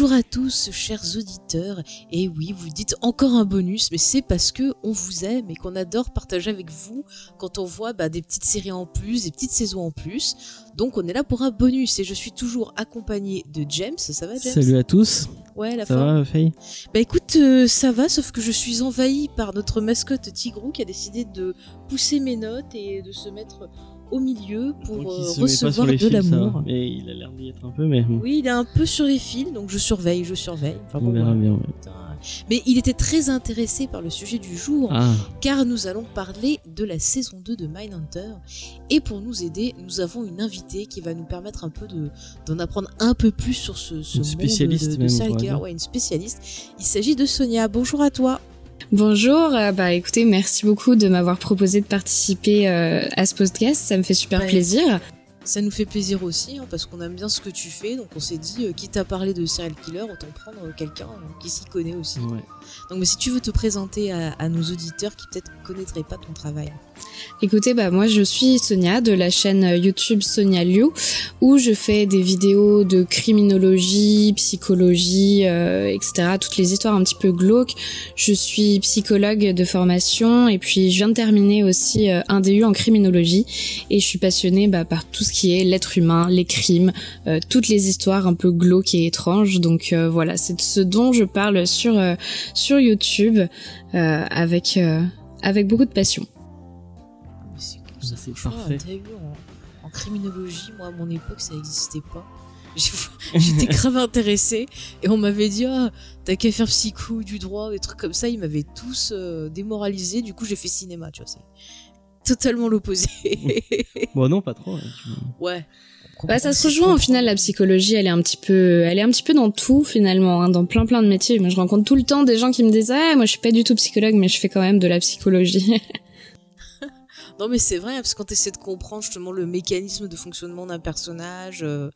Bonjour à tous, chers auditeurs. Et oui, vous dites encore un bonus, mais c'est parce que on vous aime et qu'on adore partager avec vous quand on voit bah, des petites séries en plus, des petites saisons en plus. Donc on est là pour un bonus et je suis toujours accompagné de James. Ça va, James? Salut à tous. Ouais, la Ça forme. va, Faye? Bah écoute, euh, ça va, sauf que je suis envahie par notre mascotte Tigrou qui a décidé de pousser mes notes et de se mettre au milieu pour euh, recevoir de l'amour. Mais il a l'air d'y être un peu, mais bon, Oui, il est un peu sur les fils, donc je surveille, je surveille. Enfin, on bon, verra voilà. bien. ouais. Putain. Mais il était très intéressé par le sujet du jour, Ah, car nous allons parler de la saison 2 de Mindhunter. Et pour nous aider, nous avons une invitée qui va nous permettre un peu de d'en apprendre un peu plus sur ce, ce Une monde spécialiste de, de même. Ouais, une spécialiste. Il s'agit de Sonia. Bonjour à toi. Bonjour, euh, bah écoutez, merci beaucoup de m'avoir proposé de participer euh, à ce podcast, ça me fait super Ouais. plaisir. Ça nous fait plaisir aussi, hein, parce qu'on aime bien ce que tu fais. Donc on s'est dit, euh, quitte à parler de serial killer, autant prendre euh, quelqu'un euh, qui s'y connaît aussi. ouais. Donc mais si tu veux te présenter à, à nos auditeurs qui peut-être connaîtraient pas ton travail. Écoutez, bah moi je suis Sonia de la chaîne YouTube Sonia Liu où je fais des vidéos de criminologie, psychologie, euh, etc. Toutes les histoires un petit peu glauques. Je suis psychologue de formation et puis je viens de terminer aussi euh, un DU en criminologie et je suis passionnée bah, par tout ce qui est l'être humain, les crimes, euh, toutes les histoires un peu glauques et étranges. Donc voilà, c'est de ce dont je parle sur sur YouTube avec avec beaucoup de passion. Ça, c'est franchement, parfait. T'as vu, en, en criminologie, moi, à mon époque, ça n'existait pas. J'étais grave intéressée et on m'avait dit ah t'as qu'à faire psycho du droit des trucs comme ça. Ils m'avaient tous euh, démoralisé du coup j'ai fait cinéma tu vois c'est totalement l'opposé. Bon, non, pas trop. hein, ouais. Bah, ça se rejoint au final la psychologie elle est un petit peu elle est un petit peu dans tout finalement hein, dans plein plein de métiers. Moi je rencontre tout le temps des gens qui me disent ah moi je suis pas du tout psychologue mais je fais quand même de la psychologie Non mais c'est vrai, parce que quand tu essaies de comprendre justement le mécanisme de fonctionnement d'un personnage, euh,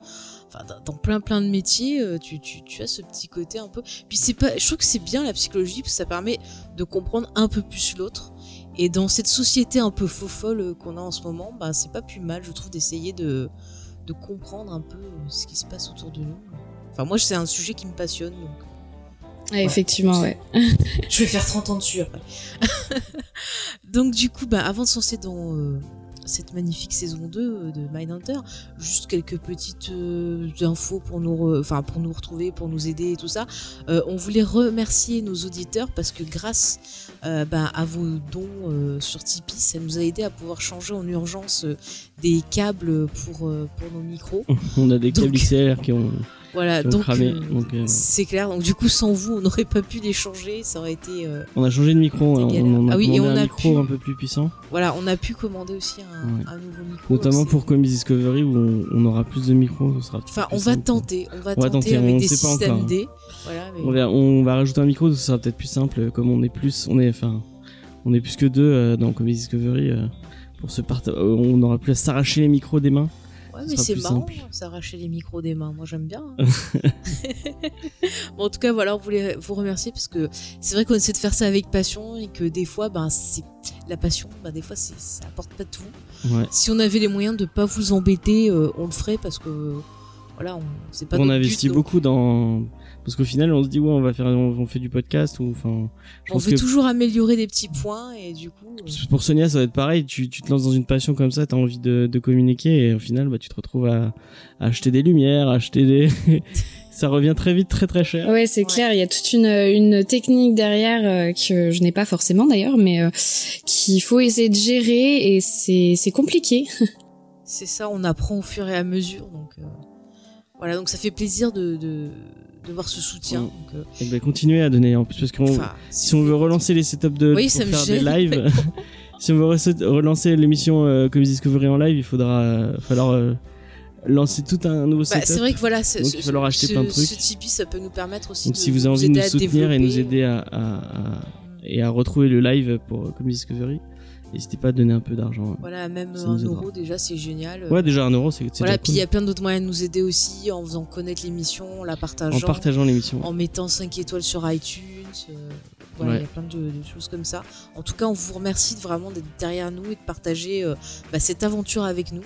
enfin dans, plein plein de métiers, euh, tu, as ce petit côté un peu. Puis c'est pas, je trouve que c'est bien la psychologie parce que ça permet de comprendre un peu plus l'autre. Et dans cette société un peu faux folle euh, qu'on a en ce moment, bah c'est pas plus mal, je trouve, d'essayer de comprendre un peu ce qui se passe autour de nous. Enfin moi c'est un sujet qui me passionne. Ouais, effectivement ouais Je vais faire 30 ans dessus après. Donc du coup, bah, avant de se lancer dans euh, cette magnifique saison 2 euh, de Mindhunter, juste quelques petites euh, infos pour nous, re- enfin pour nous retrouver, pour nous aider et tout ça. Euh, on voulait remercier nos auditeurs parce que grâce euh, bah, à vos dons euh, sur Tipeee, ça nous a aidé à pouvoir changer en urgence euh, des câbles pour, euh, pour nos micros. On a des câbles Donc- XLR qui ont, Voilà, donc cramé. euh, donc, euh, c'est clair. Donc du coup, sans vous, on n'aurait pas pu les changer. Ça aurait été euh, on a changé de micro. On, on a Ah oui, et on un a micro pu- un peu plus puissant. Voilà, on a pu commander aussi un, Ouais. un nouveau micro. Notamment pour Comics Discovery où on, on aura plus de micros. Ce sera Enfin, plus on va tenter, on va On va tenter tenter, avec on des systèmes encore, hein. D. Voilà, mais- On va, on va rajouter un micro, ce sera peut-être plus simple, comme on est plus, on est, enfin, on est plus que deux euh, dans Comics Discovery. euh, pour se part... on aura plus à s'arracher les micros des mains. Ouais, mais c'est marrant, s'arracher les micros des mains. Moi, j'aime bien. hein. bon, en tout cas, voilà, on voulait vous remercier parce que c'est vrai qu'on essaie de faire ça avec passion et que des fois, ben, c'est la passion, ben, des fois, ça apporte pas tout. Ouais. Si on avait les moyens de pas vous embêter, euh, on le ferait parce que voilà, on c'est pas on investit but, donc beaucoup dans, parce qu'au final, on se dit ouais, on va faire, on, on fait du podcast ou enfin. On veut que toujours améliorer des petits points et du coup. euh, Pour Sonia, ça va être pareil. Tu, tu te lances dans une passion comme ça, t'as envie de, de communiquer et au final, bah, tu te retrouves à, à acheter des lumières, à acheter des. ça revient très vite, très très cher. ouais c'est Ouais. clair il y a toute une une technique derrière euh, que je n'ai pas forcément d'ailleurs mais euh, qu'il faut essayer de gérer et c'est c'est compliqué C'est ça, on apprend au fur et à mesure. Donc euh, voilà, donc ça fait plaisir de, de, de voir ce soutien. Mm. Donc, euh, Et bah, continuer à donner en plus parce qu'on, enfin, si on veut relancer les setups de Oui, pour ça faire des lives, si on veut relancer l'émission euh, Comics Discovery en live, il faudra euh, falloir euh, lancer tout un nouveau Bah, setup. c'est vrai que voilà, ce, Donc, ce- il va falloir acheter ce- plein de trucs. Ce Tipeee, ça peut nous permettre aussi Donc de si vous avez envie de nous soutenir et nous aider à, à- à- et à retrouver le live pour Comedy Discovery, n'hésitez pas à donner un peu d'argent. Voilà, même Ça un euro déjà, c'est génial. Ouais, déjà un euro, c'est Voilà, puis il y a plein d'autres moyens de nous aider aussi en faisant connaître l'émission, en la En partageant, partageant l'émission. en mettant 5 étoiles sur iTunes. euh, voilà, il Ouais. y a plein de, de choses comme ça. En tout cas, on vous remercie de vraiment d'être derrière nous et de partager euh, bah, cette aventure avec nous.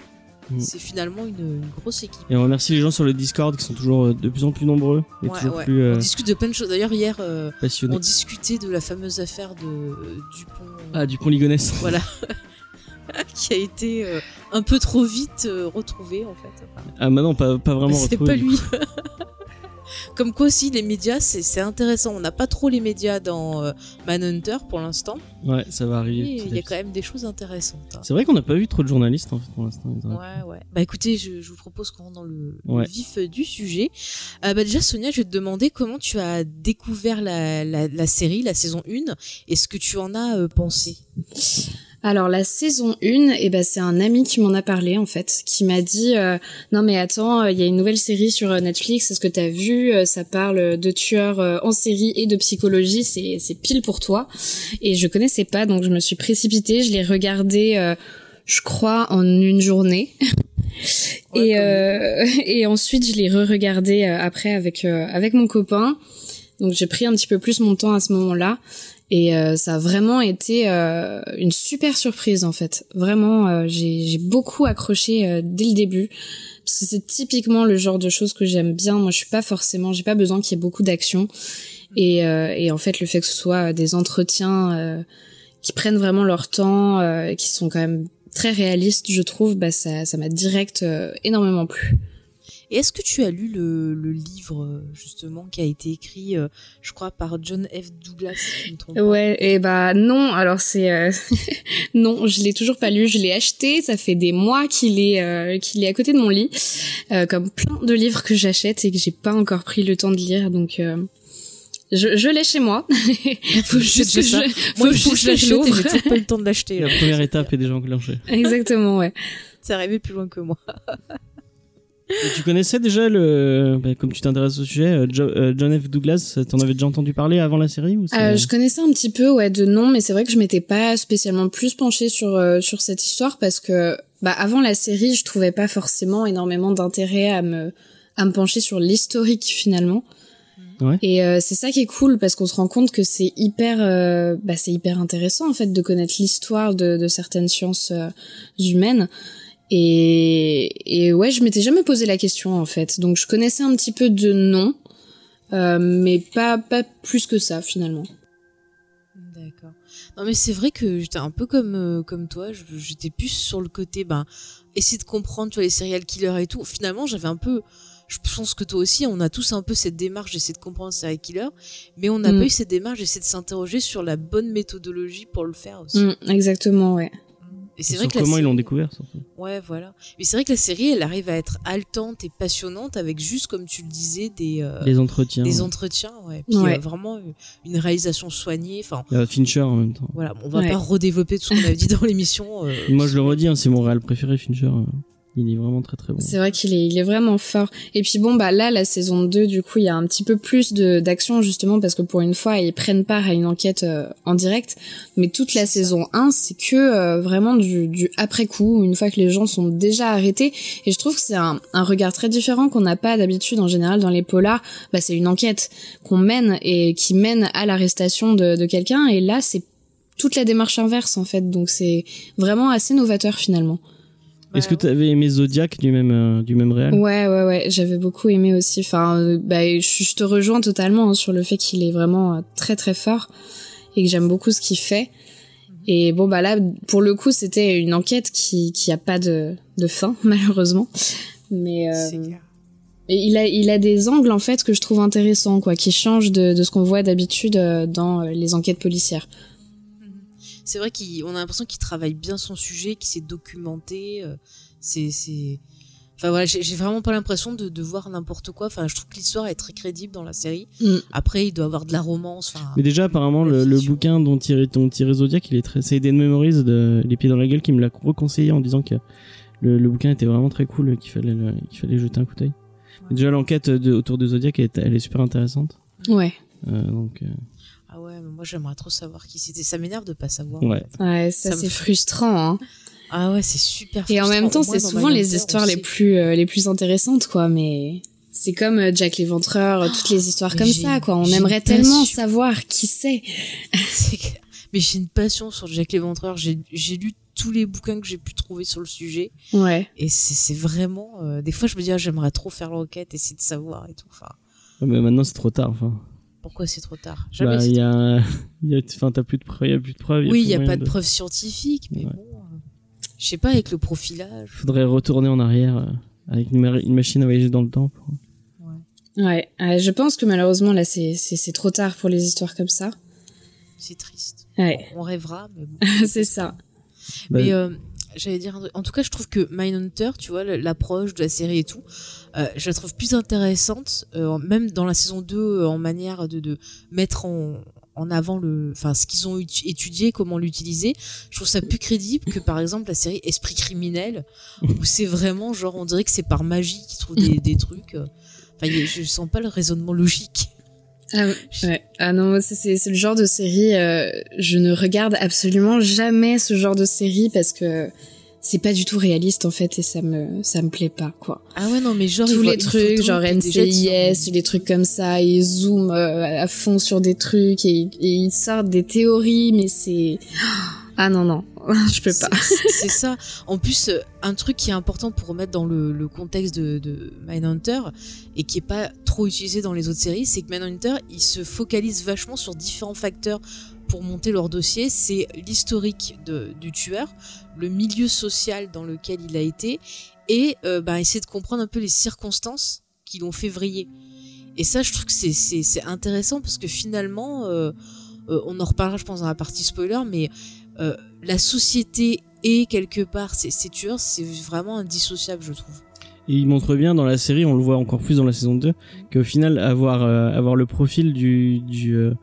Mm. C'est finalement une, une grosse équipe. Et on remercie les gens sur le Discord qui sont toujours euh, de plus en plus nombreux et Ouais, toujours ouais. plus euh, On discute de plein de choses. D'ailleurs, hier, euh, on discutait de la fameuse affaire de euh, Dupont. Ah, Dupont Ligonnès. Voilà. qui a été un peu trop vite euh, retrouvé en fait. Ah, bah non, pas, pas vraiment c'est retrouvé. pas lui. Comme quoi aussi les médias, c'est intéressant. On n'a pas trop les médias dans euh, Manhunter pour l'instant, Ouais, ça va arriver. il y a quand même des choses intéressantes. hein. C'est vrai qu'on n'a pas vu trop de journalistes en fait pour l'instant. Ouais, ouais. Bah écoutez, je, je vous propose qu'on rentre dans le, vif euh, du sujet. Euh, bah déjà, Sonia, je vais te demander comment tu as découvert la, la, la série, la saison 1, et ce que tu en as euh, pensé. Alors la saison 1, eh ben c'est un ami qui m'en a parlé en fait, qui m'a dit euh, non mais attends, euh, il y a une nouvelle série sur euh, Netflix, est-ce que t'as vu Euh, Ça parle de tueurs en série et de psychologie, c'est c'est pile pour toi. Et je connaissais pas, donc je me suis précipitée, je l'ai regardé, euh, je crois en une journée. Ouais, et euh, et ensuite je l'ai re-regardé euh, après avec euh, avec mon copain. Donc j'ai pris un petit peu plus mon temps à ce moment-là. Et euh, ça a vraiment été euh, une super surprise en fait. Vraiment, euh, j'ai beaucoup accroché euh, dès le début parce que c'est typiquement le genre de choses que j'aime bien. Moi, je suis pas forcément, j'ai pas besoin qu'il y ait beaucoup d'action. Et, euh, et en fait, le fait que ce soit des entretiens euh, qui prennent vraiment leur temps, euh, qui sont quand même très réalistes, je trouve, bah ça ça m'a direct euh, énormément plu. Et est-ce que tu as lu le, le livre justement qui a été écrit, euh, je crois, par John F. Douglas si je me pas? Ouais, et bah non, alors c'est euh, non, je l'ai toujours pas lu, je l'ai acheté, ça fait des mois qu'il est euh, qu'il est à côté de mon lit, euh, comme plein de livres que j'achète et que j'ai pas encore pris le temps de lire, donc euh, je, je l'ai chez moi. faut juste que je, ça. faut Moi, il faut que juste je que je l'ouvre. j'ai toujours pas eu le temps de l'acheter. La première étape est déjà enclenchée. Exactement, ouais. C'est arrivé plus loin que moi. Et tu connaissais déjà le, bah, comme tu t'intéresses au sujet, euh, Jo- euh, John F. Douglas. T'en avais déjà entendu parler avant la série ou Euh, je connaissais un petit peu ouais de nom mais c'est vrai que je m'étais pas spécialement plus penchée sur euh, sur cette histoire parce que bah avant la série je trouvais pas forcément énormément d'intérêt à me à me pencher sur l'historique finalement Ouais. et euh, c'est ça qui est cool parce qu'on se rend compte que c'est hyper euh, bah c'est hyper intéressant en fait de connaître l'histoire de de certaines sciences euh, humaines et et ouais je m'étais jamais posé la question en fait donc je connaissais un petit peu de nom euh, mais pas pas plus que ça finalement D'accord. Non mais c'est vrai que j'étais un peu comme euh, comme toi, j'étais plus sur le côté ben essayer de comprendre tu vois les serial killers et tout. Finalement, j'avais un peu je pense que toi aussi, on a tous un peu cette démarche d'essayer de comprendre le serial killer, mais on n'a Mm. pas eu cette démarche d'essayer de s'interroger sur la bonne méthodologie pour le faire aussi. Mm, exactement, ouais. Et c'est Sur vrai que la comment ils l'ont série- découvert surtout. Ouais, voilà. Mais c'est vrai que la série, elle arrive à être haletante et passionnante avec juste, comme tu le disais, des, euh, Les entretiens. des entretiens, ouais. Puis Ouais. euh, vraiment euh, une réalisation soignée. Enfin, Il y a Fincher en même temps. voilà, on va Ouais. pas redévelopper tout ce qu'on avait dit dans l'émission. euh, Moi je le redis, hein, c'est mon réal préféré Fincher. Il est vraiment très très bon. C'est vrai qu'il est, il est vraiment fort. Et puis bon, bah là, la saison 2, du coup, il y a un petit peu plus de d'action justement parce que pour une fois, ils prennent part à une enquête euh, en direct. Mais toute la saison 1, c'est que euh, vraiment du, du après coup, une fois que les gens sont déjà arrêtés. Et je trouve que c'est un, un regard très différent qu'on n'a pas d'habitude en général dans les polars. Bah, c'est une enquête qu'on mène et qui mène à l'arrestation de, de quelqu'un. Et là, c'est toute la démarche inverse en fait. Donc c'est vraiment assez novateur finalement. Est-ce que tu avais aimé Zodiac du même euh, du même réal? Ouais, ouais, ouais, j'avais beaucoup aimé aussi. Enfin, euh, bah, je, je te rejoins totalement hein, sur le fait qu'il est vraiment euh, très très fort et que j'aime beaucoup ce qu'il fait. Et bon, bah là, pour le coup, c'était une enquête qui qui a pas de de fin malheureusement, mais euh, et il a il a des angles en fait que je trouve intéressants quoi, qui changent de de ce qu'on voit d'habitude euh, dans les enquêtes policières. C'est vrai qu'on a l'impression qu'il travaille bien son sujet, qu'il s'est documenté. euh, c'est, c'est. Enfin voilà, j'ai vraiment pas l'impression de, de voir n'importe quoi. Enfin, je trouve que l'histoire est très crédible dans la série. Mm. Après, il doit avoir de la romance. Enfin, Mais déjà, apparemment, le, bouquin dont tiré, dont tiré Zodiac, il est très, c'est Eden Memories de Les Pieds dans la Gueule qui me l'a reconseillé en disant que le, le bouquin était vraiment très cool, qu'il fallait, le- qu'il fallait jeter un coup d'œil. Et Déjà l'enquête de- autour de Zodiac, elle, est- elle est super intéressante. Ouais. Euh, donc, euh, Ah ouais, mais moi j'aimerais trop savoir qui c'était. Ça m'énerve de pas savoir. Ouais. Ouais, ça, c'est frustrant. Hein. Ah ouais, c'est super. Et en même temps, c'est souvent les histoires les plus euh, les plus intéressantes, quoi. Mais c'est comme euh, Jack l'Éventreur, euh, toutes les histoires comme ça, quoi. On aimerait tellement passion. savoir qui c'est. Mais j'ai une passion sur Jack l'Éventreur. J'ai j'ai lu tous les bouquins que j'ai pu trouver sur le sujet. Ouais. Et c'est c'est vraiment. euh, des fois, je me dis, ah, j'aimerais trop faire l'enquête, essayer de savoir et tout. Enfin, ouais, mais maintenant c'est trop tard. Enfin, pourquoi c'est trop tard? Jamais. bah, y trop a, il y a, enfin, t'as plus de preuves, il y a plus de preuves. Oui, il n'y a pas de preuves scientifiques, mais Ouais. bon. euh, Je sais pas, avec le profilage. Faudrait retourner en arrière euh, avec une, ma- une machine à voyager dans le temps. pour- Ouais. Euh, je pense que malheureusement là, c'est c'est c'est trop tard pour les histoires comme ça. C'est triste. Ouais. On rêvera, mais bon. c'est ça. Bah, Mais euh, j'allais dire, en tout cas, je trouve que Mindhunter, tu vois, l'approche de la série et tout, euh, je la trouve plus intéressante, euh, même dans la saison 2, euh, en manière de, mettre en, avant le, enfin, ce qu'ils ont étudié, comment l'utiliser. Je trouve ça plus crédible que, par exemple, la série Esprit criminel, où c'est vraiment genre, on dirait que c'est par magie qu'ils trouvent des, des trucs. Enfin, je sens pas le raisonnement logique. Ah, ouais. ah non, c'est c'est le genre de série. euh, je ne regarde absolument jamais ce genre de série parce que c'est pas du tout réaliste en fait et ça me ça me plaît pas quoi. Ah ouais, non, mais genre, Tous les trucs genre NCIS, les trucs comme ça, ils zooment euh, à fond sur des trucs et, et ils sortent des théories mais c'est ah non non, je peux pas. C'est- ça. En plus, euh, un truc qui est important pour remettre dans le, le contexte de, de Mindhunter et qui est pas trop utilisé dans les autres séries, c'est que Mindhunter, il se focalise vachement sur différents facteurs pour monter leur dossier. C'est l'historique du tueur, le milieu social dans lequel il a été et euh, bah, essayer de comprendre un peu les circonstances qui l'ont fait vriller. Et ça, je trouve que c'est- intéressant parce que finalement, euh, euh, on en reparlera, je pense, dans la partie spoiler, mais euh, la société et quelque part ces, ces tueurs, c'est vraiment indissociable, je trouve. Et il montre bien dans la série, on le voit encore plus dans la saison 2, qu'au final, avoir, euh, avoir le profil du, du, euh,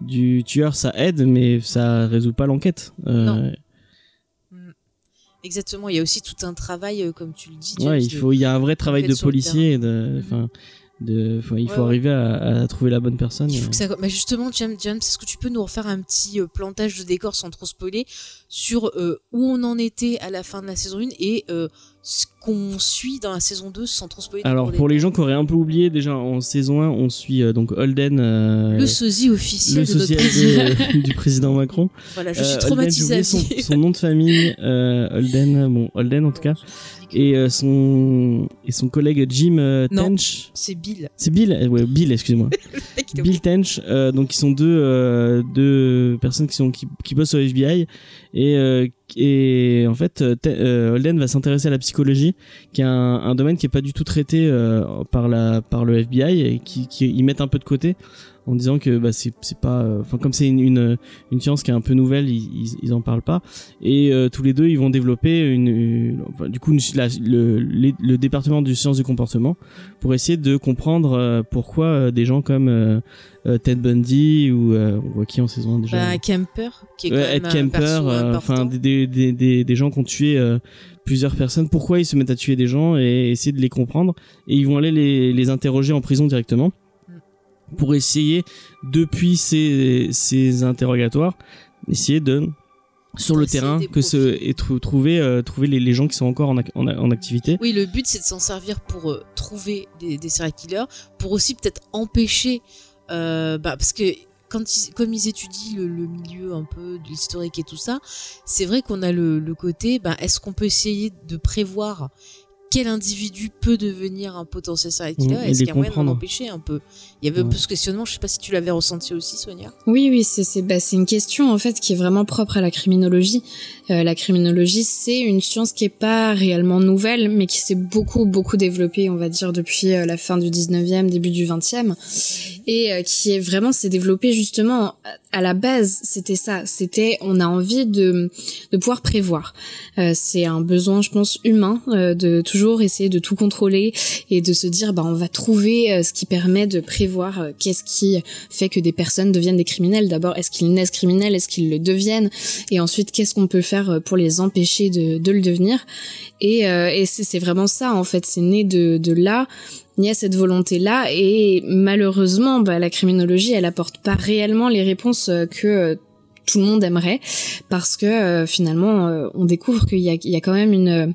du tueur, ça aide, mais ça résout pas l'enquête. Euh, Non. Exactement, il y a aussi tout un travail, comme tu le dis. Ouais, il faut, il y a un vrai travail de policier, et de, enfin, de, faut- il faut ouais. arriver à, à trouver la bonne personne. Il et- faut que ça... bah justement, James, James est-ce que tu peux nous refaire un petit euh, plantage de décor sans trop spoiler sur euh, où on en était à la fin de la saison 1 et euh, ce qu'on suit dans la saison 2 sans trop spoiler Alors pour les gens qui auraient un peu oublié, déjà en saison 1, on suit euh, donc Holden, euh, le sosie officiel le de notre social président. de- du président Macron. Voilà, je suis Euh, traumatisée. Holden, son, son nom de famille, euh, Holden, bon Holden en tout cas, et euh, son et son collègue Jim euh, Non. Tench. C'est Bill. C'est Bill, euh, ouais, Bill, excuse-moi. Bill Tench, euh, donc ils sont deux euh, deux personnes qui sont qui, qui bossent au FBI et euh, et en fait euh, euh, Holden va s'intéresser à la psychologie, qui est un, domaine qui est pas du tout traité euh, par le FBI et qui qui ils mettent un peu de côté en disant que bah c'est pas euh, enfin comme c'est une, une une science qui est un peu nouvelle ils ils, en parlent pas. Et euh, tous les deux ils vont développer une, une- enfin, du coup la- le, les- le département du sciences du comportement pour essayer de comprendre euh, pourquoi des gens comme Ted Bundy ou on voit qui en saison 1 déjà Bah, Kemper, qui est quand Ouais, même Ed Kemper, enfin des, des, des, des, des gens qui ont tué plusieurs personnes. Pourquoi ils se mettent à tuer des gens et essayer de les comprendre. Et ils vont aller les, les interroger en prison directement pour essayer depuis ces, ces interrogatoires essayer de sur le terrain que ce et trou- trouver euh, trouver les, les gens qui sont encore en, en, en activité. Oui, le but c'est de s'en servir pour euh, trouver des, des serial killers, pour aussi peut-être empêcher, euh, bah, parce que quand ils, comme ils étudient le, le milieu un peu de l'historique et tout ça, c'est vrai qu'on a le, le côté, bah, est-ce qu'on peut essayer de prévoir quel individu peut devenir un potentiel serial killer Mmh, et Est-ce qu'il y a moyen d'en empêcher un peu? Il y avait un Ouais. peu ce questionnement, je sais pas si tu l'avais ressenti aussi, Sonia. Oui, oui, c'est c'est bah, c'est une question en fait qui est vraiment propre à la criminologie. Euh, la criminologie, c'est une science qui est pas réellement nouvelle, mais qui s'est beaucoup beaucoup développée, on va dire depuis euh, la fin du 19e, début du 20e. et euh, qui est vraiment s'est développé justement à la base c'était ça. C'était on a envie de de pouvoir prévoir. Euh, c'est un besoin je pense humain euh, de toujours essayer de tout contrôler et de se dire bah on va trouver ce qui permet de prévoir qu'est-ce qui fait que des personnes deviennent des criminels d'abord est-ce qu'ils naissent criminels? Est-ce qu'ils le deviennent? Et ensuite qu'est-ce qu'on peut faire pour les empêcher de de le devenir? Et, et c'est vraiment ça en fait. C'est né de de là il y a cette volonté-là et malheureusement, bah, la criminologie, elle apporte pas réellement les réponses euh, que euh, tout le monde aimerait parce que euh, finalement, on découvre qu'il y y a quand même une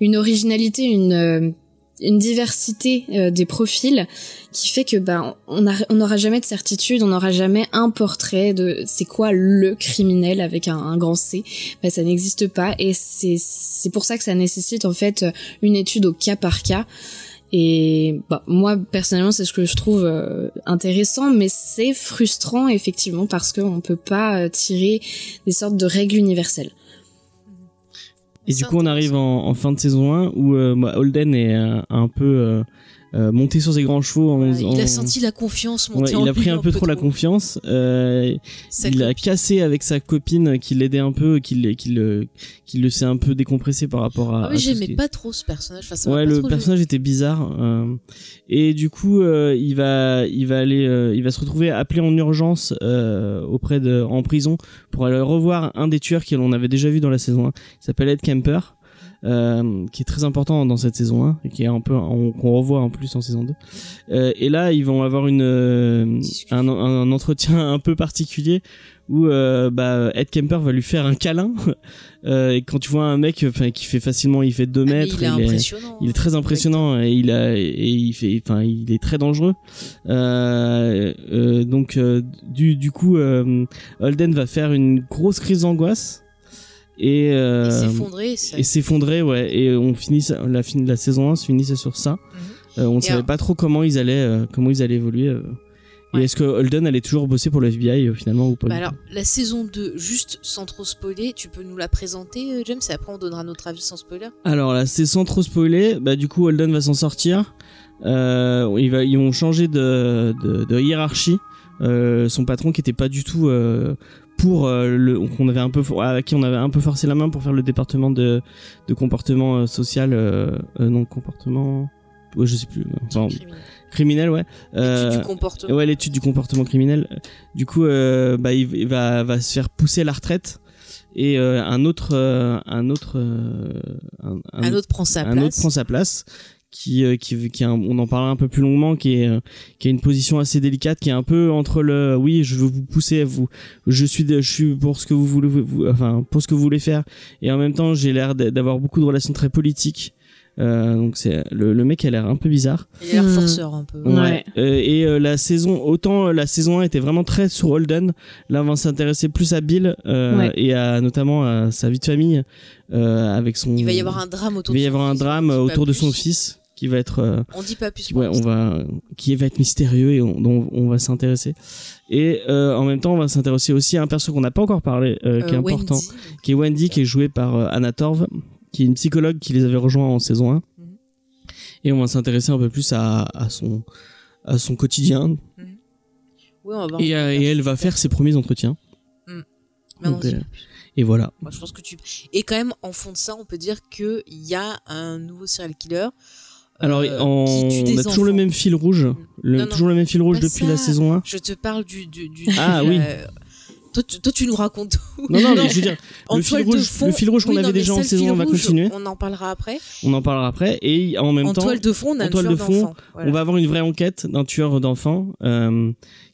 une originalité, une une diversité des profils qui fait que ben on n'aura jamais de certitude, on n'aura jamais un portrait de c'est quoi le criminel avec un, grand C. Ben, ça n'existe pas et c'est pour ça que ça nécessite en fait une étude au cas par cas. Et bah, moi personnellement c'est ce que je trouve euh, intéressant, mais c'est frustrant effectivement parce qu'on peut pas euh, tirer des sortes de règles universelles. Et du coup on arrive en, en, fin de saison 1 où euh, bah, Holden est un peu euh, monter sur ses grands chevaux. En, il a senti la confiance monter Il a pris un peu, trop, la confiance. Euh, il a cassé avec sa copine qui l'aidait un peu, qui, qui, le, qui le s'est un peu décompressé par rapport à. Ah oui, j'aimais pas trop ce personnage. Enfin, ouais, le personnage était bizarre. Euh, et du coup, euh, il va, il va aller, euh, il va se retrouver appelé en urgence auprès de, en prison pour aller revoir un des tueurs qu'on avait déjà vu dans la saison 1. Il s'appelle Ed Kemper. Euh, qui est très important dans cette saison 1 et qui est un peu qu'on revoit en plus en saison 2. Euh, et là, ils vont avoir une euh, un, un, entretien un peu particulier où euh, bah, Ed Kemper va lui faire un câlin. Euh, et quand tu vois un mec qui fait facilement, il fait 2 ah, mètres, il, est il, est, il, est, très impressionnant et il a et il fait, enfin, il est très dangereux. donc du du coup, Holden va faire une grosse crise d'angoisse et, euh, s'effondrer et s'effondrer ouais. Et on finit la fin la saison 1 se finissait sur ça. Mhm. euh, on ne savait pas trop comment ils allaient euh, comment ils allaient évoluer et est-ce que Holden allait toujours bosser pour le FBI finalement ou pas bah alors la saison 2 juste sans trop spoiler tu peux nous la présenter James? Et après on donnera notre avis sans spoiler. Alors là c'est sans trop spoiler. Bah du coup Holden va s'en sortir. Ils, va, ils vont changer de, de, de hiérarchie. Son patron qui était pas du tout pour euh, le qu'on avait un peu à qui on avait un peu forcé la main pour faire le département de, de comportement euh, social euh, non comportement ouais, je sais plus enfin, criminel. ouais. L'étude du comportement. ouais l'étude du comportement criminel. Du coup bah il, va va se faire pousser à la retraite et un autre un autre un, un, autre prend sa place un autre prend sa place qui euh, qui, qui on en parlera un peu plus longuement qui est euh, qui a une position assez délicate qui est un peu entre le oui je veux vous pousser à vous je suis je suis pour ce que vous voulez vous, enfin pour ce que vous voulez faire et en même temps j'ai l'air d'avoir beaucoup de relations très politiques euh, donc c'est le, le mec a l'air un peu bizarre. Il a l'air hmm. forceur un peu. Ouais. Euh, et euh, la saison autant la saison 1 était vraiment très sur Holden, là on va s'intéresser plus à Bill ouais. et à notamment à sa vie de famille avec son. Il va y avoir un drame autour. Il va y avoir un drame autour de son fils qui va être euh, on dit pas plus qui, ouais, on va qui va être mystérieux et on, dont on va s'intéresser et euh, en même temps on va s'intéresser aussi à un perso qu'on n'a pas encore parlé euh, qui est important qui est Wendy qui est joué par Anna Torv qui est une psychologue qui les avait rejoints en saison 1 mm-hmm. et on va s'intéresser un peu plus à, à son à son quotidien mm-hmm. oui, on va et, et elle va faire ses premiers entretiens mm. Donc, et voilà. Moi, je pense que tu. Et quand même, en fond de ça, on peut dire qu'il y a un nouveau serial killer alors, euh, on a toujours le même fil rouge, le, toujours le même fil rouge depuis la saison 1. Je te parle du. du, du ah oui. Euh, toi, toi, tu nous racontes tout. Non, non, mais je veux dire, le fil, rouge, le fil rouge qu'on avait déjà en saison 1 va continuer. On en parlera après. On en parlera après. Et en même en temps. En toile de fond, on a en toile de fond, on va avoir une vraie enquête d'un tueur d'enfants. Euh,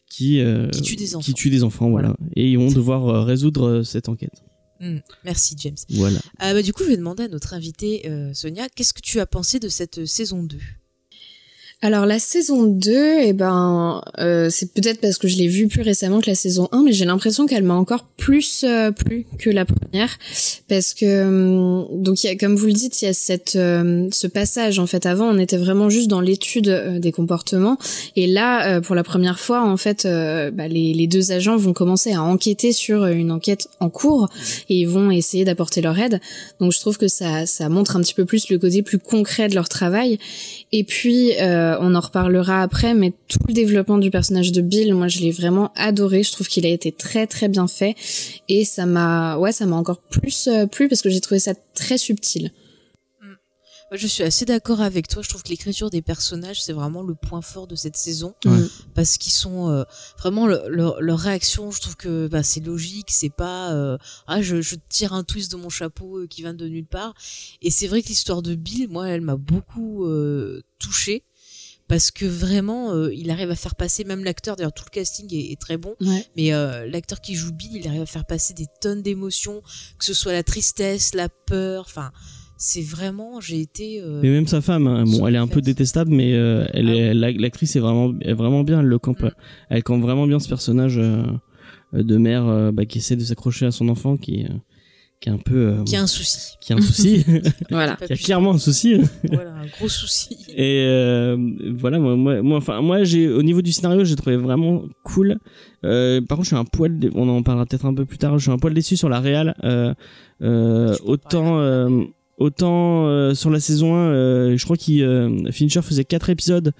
qui, qui, tue des enfants. Qui tue des enfants, voilà. voilà. Et ils vont devoir résoudre cette enquête. Mmh, merci James. Voilà. Euh, bah, du coup, je vais demander à notre invitée euh, Sonia, qu'est-ce que tu as pensé de cette saison 2 alors la saison 2, eh ben, euh, c'est peut-être parce que je l'ai vue plus récemment que la saison 1, mais j'ai l'impression qu'elle m'a encore plus euh, plu que la première, parce que euh, donc comme vous le dites, il y a cette euh, ce passage en fait. Avant, on était vraiment juste dans l'étude des comportements, et là, pour la première fois, en fait, bah, les, les, deux agents vont commencer à enquêter sur une enquête en cours et ils vont essayer d'apporter leur aide. Donc je trouve que ça ça montre un petit peu plus le côté plus concret de leur travail. Et puis on en reparlera après, mais tout le développement du personnage de Bill, moi je l'ai vraiment adoré. Je trouve qu'il a été très très bien fait et ça m'a, ouais, ça m'a encore plus plu parce que j'ai trouvé ça très subtil. Je suis assez d'accord avec toi. Je trouve que l'écriture des personnages, c'est vraiment le point fort de cette saison. Ouais. Parce qu'ils sont euh, vraiment le- leur, leur réaction, je trouve que bah, c'est logique. C'est pas euh, ah je, je tire un twist de mon chapeau euh, qui vient de nulle part. Et c'est vrai que l'histoire de Bill, moi, elle m'a beaucoup euh, touchée parce que vraiment, euh, il arrive à faire passer même l'acteur. D'ailleurs, tout le casting est, est très bon. Ouais. Mais euh, l'acteur qui joue Bill, il arrive à faire passer des tonnes d'émotions, que ce soit la tristesse, la peur. Enfin, c'est vraiment, j'ai été. euh, Mais même sa femme, hein, bon, elle est un peu détestable, mais euh, elle Ah est, la- l'actrice est vraiment, est vraiment bien. Elle le campe, Mm. elle campe vraiment bien ce personnage euh, de mère euh, bah, qui essaie de s'accrocher à son enfant, qui, euh, qui est un peu, euh, qui a un souci. qui a un souci, Voilà. Qui a clairement un souci. voilà, un gros souci. Et euh, voilà, moi, moi, moi, enfin, moi, j'ai au niveau du scénario, j'ai trouvé vraiment cool. Euh, par contre, je suis un poil, on en parlera peut-être un peu plus tard. Je suis un poil déçu sur la réal. Euh, euh, autant, euh, autant euh, sur la saison 1, euh, je crois qu'il euh, Fincher faisait quatre épisodes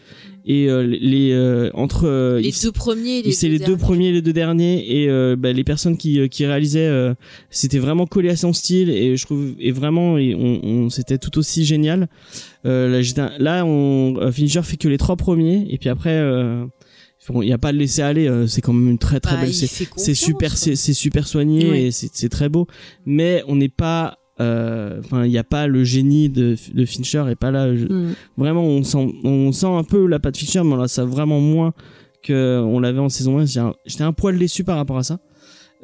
et euh, les euh, entre euh, Les deux premiers, les c'est deux les deux derniers. premiers et les deux derniers et euh, bah, les personnes qui, euh, qui réalisaient euh, c'était vraiment collé à son style et je trouve et vraiment et on, on c'était tout aussi génial euh, là, là on Fincher fait que les trois premiers et puis après euh, il y a pas de laisser aller euh, c'est quand même une très très Bah, belle c'est super quoi. c'est super soigné Ouais. et c'est c'est très beau mais on n'est pas euh, enfin il n'y a pas le génie de, de Fincher et pas là je- Mm. vraiment on sent on sent un peu la patte Fincher mais là ça vraiment moins que on l'avait en saison 1 J'ai un- j'étais un poil déçu par rapport à ça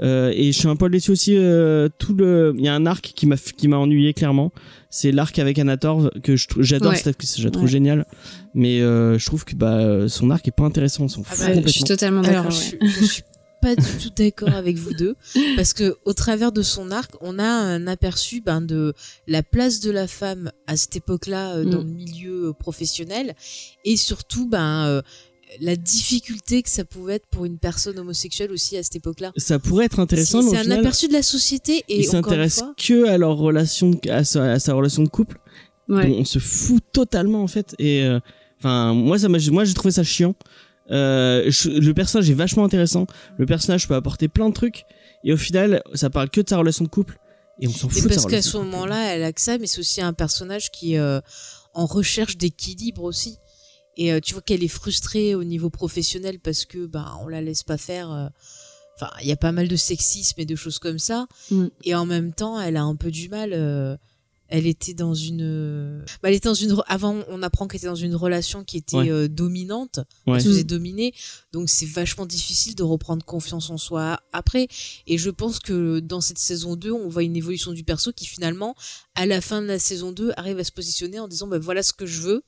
euh, et je suis un poil déçu aussi euh, tout le il y a un arc qui m'a qui m'a ennuyé clairement c'est l'arc avec Anatorv que j'adore Ouais. cette actrice je la trouve Ouais. géniale mais euh, je trouve que bah son arc est pas intéressant on s'en Ah bah, je suis totalement d'accord. je, ouais. suis- je suis pas du tout d'accord avec vous deux parce que au travers de son arc, on a un aperçu ben, de la place de la femme à cette époque-là euh, dans Mm. le milieu euh, professionnel et surtout ben euh, la difficulté que ça pouvait être pour une personne homosexuelle aussi à cette époque-là. ça pourrait être intéressant c'est un final, aperçu de la société et il encore une s'intéresse fois, que à leur relation à sa, à sa relation de couple Ouais. on se fout totalement en fait et euh, enfin moi ça moi j'ai trouvé ça chiant euh, je- le personnage est vachement intéressant le personnage peut apporter plein de trucs et au final ça parle que de sa relation de couple et on s'en fout parce qu'à ce moment-là, elle a que ça, mais c'est aussi un personnage qui est euh, en recherche d'équilibre aussi. Et euh, tu vois qu'elle est frustrée au niveau professionnel parce que ben on la laisse pas faire. euh, Enfin, il y a pas mal de sexisme et de choses comme ça. Mm. Et en même temps, elle a un peu du mal. Elle était dans une. bah, elle était dans une. Avant, on apprend qu'elle était dans une relation qui était Ouais. euh, dominante. Ouais. Elle se faisait dominer. Donc c'est vachement difficile de reprendre confiance en soi après. Et je pense que dans cette saison 2, on voit une évolution du perso qui finalement, à la fin de la saison 2, arrive à se positionner en disant bah, voilà ce que je veux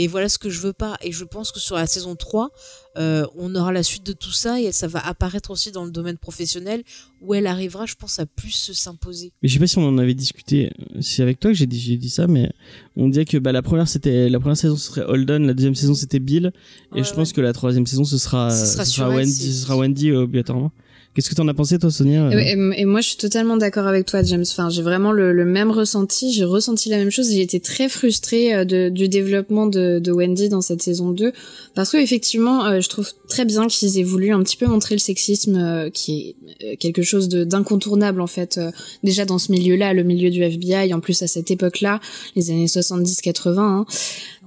et voilà ce que je veux pas. Et je pense que sur la saison 3, euh, on aura la suite de tout ça et ça va apparaître aussi dans le domaine professionnel où elle arrivera, je pense, à plus se s'imposer. mais je sais pas si on en avait discuté. C'est avec toi que j'ai dit ça mais on disait que bah la première c'était la première saison ce serait Holden la deuxième saison c'était Bill. Et Ouais, je pense que la troisième saison ce sera Ce sera ce sur sera elle, Wendy c'est- ce sera Wendy euh, obligatoirement qu'est-ce que t'en as pensé toi Sonia Et, et- et moi, je suis totalement d'accord avec toi, James. Enfin, j'ai vraiment le, le même ressenti. J'ai ressenti la même chose. J'ai été très frustrée euh, de, du développement de, de Wendy dans cette saison 2. Parce que, effectivement, euh, je trouve très bien qu'ils aient voulu un petit peu montrer le sexisme, euh, qui est quelque chose d'incontournable, en fait. déjà dans ce milieu-là, le milieu du FBI, en plus à cette époque-là, les années 70-80. hein.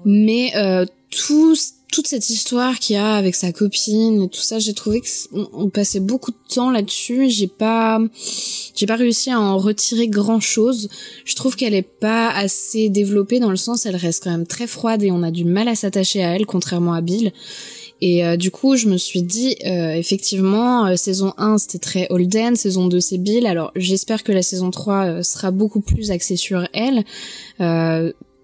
Mais euh, tout, toute cette histoire qu'il y a avec sa copine et tout ça, j'ai trouvé que c- on, on passait beaucoup de temps là-dessus. J'ai pas, j'ai pas réussi à en retirer grand chose. Je trouve qu'elle est pas assez développée dans le sens, elle reste quand même très froide et on a du mal à s'attacher à elle, contrairement à Bill. Et euh, du coup, je me suis dit, euh, effectivement, euh, saison 1, c'était très Holden, saison 2, c'est Bill. Alors, j'espère que la saison 3 euh, sera beaucoup plus axée sur elle.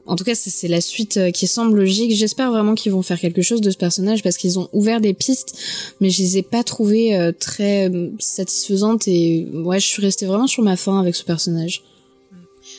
En tout cas, c'est la suite euh, qui semble logique. J'espère vraiment qu'ils vont faire quelque chose de ce personnage parce qu'ils ont ouvert des pistes, mais je les ai pas trouvées euh, très euh, satisfaisantes et ouais, je suis restée vraiment sur ma faim avec ce personnage.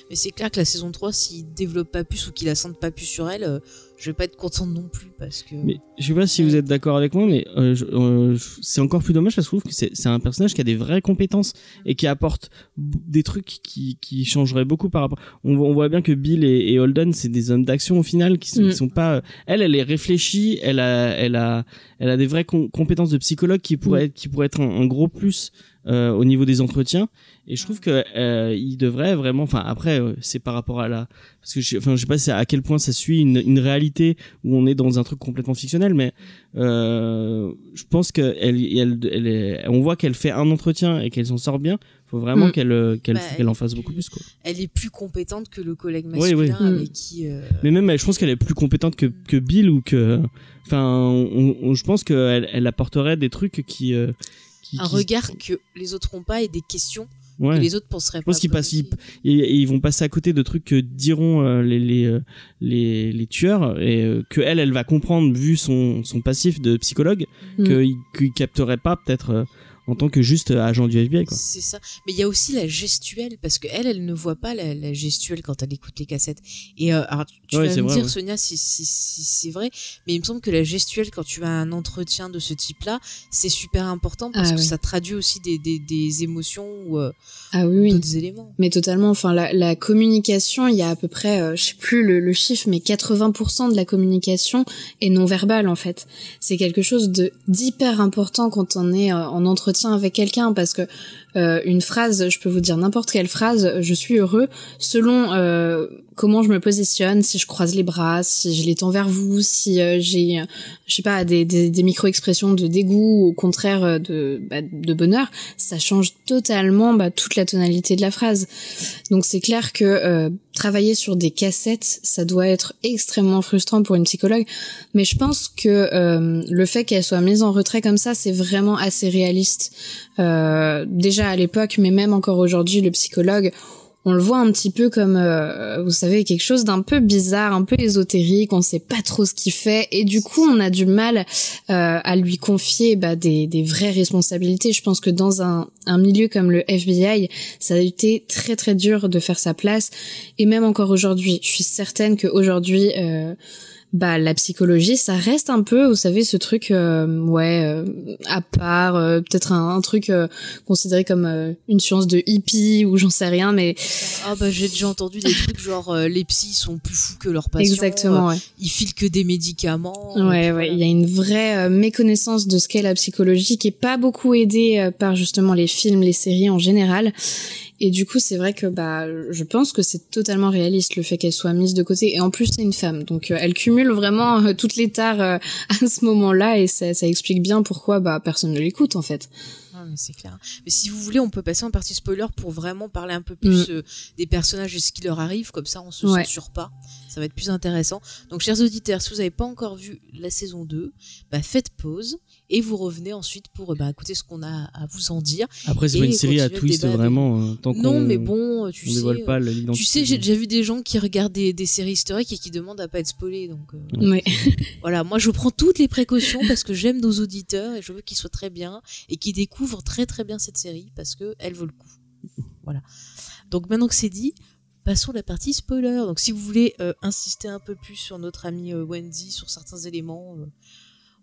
Mais c'est clair que la saison 3, s'ils développent pas plus ou qu'ils la sentent pas plus sur elle, je vais pas être contente non plus parce que. Mais je sais pas si vous êtes d'accord avec moi, mais euh, euh, c'est encore plus dommage parce que je trouve que c'est un personnage qui a des vraies compétences et qui apporte des trucs qui, qui changeraient beaucoup par rapport. On, voit- on voit bien que Bill et, et Holden, c'est des hommes d'action au final qui sont, Mm. qui sont pas. Elle, elle est réfléchie, elle a, elle a, elle a des vraies com- compétences de psychologue qui pourraient, être, qui pourraient être un, un gros plus euh, au niveau des entretiens. Et je trouve que euh, il devrait vraiment. Enfin, après, euh, c'est par rapport à la. Parce que je, enfin, je sais pas c'est à quel point ça suit une, une réalité où on est dans un truc complètement fictionnel, mais euh, je pense que elle, elle, elle est- on voit qu'elle fait un entretien et qu'elle s'en sort bien. Faut vraiment Mm. qu'elle, qu'elle, Bah, qu'elle en fasse beaucoup plus- quoi. Elle est plus compétente que le collègue Oui, oui. masculin Mm. avec qui. euh, Mais même, je pense qu'elle est plus compétente que, que Bill ou que, enfin, on- on- je pense qu'elle, elle apporterait des trucs qui, euh, qui, un qui- regard que les autres n'ont pas et des questions ouais. que les autres penseraient Je pense pas qu'ils passent- poser. et, ils vont passer à côté de trucs que diront euh, les, les, euh, les, les tueurs et euh, que elle, elle va comprendre vu son, son passif de psychologue Mm. qu'il qu'il capterait pas peut-être en tant que juste agent du FBI quoi. C'est ça. Mais il y a aussi la gestuelle, parce que elle, elle ne voit pas la, la gestuelle quand elle écoute les cassettes. Et euh, alors, tu Ouais, vas me vrai, dire, ouais. Sonia, si, si, si c'est vrai, mais il me semble que la gestuelle, quand tu as un entretien de ce type-là, c'est super important parce Ah que oui. ça traduit aussi des, des, des émotions ou euh, Ah oui, oui. d'autres éléments. Mais totalement. Enfin, la, la communication, il y a à peu près, euh, je sais plus le, le chiffre, mais 80% de la communication est non verbale en fait. C'est quelque chose de d'hyper important quand on est euh, en entretien avec quelqu'un parce que euh, une phrase, je peux vous dire n'importe quelle phrase, je suis heureux selon euh, comment je me positionne, si je croise les bras, si je les tends vers vous, si euh, j'ai, euh, je sais pas, des, des, des micro-expressions de dégoût ou au contraire euh, de, bah, de bonheur, ça change totalement bah, toute la tonalité de la phrase. Donc c'est clair que euh, travailler sur des cassettes, ça doit être extrêmement frustrant pour une psychologue. Mais je pense que euh, le fait qu'elle soit mise en retrait comme ça, c'est vraiment assez réaliste. Euh, déjà à l'époque, mais même encore aujourd'hui, le psychologue, on le voit un petit peu comme, euh, vous savez, quelque chose d'un peu bizarre, un peu ésotérique. On sait pas trop ce qu'il fait, et du coup, on a du mal euh, à lui confier bah, des, des vraies responsabilités. Je pense que dans un, un milieu comme le FBI, ça a été très très dur de faire sa place, et même encore aujourd'hui, je suis certaine qu'aujourd'hui, euh, bah la psychologie, ça reste un peu, vous savez, ce truc, euh, ouais, euh, à part, euh, peut-être un, un truc euh, considéré comme euh, une science de hippie ou j'en sais rien, mais Ah bah j'ai déjà entendu des trucs genre euh, les psys sont plus fous que leurs patients. exactement, ouais. ils filent que des médicaments. Ouais, ouais, voilà. il y a une vraie méconnaissance de ce qu'est la psychologie qui est pas beaucoup aidée par justement les films, les séries en général. Et du coup, c'est vrai que bah, je pense que c'est totalement réaliste le fait qu'elle soit mise de côté. Et en plus, c'est une femme, donc euh, elle cumule vraiment euh, toutes les tares euh, à ce moment-là, et ça, ça explique bien pourquoi bah personne ne l'écoute en fait. Ah, mais c'est clair. Mais si vous voulez, on peut passer en partie spoiler pour vraiment parler un peu plus euh, des personnages et ce qui leur arrive. Comme ça, on se Mm. Ouais. censure pas. Ça va être plus intéressant. Donc, chers auditeurs, si vous n'avez pas encore vu la saison 2, bah, faites pause et vous revenez ensuite pour euh, bah, écouter ce qu'on a à vous en dire. Après c'est pas une série à twist vraiment euh, tant qu'on non, mais bon, tu on sais. dévoile pas euh. Tu sais, j'ai déjà vu des gens qui regardent des, des séries historiques et qui demandent à pas être spoilés. Donc euh, Ouais. voilà, moi je prends toutes les précautions parce que j'aime nos auditeurs et je veux qu'ils soient très bien et qu'ils découvrent très très bien cette série parce que elle vaut le coup. Voilà. Donc maintenant que c'est dit, passons à la partie spoiler. Donc si vous voulez euh, insister un peu plus sur notre amie euh, Wendy, sur certains éléments.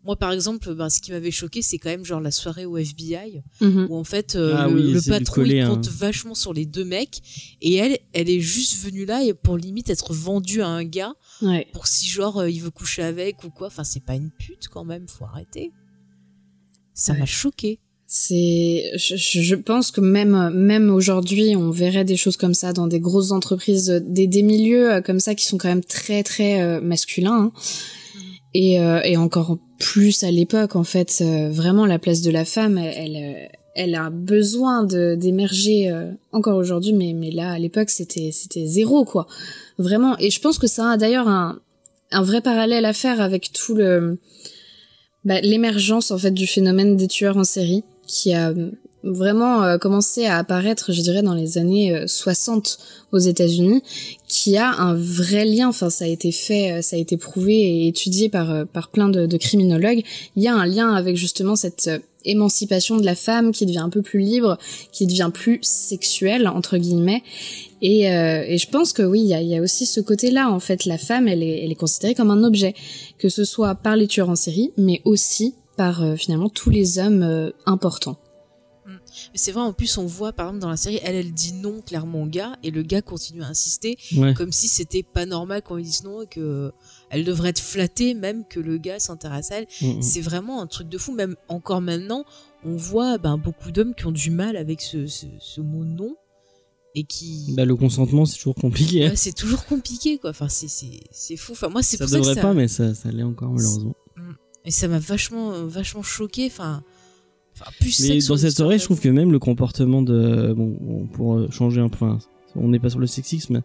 Moi, par exemple, ben, ce qui m'avait choqué, c'est quand même genre la soirée au FBI Mhm. où en fait euh, Ah le, oui, patron coller, il hein. compte vachement sur les deux mecs et elle elle est juste venue là et pour limite être vendue à un gars Ouais. pour si genre euh, il veut coucher avec ou quoi enfin c'est pas une pute quand même faut arrêter ça Ouais. m'a choqué C'est, je, pense que même même aujourd'hui, on verrait des choses comme ça dans des grosses entreprises, euh, des, des milieux comme ça qui sont quand même très très euh, masculins. hein. Et, euh, et encore plus à l'époque, en fait, euh, vraiment la place de la femme, elle, euh, a besoin d'émerger encore aujourd'hui, mais là à l'époque c'était zéro quoi, vraiment. Et je pense que ça a d'ailleurs un un vrai parallèle à faire avec tout le bah, l'émergence en fait du phénomène des tueurs en série qui a vraiment euh, commencé à apparaître, je dirais, dans les années euh, 60 aux États-Unis, qui a un vrai lien. Enfin, ça a été fait, euh, ça a été prouvé et étudié par euh, par plein de, de criminologues. Il y a un lien avec justement cette euh, émancipation de la femme qui devient un peu plus libre, qui devient plus sexuelle entre guillemets. Et, euh, et je pense que oui, il y a, y a, aussi ce côté-là. En fait, la femme, elle est, elle est considérée comme un objet, que ce soit par les tueurs en série, mais aussi par euh, finalement tous les hommes euh, importants. Mais c'est vrai, en plus, on voit, par exemple, dans la série, elle, elle dit non clairement au gars, et le gars continue à insister, Ouais. comme si c'était pas normal qu'on lui dise non, et que elle devrait être flattée, même que le gars s'intéresse à elle. Mm, mm. C'est vraiment un truc de fou. Même encore maintenant, on voit ben, beaucoup d'hommes qui ont du mal avec ce, ce, ce mot non, et qui. Bah, le consentement, c'est toujours compliqué. hein. Ouais, c'est toujours compliqué, quoi. Enfin, c'est- c'est c'est fou. Enfin, moi, c'est Ça pour ça que devrait ça... pas, mais ça, ça l'est encore malheureusement. Et ça m'a vachement, vachement choqué. Enfin, Mais sexe dans sur cette soirée, de je trouve que même le comportement de bon, pour changer un peu, enfin, on n'est pas sur le sexisme,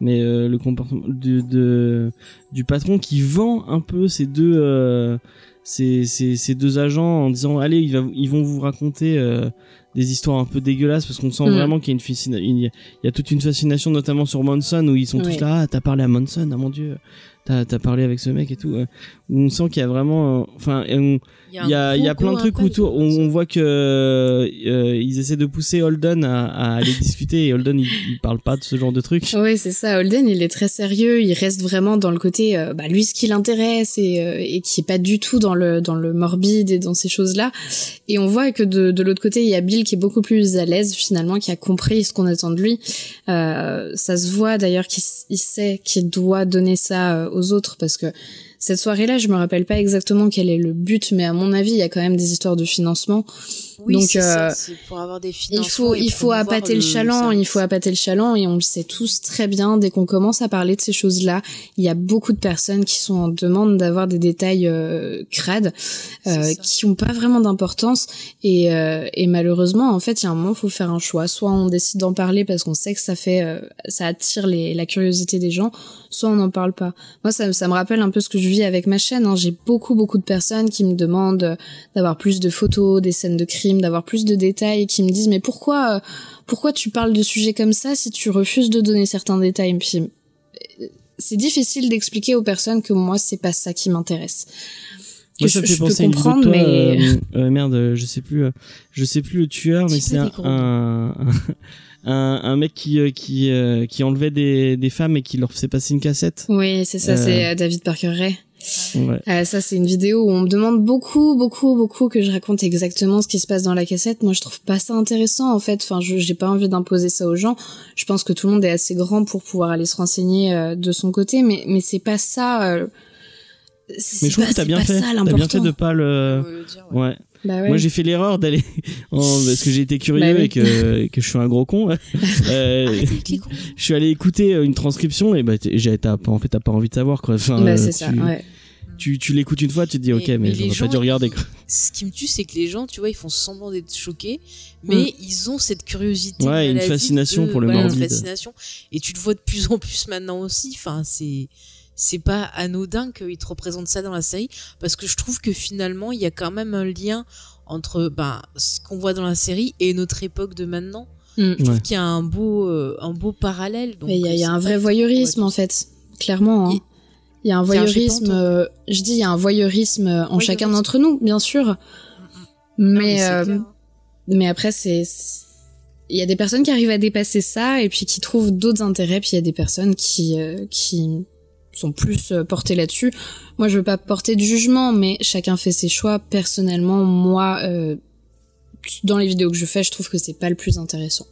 mais euh, le comportement du de, du patron qui vend un peu ces deux euh, ces, ces, ces deux agents en disant allez ils, va- ils vont vous raconter euh, des histoires un peu dégueulasses parce qu'on sent Mhm. vraiment qu'il y a une fascina- il y a, il y a toute une fascination notamment sur Monson où ils sont Oui. tous là ah, t'as parlé à Monson ah mon dieu t'as as parlé avec ce mec et tout euh, où on sent qu'il y a vraiment euh, enfin il y a, un il y a gros, plein de trucs autour. On, on voit que euh, ils essaient de pousser Holden à, à aller discuter et Holden il, il parle pas de ce genre de trucs. Oui, c'est ça. Holden, il est très sérieux. Il reste vraiment dans le côté, euh, bah, lui, ce qui l'intéresse et, euh, et qui est pas du tout dans le dans le morbide et dans ces choses-là. Et on voit que de, de l'autre côté, il y a Bill qui est beaucoup plus à l'aise finalement, qui a compris ce qu'on attend de lui. Euh, ça se voit d'ailleurs qu'il sait qu'il doit donner ça euh, autres parce que cette soirée-là, je me rappelle pas exactement quel est le but, mais à mon avis, il y a quand même des histoires de financement. Oui, Donc, ça, euh, c'est pour avoir des Il faut, il faut appâter le, chaland, il faut appâter le chaland, et on le sait tous très bien. Dès qu'on commence à parler de ces choses-là, il y a beaucoup de personnes qui sont en demande d'avoir des détails euh, crades, euh, qui ont pas vraiment d'importance. Et, euh, et malheureusement, en fait, il y a un moment, il faut faire un choix. Soit on décide d'en parler parce qu'on sait que ça fait, euh, ça attire les, la curiosité des gens, soit on n'en parle pas. Moi, ça, ça me rappelle un peu ce que je vis avec ma chaîne. hein. J'ai beaucoup, beaucoup de personnes qui me demandent euh, d'avoir plus de photos, des scènes de crimes, d'avoir plus de détails, et qui me disent mais pourquoi, euh, pourquoi tu parles de sujets comme ça si tu refuses de donner certains détails? Puis c'est difficile d'expliquer aux personnes que moi c'est pas ça qui m'intéresse. Moi, ça je, me fait je peux penser à une vidéo de comprendre, toi, mais euh, euh, merde, je sais plus, euh, je sais plus le tueur, mais c'est un, un, un, un mec qui qui qui enlevait des des femmes et qui leur faisait passer une cassette. oui, c'est ça, c'est David Parker Ray. Ouais. Euh, ça, c'est une vidéo où on me demande beaucoup, beaucoup, beaucoup que je raconte exactement ce qui se passe dans la cassette. Moi, je trouve pas ça intéressant, en fait. Enfin, je j'ai pas envie d'imposer ça aux gens. Je pense que tout le monde est assez grand pour pouvoir aller se renseigner euh, de son côté, mais mais c'est pas ça. euh, Mais je trouve pas- que t'as bien fait. ça, T'as bien fait de pas le. Dire, ouais. Ouais. Bah ouais. Moi j'ai fait l'erreur d'aller en... parce que j'ai été curieux Bah oui. et, que, que je suis un gros con. Euh, Arrêtez je suis allé écouter une transcription et bah t'as pas en fait t'as pas envie de savoir quoi. Enfin, Bah, euh, c'est ça, ouais. Tu, tu l'écoutes une fois, tu te dis Mais- ok mais, mais j'aurais pas dû regarder. Ce qui me tue, c'est que les gens, tu vois, ils font semblant d'être choqués, mais ils ont cette curiosité. Ouais, une fascination de- pour le voilà, une morbide. fascination. Et tu le vois de plus en plus maintenant aussi. Enfin, c'est c'est pas anodin qu'ils te représentent ça dans la série, parce que je trouve que finalement, il y a quand même un lien entre ben, ce qu'on voit dans la série et notre époque de maintenant. Mm. Je trouve Ouais. qu'il y a un beau, euh, un beau parallèle. il y a, y un vrai voyeurisme en fait, clairement. hein. Il- y a un voyeurisme. euh, je dis, il y a un voyeurisme en chacun d'entre nous, bien sûr. Non, Mais, c'est euh, mais après, c'est c'est- il y a des personnes qui arrivent à dépasser ça et puis qui trouvent d'autres intérêts. Puis il y a des personnes qui euh, qui sont plus euh, portées là-dessus. Moi, je veux pas porter de jugement, mais chacun fait ses choix. Personnellement, moi, euh, dans les vidéos que je fais, je trouve que c'est pas le plus intéressant.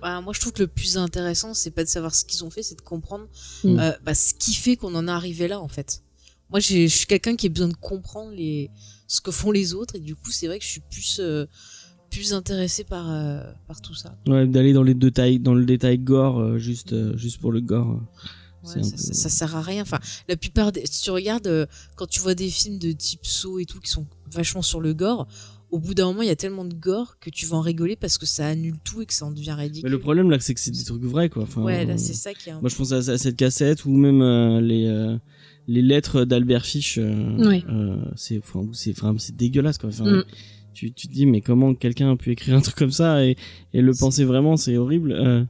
Bah, moi, je trouve que le plus intéressant, c'est pas de savoir ce qu'ils ont fait, c'est de comprendre Mm. euh, bah, ce qui fait qu'on en est arrivé là, en fait. Moi, je suis quelqu'un qui a besoin de comprendre les ce que font les autres, et du coup, c'est vrai que je suis plus euh, plus intéressé par euh, par tout ça. Ouais, d'aller dans les détails dans le détail gore euh, juste juste pour le gore. Ouais, ça, peu- ça- ça sert à rien. Enfin, la plupart des, si tu regardes quand tu vois des films de type Saw et tout qui sont vachement sur le gore, au bout d'un moment, il y a tellement de gore que tu vas en rigoler parce que ça annule tout et que ça en devient ridicule. Mais le problème là c'est que c'est des trucs vrais quoi. Enfin, ouais, là, euh, c'est ça qui est. un- Moi, je pense à, à cette cassette ou même euh, les euh, les lettres d'Albert Fish. euh, Oui. euh, c'est enfin, c'est vraiment c'est dégueulasse quoi. Enfin, Mm. tu, tu te dis mais comment quelqu'un a pu écrire un truc comme ça et, et le penser vraiment c'est horrible. euh.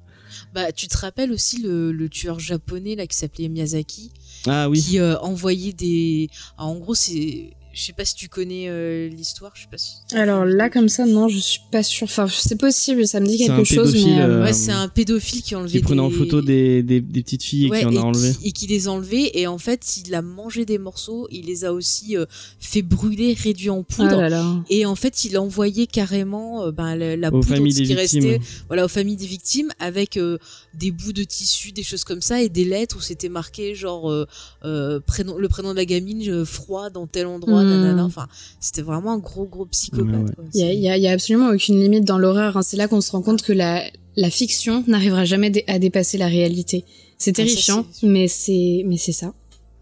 Bah, tu te rappelles aussi le, le tueur japonais là qui s'appelait Miyazaki, Ah oui. qui euh, envoyait des. Ah, en gros, c'est. Je sais pas si tu connais euh, l'histoire, je sais pas si. Alors là, comme ça, non, je suis pas sûre. Enfin, c'est possible, ça me dit quelque chose, mais. euh, Ouais, c'est un pédophile qui a enlevé qui prenait en des- photo des, des, des petites filles et qui en a enlevé. qui- et qui les a enlevés et en fait il a mangé des morceaux il les a aussi euh, fait brûler réduit en Ah poudre là là. et en fait il a envoyé carrément euh, ben, la, la Aux poudre familles ce des qui victimes. restait voilà aux familles des victimes avec euh, des bouts de tissu des choses comme ça et des lettres où c'était marqué genre euh, euh, prénom le prénom de la gamine euh, froid dans tel endroit. Nanana enfin c'était vraiment un gros gros psychopathe Ouais, ouais. Il y a, C'est- il y a- il y a absolument aucune limite dans l'horreur. hein. C'est là qu'on se rend compte que la, la fiction n'arrivera jamais dé- à dépasser la réalité. C'est Ah, ça, terrifiant, mais c'est mais c'est ça.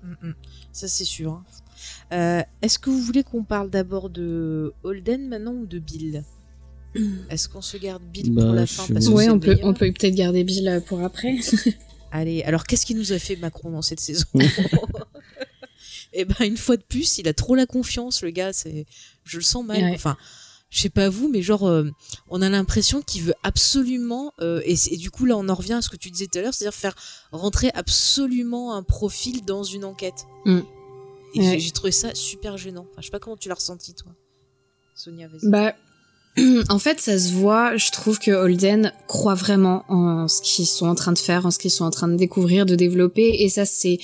Mm, mm. Ça, c'est sûr. hein. Euh, Est-ce que vous voulez qu'on parle d'abord de Holden maintenant ou de Bill? Est-ce qu'on se garde Bill Bah, pour la fin? parce Ouais, on peut on peut peut-être garder Bill euh, pour après. Allez, alors qu'est-ce qu'il nous a fait Macron dans cette saison? Eh ben, une fois de plus, il a trop la confiance, le gars. C'est, je le sens mal. Ouais. Enfin, je sais pas vous, mais genre, euh, on a l'impression qu'il veut absolument, euh, et, et du coup là, on en revient à ce que tu disais tout à l'heure, c'est-à-dire faire rentrer absolument un profil dans une enquête. Mm. Et Ouais. j'ai- trouvé ça super gênant. Enfin, je sais pas comment tu l'as ressenti, toi, Sonia. Vas-y. Bah, en fait, ça se voit. Je trouve que Holden croit vraiment en ce qu'ils sont en train de faire, en ce qu'ils sont en train de découvrir, de développer. Et ça, c'est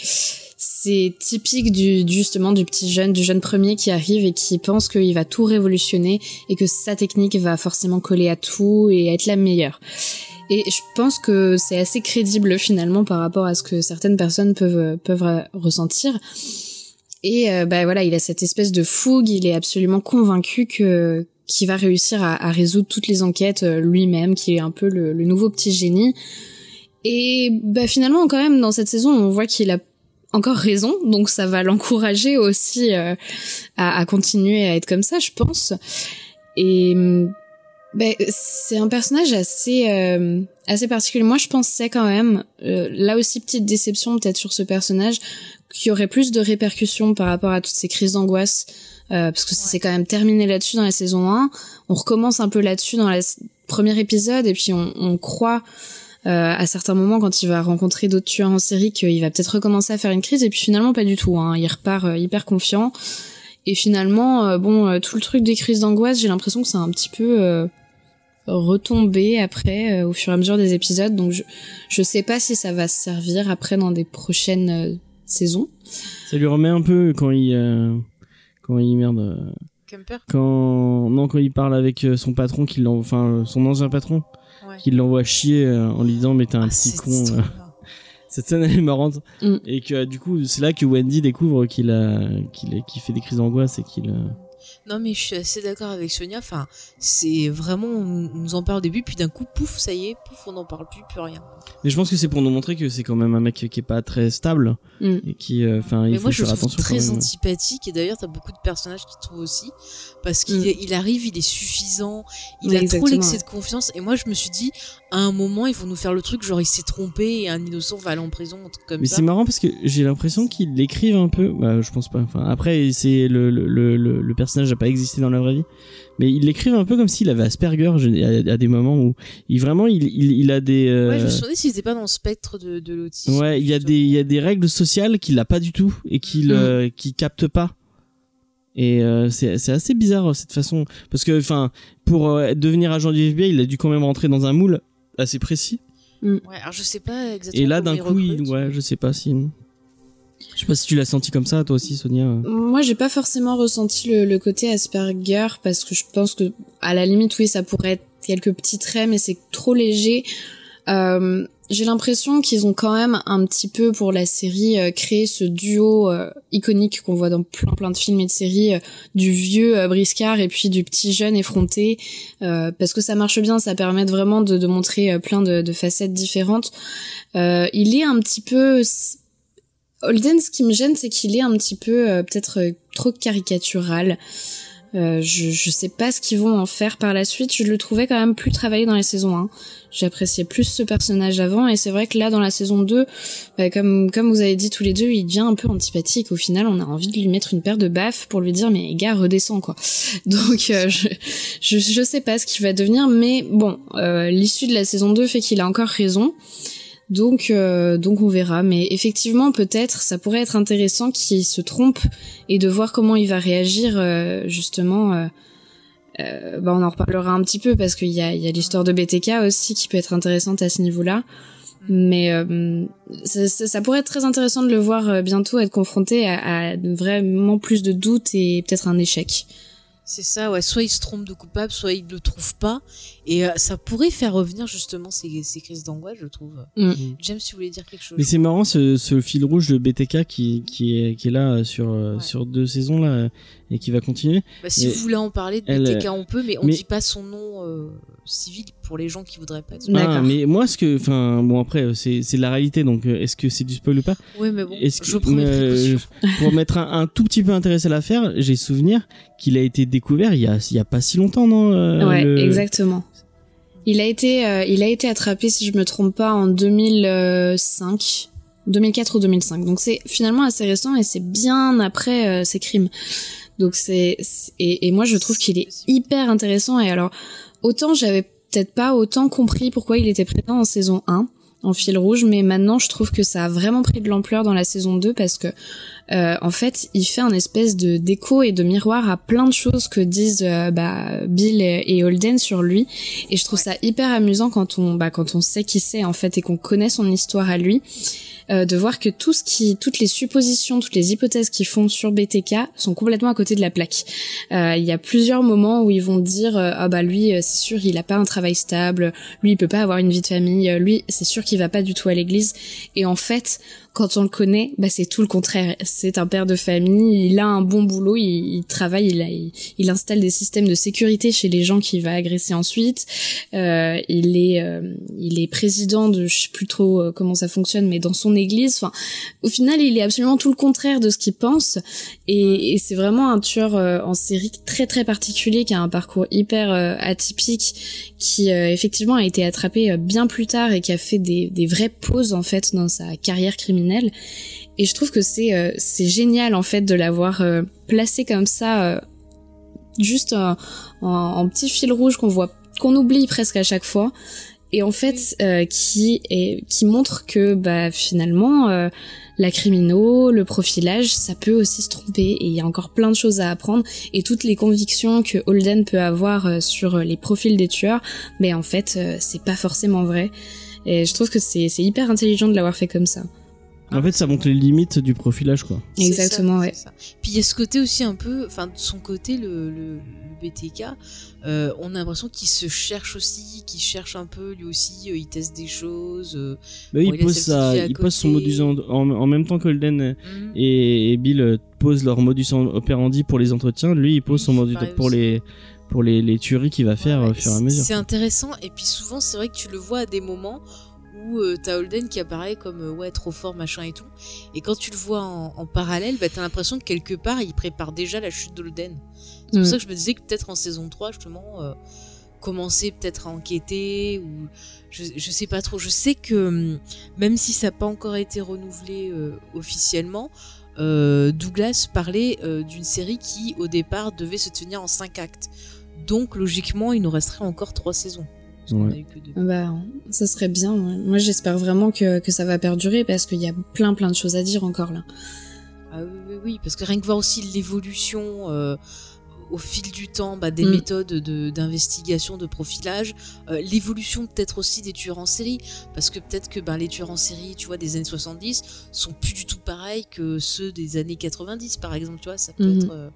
c'est typique du justement du petit jeune, du jeune premier qui arrive et qui pense qu'il va tout révolutionner et que sa technique va forcément coller à tout et être la meilleure. Et je pense que c'est assez crédible finalement par rapport à ce que certaines personnes peuvent peuvent ressentir. Et euh, bah voilà, il a cette espèce de fougue, il est absolument convaincu que qu'il va réussir à, à résoudre toutes les enquêtes euh, lui-même, qu'il est un peu le, le nouveau petit génie. Et bah finalement quand même dans cette saison, on voit qu'il a encore raison, donc ça va l'encourager aussi euh, à, à continuer à être comme ça, je pense. Et ben c'est un personnage assez euh, assez particulier. Moi, je pensais quand même, euh, là aussi petite déception peut-être sur ce personnage, qu'il y aurait plus de répercussions par rapport à toutes ces crises d'angoisse, euh, parce que ça Ouais. s'est quand même terminé là-dessus dans la saison 1. On recommence un peu là-dessus dans le premier épisode, et puis on, on croit euh, à certains moments quand il va rencontrer d'autres tueurs en série qu'il va peut-être recommencer à faire une crise, et puis finalement pas du tout. Hein. Il repart euh, hyper confiant. Et finalement, euh, bon, euh, tout le truc des crises d'angoisse, j'ai l'impression que c'est un petit peu euh, retombé après, euh, au fur et à mesure des épisodes. Donc je, je sais pas si ça va se servir après dans des prochaines euh, saisons. Ça lui remet un peu quand il euh, quand il merde euh, Kemper? quand non quand il parle avec son patron qui enfin son ancien patron Ouais. qui l'envoie chier euh, en lui disant mais t'es un Ah, petit con euh. cette scène elle est marrante Mm. et que du coup c'est là que Wendy découvre qu'il a qu'il qu'il fait des crises d'angoisse et qu'il euh, Non, mais je suis assez d'accord avec Sonia. Enfin, c'est vraiment, on on nous en parle au début, puis d'un coup, pouf, ça y est, pouf, on n'en parle plus, plus rien. mais je pense que c'est pour nous montrer que c'est quand même un mec qui est pas très stable Mm. et qui euh, enfin il Mais faut moi, je le faire trouve attention quand très même. antipathique. Et d'ailleurs, t'as beaucoup de personnages qui trouvent aussi. Parce qu'il Mm. il arrive, il est suffisant. Il Oui, a trop l'excès de confiance. Et moi, je me suis dit, à un moment, ils vont nous faire le truc, genre, il s'est trompé et un innocent va aller en prison, un truc comme Mais ça. c'est marrant parce que j'ai l'impression qu'ils l'écrivent un peu. Bah, je pense pas. Enfin, après, c'est le, le, le, personnage n'a pas existé dans la vraie vie, mais ils l'écrivent un peu comme s'il avait Asperger. Je- Il y a, il y a des moments où il vraiment il, il, il a des. euh, Ouais, je me demandé s'il était pas dans le spectre de, de l'autisme. ouais, il y a des il y a des règles sociales qu'il a pas du tout et qu'il Mm. euh, qu'il capte pas. Et euh, c'est assez bizarre cette façon parce que enfin pour euh, devenir agent du FBI, il a dû quand même rentrer dans un moule assez précis. Ouais, alors je sais pas exactement. Et là d'un coup, il, ouais, je sais pas si. Je sais pas si tu l'as senti comme ça, toi aussi, Sonia. Moi, j'ai pas forcément ressenti le, le côté Asperger parce que je pense que, à la limite, oui, ça pourrait être quelques petits traits, mais c'est trop léger. Euh, j'ai l'impression qu'ils ont quand même un petit peu pour la série euh, créé ce duo euh, iconique qu'on voit dans plein plein de films et de séries euh, du vieux briscard et puis du petit jeune effronté parce que ça marche bien ça permet vraiment de, montrer plein de, de facettes différentes il est un petit peu Holden, ce qui me gêne, c'est qu'il est un petit peu peut-être trop caricatural. Euh, je, je sais pas ce qu'ils vont en faire par la suite. Je le trouvais quand même plus travaillé dans la saison 1. J'appréciais plus ce personnage avant et c'est vrai que là dans la saison 2, bah, comme comme vous avez dit tous les deux, il devient un peu antipathique. Au final, on a envie de lui mettre une paire de baffes pour lui dire mais gars redescends quoi. Donc euh, je, je je sais pas ce qu'il va devenir, mais bon, euh, l'issue de la saison 2 fait qu'il a encore raison. Donc, euh, donc on verra. Mais effectivement, peut-être, ça pourrait être intéressant qu'il se trompe et de voir comment il va réagir, euh, justement. Euh, euh, bah on en reparlera un petit peu parce qu'il y a, il y a l'histoire de BTK aussi qui peut être intéressante à ce niveau-là. Mais ça, pourrait être très intéressant de le voir bientôt être confronté à, à vraiment plus de doutes et peut-être un échec. C'est ça, ouais. Soit il se trompe de coupable, soit il le trouve pas. Et euh, ça pourrait faire revenir justement ces, ces crises d'angoisse, je trouve. Mm. James, tu voulais dire quelque chose? Mais c'est marrant ce, ce, fil rouge de BTK qui, qui, est, qui est là sur, euh, ouais. sur deux saisons là et qui va continuer. Bah, si vous voulez en parler de elle, BTK, on peut, mais on mais... dit pas son nom euh, civil pour les gens qui voudraient pas. Être ah, mais moi, ce que, enfin, bon après, c'est c'est la réalité, donc est-ce que c'est du spoil ou pas? Oui, mais bon. Est-ce que je prends euh, pour m'être un, un, tout petit peu intéressé à l'affaire, j'ai souvenir qu'il a été découvert il y a il y a pas si longtemps, non euh, Ouais, le... exactement. Il a été euh, il a été attrapé si je me trompe pas en 2005. 2004 ou 2005. Donc c'est finalement assez récent et c'est bien après euh, ces crimes. Donc c'est et, et moi je trouve qu'il est hyper intéressant et alors autant j'avais peut-être pas autant compris pourquoi il était présent en saison 1 en fil rouge, mais maintenant je trouve que ça a vraiment pris de l'ampleur dans la saison 2 parce que euh, en fait il fait un espèce de d'écho et de miroir à plein de choses que disent euh, bah, Bill et Holden sur lui et je trouve ouais. ça hyper amusant quand on bah, quand on sait qui c'est en fait et qu'on connaît son histoire à lui euh, de voir que tout ce qui, toutes les suppositions, toutes les hypothèses qu'ils font sur BTK sont complètement à côté de la plaque. Euh, il y a plusieurs moments où ils vont dire euh, ah bah lui c'est sûr il a pas un travail stable, lui il peut pas avoir une vie de famille, lui c'est sûr qu'il va pas du tout à l'église et en fait quand on le connaît, bah c'est tout le contraire. C'est un père de famille, il a un bon boulot, il, il travaille, il, installe des systèmes de sécurité chez les gens qu'il va agresser ensuite. Euh, il est, euh, il est président de, je sais plus trop euh, comment ça fonctionne, mais dans son église. Enfin, au final, il est absolument tout le contraire de ce qu'il pense. Et, et c'est vraiment un tueur euh, en série très très particulier qui a un parcours hyper euh, atypique, qui effectivement a été attrapé bien plus tard et qui a fait des, des vraies pauses en fait dans sa carrière criminelle et je trouve que c'est euh, c'est génial en fait de l'avoir euh, placé comme ça, euh, juste en, en, petit fil rouge qu'on voit, qu'on oublie presque à chaque fois, et en fait qui est qui montre que bah finalement la crimino, le profilage, ça peut aussi se tromper et il y a encore plein de choses à apprendre et toutes les convictions que Holden peut avoir sur les profils des tueurs, mais en fait c'est pas forcément vrai. Et je trouve que c'est hyper intelligent de l'avoir fait comme ça. En fait, ça montre les limites du profilage, quoi. Exactement, ça, ouais. Ça. Puis il y a ce côté aussi un peu, enfin, de son côté, le, le, le BTK, euh, on a l'impression qu'il se cherche aussi, qu'il cherche un peu, lui aussi, euh, il teste des choses. Euh, bah bon, il, pose ça, il pose son modus en, en, en même temps qu'Holden mmh. et, et, Bill posent leur modus operandi pour les entretiens. Lui, il pose son modus pour aussi. les pour les, les tueries qu'il va faire ouais, au fur et à mesure. C'est intéressant, et puis souvent, c'est vrai que tu le vois à des moments où euh, t'as Holden qui apparaît comme euh, ouais trop fort machin et tout. Et quand tu le vois en, en parallèle bah t'as l'impression que quelque part il prépare déjà la chute d'Holden c'est pour mm. ça que je me disais que peut-être en saison 3 justement euh, commencer peut-être à enquêter ou je, je sais pas trop. Je sais que hum, même si ça n'a pas encore été renouvelé officiellement Douglas parlait d'une série qui au départ devait se tenir en 5 actes. Donc logiquement il nous resterait encore 3 saisons Ouais. Bah, ça serait bien. Ouais. Moi, j'espère vraiment que, que ça va perdurer parce qu'il y a plein plein de choses à dire encore là. Ah oui, oui, oui. parce que rien que voir aussi l'évolution euh, au fil du temps bah, des mm. méthodes d'investigation, de, de, profilage, euh, l'évolution peut-être aussi des tueurs en série, parce que peut-être que ben, les tueurs en série, tu vois, des années 70 sont plus du tout pareils que ceux des années 90, par exemple, tu vois, ça peut mm -hmm. être... Euh,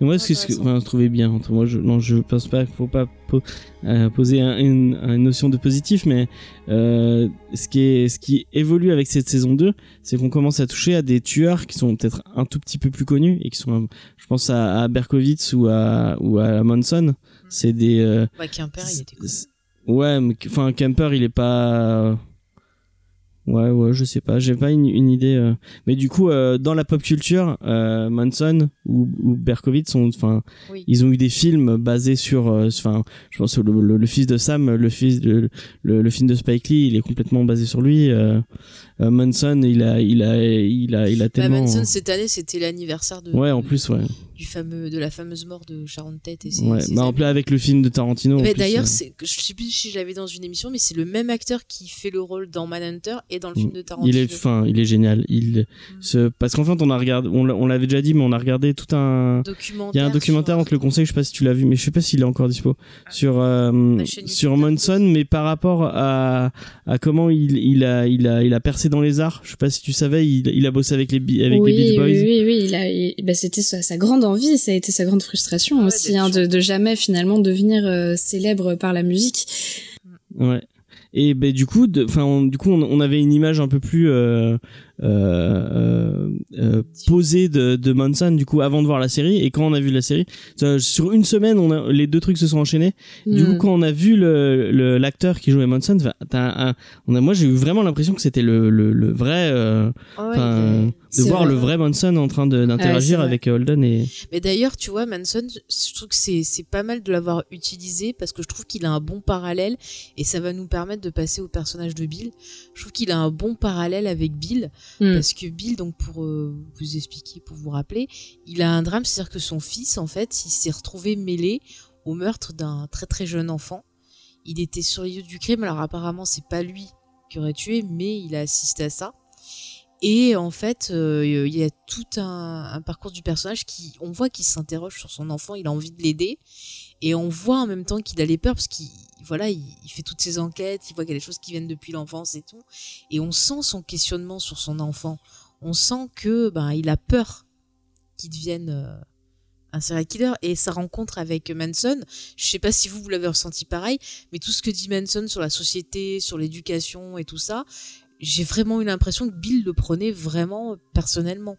et moi, ce que enfin, je trouvais bien, moi, je, non, je pense pas qu'il faut pas po euh, poser un, une, une, notion de positif, mais euh, ce qui est, ce qui évolue avec cette saison 2, c'est qu'on commence à toucher à des tueurs qui sont peut-être un tout petit peu plus connus et qui sont, je pense à, à Berkowitz ou à, ou à Monson. Mm. C'est des. Euh, ouais, Kemper, il était cool. Ouais, mais enfin, Kemper, il est pas Ouais, ouais, je sais pas, j'ai pas une, une idée. euh. Mais du coup, euh, dans la pop culture, euh, Manson ou, ou Berkowitz sont, enfin, Oui. ils ont eu des films basés sur, enfin, je pense que le, le, le fils de Sam, le fils de, le, le film de Spike Lee, il est complètement basé sur lui. Manson, il a, il a, il a, il a Bah, tellement. Manson, cette année, c'était l'anniversaire de, Ouais, en plus, ouais. du fameux, de la fameuse mort de Sharon Tate et ses, Ouais. ses Bah, en plus avec le film de Tarantino. d'ailleurs, je sais plus si je l'avais dans une émission, mais c'est le même acteur qui fait le rôle dans Manhunter et dans le film de Tarantino. il est, enfin, il est génial. Il, ce, parce qu'en fait, on a regardé, on l'a- on l'avait déjà dit, mais on a regardé tout un. documentaire. Il y a un documentaire, sur- on te le conseille, je sais pas si tu l'as vu, mais je sais pas s'il est encore dispo. Sur, euh, chaîne sur. Manson, mais par rapport à, à comment il, il a, il a, il a percé dans les arts. Je sais pas si tu savais, il, il a bossé avec les, avec oui, les Beach Boys. oui, oui, oui, il a, il- bah, c'était sa, sa grande envie, ça a été sa grande frustration Ah ouais, aussi, hein, de, de jamais finalement devenir euh, célèbre par la musique. Ouais. Et ben du coup, du coup, on, avait une image un peu plus euh, posée de, de Manson, du coup, avant de voir la série. Et quand on a vu la série, sur une semaine, on a, les deux trucs se sont enchaînés. Du coup, Hmm. quand on a vu le le- l'acteur qui jouait Manson, enfin, t'as un- on a, moi, j'ai eu vraiment l'impression que c'était le, le, le vrai, euh, Ah ouais, de voir vrai. le vrai Manson en train d'interagir avec Holden et. Mais d'ailleurs, tu vois, Manson, je trouve que c'est, c'est pas mal de l'avoir utilisé parce que je trouve qu'il a un bon parallèle et ça va nous permettre de passer au personnage de Bill. Je trouve qu'il a un bon parallèle avec Bill Hmm. parce que Bill, donc pour euh, vous expliquer, pour vous rappeler, il a un drame, c'est-à-dire que son fils, en fait, il s'est retrouvé mêlé au meurtre d'un très très jeune enfant. Il était sur les lieux du crime, alors apparemment c'est pas lui qui aurait tué, mais il a assisté à ça. Et en fait, euh, il y a tout un, un parcours du personnage qui, on voit qu'il s'interroge sur son enfant, il a envie de l'aider, et on voit en même temps qu'il a les peurs parce qu'il, voilà, il, fait toutes ses enquêtes, il voit qu'il y a des choses qui viennent depuis l'enfance et tout, et on sent son questionnement sur son enfant. On sent que, ben, il a peur qu'il devienne euh, un serial killer, et sa rencontre avec Manson, je sais pas si vous, vous l'avez ressenti pareil, mais tout ce que dit Manson sur la société, sur l'éducation et tout ça, j'ai vraiment eu l'impression que Bill le prenait vraiment personnellement.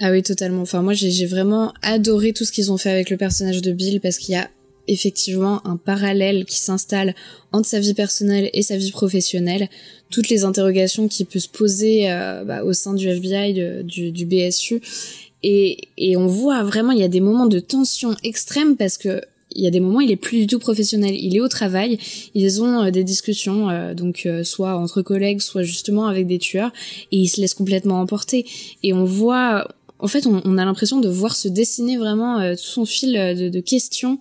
Ah oui, totalement. Enfin, moi, j'ai vraiment adoré tout ce qu'ils ont fait avec le personnage de Bill parce qu'il y a effectivement un parallèle qui s'installe entre sa vie personnelle et sa vie professionnelle. Toutes les interrogations qui peuvent se poser euh, bah, au sein du FBI, de- du, du BSU. Et, et on voit vraiment, il y a des moments de tension extrême parce que il y a des moments, il est plus du tout professionnel. Il est au travail. Ils ont euh, des discussions, euh, donc euh, soit entre collègues, soit justement avec des tueurs, et il se laisse complètement emporter. Et on voit, en fait, on, on a l'impression de voir se dessiner vraiment euh, tout son fil euh, de, de questions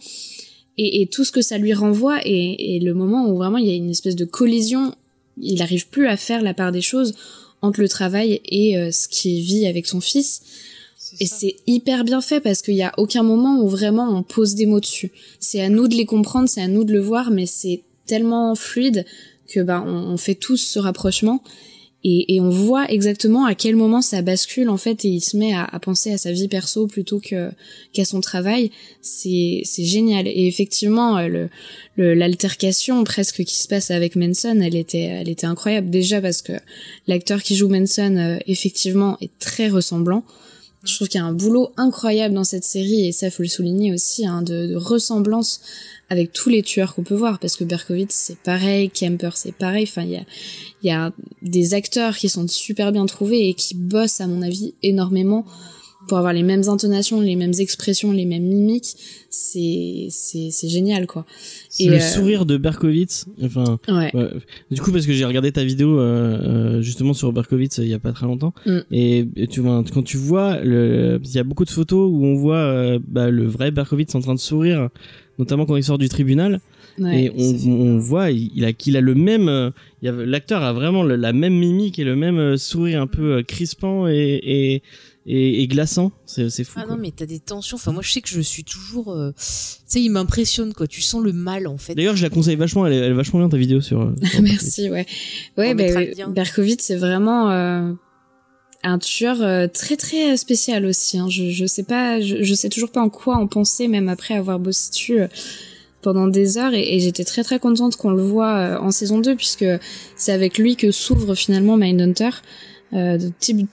et, et tout ce que ça lui renvoie. Et, et le moment où vraiment il y a une espèce de collision, il n'arrive plus à faire la part des choses entre le travail et euh, ce qu'il vit avec son fils. Et c'est hyper bien fait parce qu'il y a aucun moment où vraiment on pose des mots dessus. C'est à nous de les comprendre, c'est à nous de le voir, mais c'est tellement fluide que ben on, on fait tous ce rapprochement et, et on voit exactement à quel moment ça bascule en fait et il se met à, à penser à sa vie perso plutôt que qu'à son travail. C'est génial et effectivement euh, le- l'altercation presque qui se passe avec Manson, elle était elle était incroyable déjà parce que l'acteur qui joue Manson euh, effectivement est très ressemblant. Je trouve qu'il y a un boulot incroyable dans cette série et ça faut le souligner aussi hein, de, ressemblance avec tous les tueurs qu'on peut voir parce que Berkowitz c'est pareil, Kemper c'est pareil. Enfin il y a il y a des acteurs qui sont super bien trouvés et qui bossent à mon avis énormément pour avoir les mêmes intonations, les mêmes expressions, les mêmes mimiques. C'est c'est c'est génial quoi. Et, le euh, sourire de Berkowitz, enfin, Ouais. Ouais. Du coup, parce que j'ai regardé ta vidéo euh, euh, justement sur Berkowitz il y a pas très longtemps, Mm. et, et tu vois quand tu vois, le- il y a beaucoup de photos où on voit euh, bah, le vrai Berkowitz en train de sourire, notamment quand il sort du tribunal, ouais. et on, on voit il, a qu'il a le même, l'acteur a vraiment le- la même mimique et le même sourire un peu crispant et et, et, et glaçant. C'est c'est fou. Ah quoi. non, mais t'as des tensions. Enfin, moi, je sais que je suis toujours. euh, Tu sais, il m'impressionne, quoi. Tu sens le mal, en fait. D'ailleurs, je la conseille vachement. Elle est, elle est vachement bien ta vidéo sur. euh, sur Merci, ouais. Ouais, ben lien. Berkowitz, c'est vraiment euh, un tueur euh, très très spécial aussi. Hein. Je, je sais pas, je, je sais toujours pas en quoi en penser, même après avoir bossé dessus euh, pendant des heures. Et, et j'étais très très contente qu'on le voit euh, en saison 2, puisque c'est avec lui que s'ouvre finalement Mindhunter. Euh,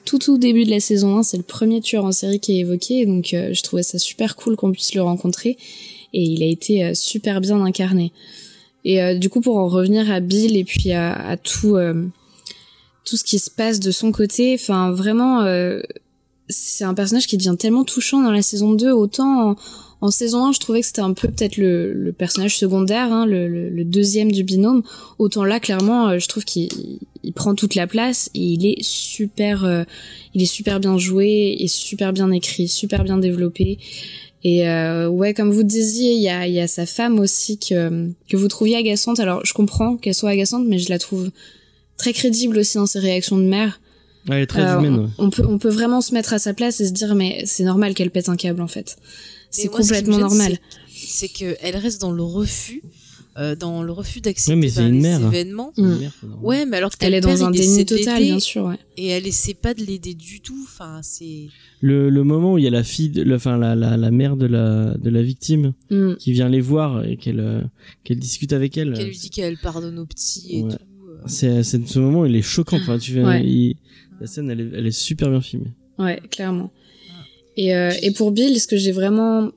tout tout début de la saison 1, c'est le premier tueur en série qui est évoqué, donc euh, je trouvais ça super cool qu'on puisse le rencontrer, et il a été euh, super bien incarné. Et euh, du coup, pour en revenir à Bill et puis à, à tout, euh, tout ce qui se passe de son côté. Enfin, vraiment, euh, c'est un personnage qui devient tellement touchant dans la saison 2. Autant en saison 1, je trouvais que c'était un peu peut-être le, le, personnage secondaire, hein, le, le, deuxième du binôme. Autant là, clairement, euh, je trouve qu'il il prend toute la place et il est super, euh, il est super bien joué et super bien écrit, super bien développé. Et euh, ouais, comme vous disiez, il y a, y a sa femme aussi que, que vous trouviez agaçante. Alors, je comprends qu'elle soit agaçante, mais je la trouve très crédible aussi dans ses réactions de mère. Elle est très euh, humaine. On, peut, on peut vraiment se mettre à sa place et se dire, mais c'est normal qu'elle pète un câble en fait. C'est complètement normal. C'est qu'elle reste dans le refus. Euh, dans le refus d'accepter ouais, les événements. Mm. Ouais, mais alors elle est dans un déni total, bien sûr. Ouais. Et elle essaie pas de l'aider du tout. Enfin, c'est le, le moment où il y a la fille, de, enfin la, la, la mère de la de la victime mm. qui vient les voir et qu'elle euh, qu'elle discute avec elle. Qu'elle lui dit qu'elle pardonne aux petits et tout. C'est, c'est ce moment, il est choquant. Enfin, tu la scène, elle est, elle est super bien filmée. Ouais, clairement. Et, euh, et pour Bill, ce que j'ai vraiment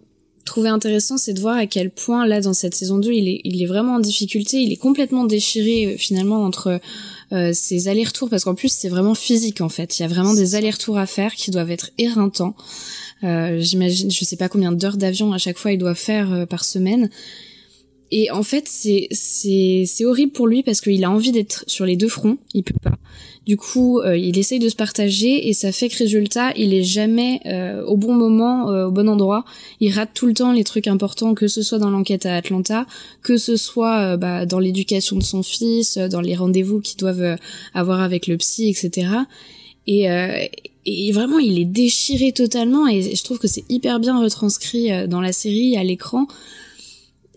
trouvé intéressant, c'est de voir à quel point, là, dans cette saison 2, il est, il est vraiment en difficulté. Il est complètement déchiré, euh, finalement, entre euh, ses allers-retours, parce qu'en plus, c'est vraiment physique, en fait. Il y a vraiment des allers-retours à faire qui doivent être éreintants. Euh, J'imagine, je sais pas combien d'heures d'avion à chaque fois il doit faire euh, par semaine. Et en fait, c'est c'est c'est horrible pour lui parce qu'il a envie d'être sur les deux fronts, il peut pas. Du coup, euh, il essaye de se partager et ça fait que résultat, il est jamais euh, au bon moment, euh, au bon endroit. Il rate tout le temps les trucs importants, que ce soit dans l'enquête à Atlanta, que ce soit bah, dans l'éducation de son fils, dans les rendez-vous qu'ils doivent avoir avec le psy, etc. Et, et vraiment, il est déchiré totalement et je trouve que c'est hyper bien retranscrit dans la série à l'écran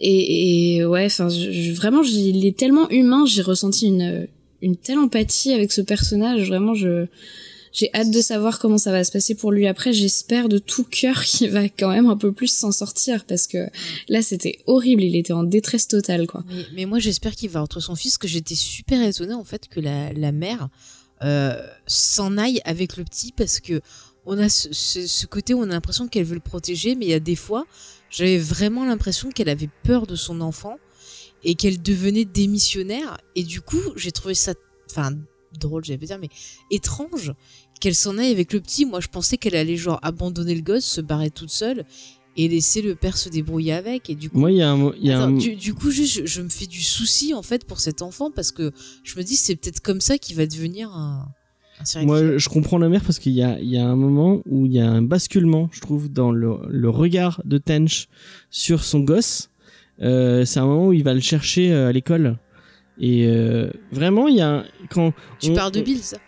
et, et ouais, enfin, vraiment, il est tellement humain. J'ai ressenti une une telle empathie avec ce personnage. Vraiment, je j'ai hâte de savoir comment ça va se passer pour lui après. J'espère de tout cœur qu'il va quand même un peu plus s'en sortir parce que là c'était horrible. Il était en détresse totale quoi. Mais, mais moi j'espère qu'il va retrouver son fils. Que j'étais super étonnée en fait que la, la mère euh, s'en aille avec le petit parce que on a ce, ce, ce côté où on a l'impression qu'elle veut le protéger, mais il y a des fois j'avais vraiment l'impression qu'elle avait peur de son enfant et qu'elle devenait démissionnaire. Et du coup, j'ai trouvé ça, enfin, drôle, j'allais dire, mais étrange qu'elle s'en aille avec le petit. Moi, je pensais qu'elle allait genre abandonner le gosse, se barrer toute seule et laisser le père se débrouiller avec. Et du coup, moi, il y a un, y a un... Du, du, coup, juste, je, me fais du souci en fait pour cet enfant parce que je me dis c'est peut-être comme ça qu'il va devenir un. Moi, je comprends la mère parce qu'il y a, il y a un moment où il y a un basculement, je trouve, dans le, le regard de Tench sur son gosse. Euh, c'est un moment où il va le chercher euh, à l'école. Et euh, vraiment, il y a un, quand tu parles de Bill, ça?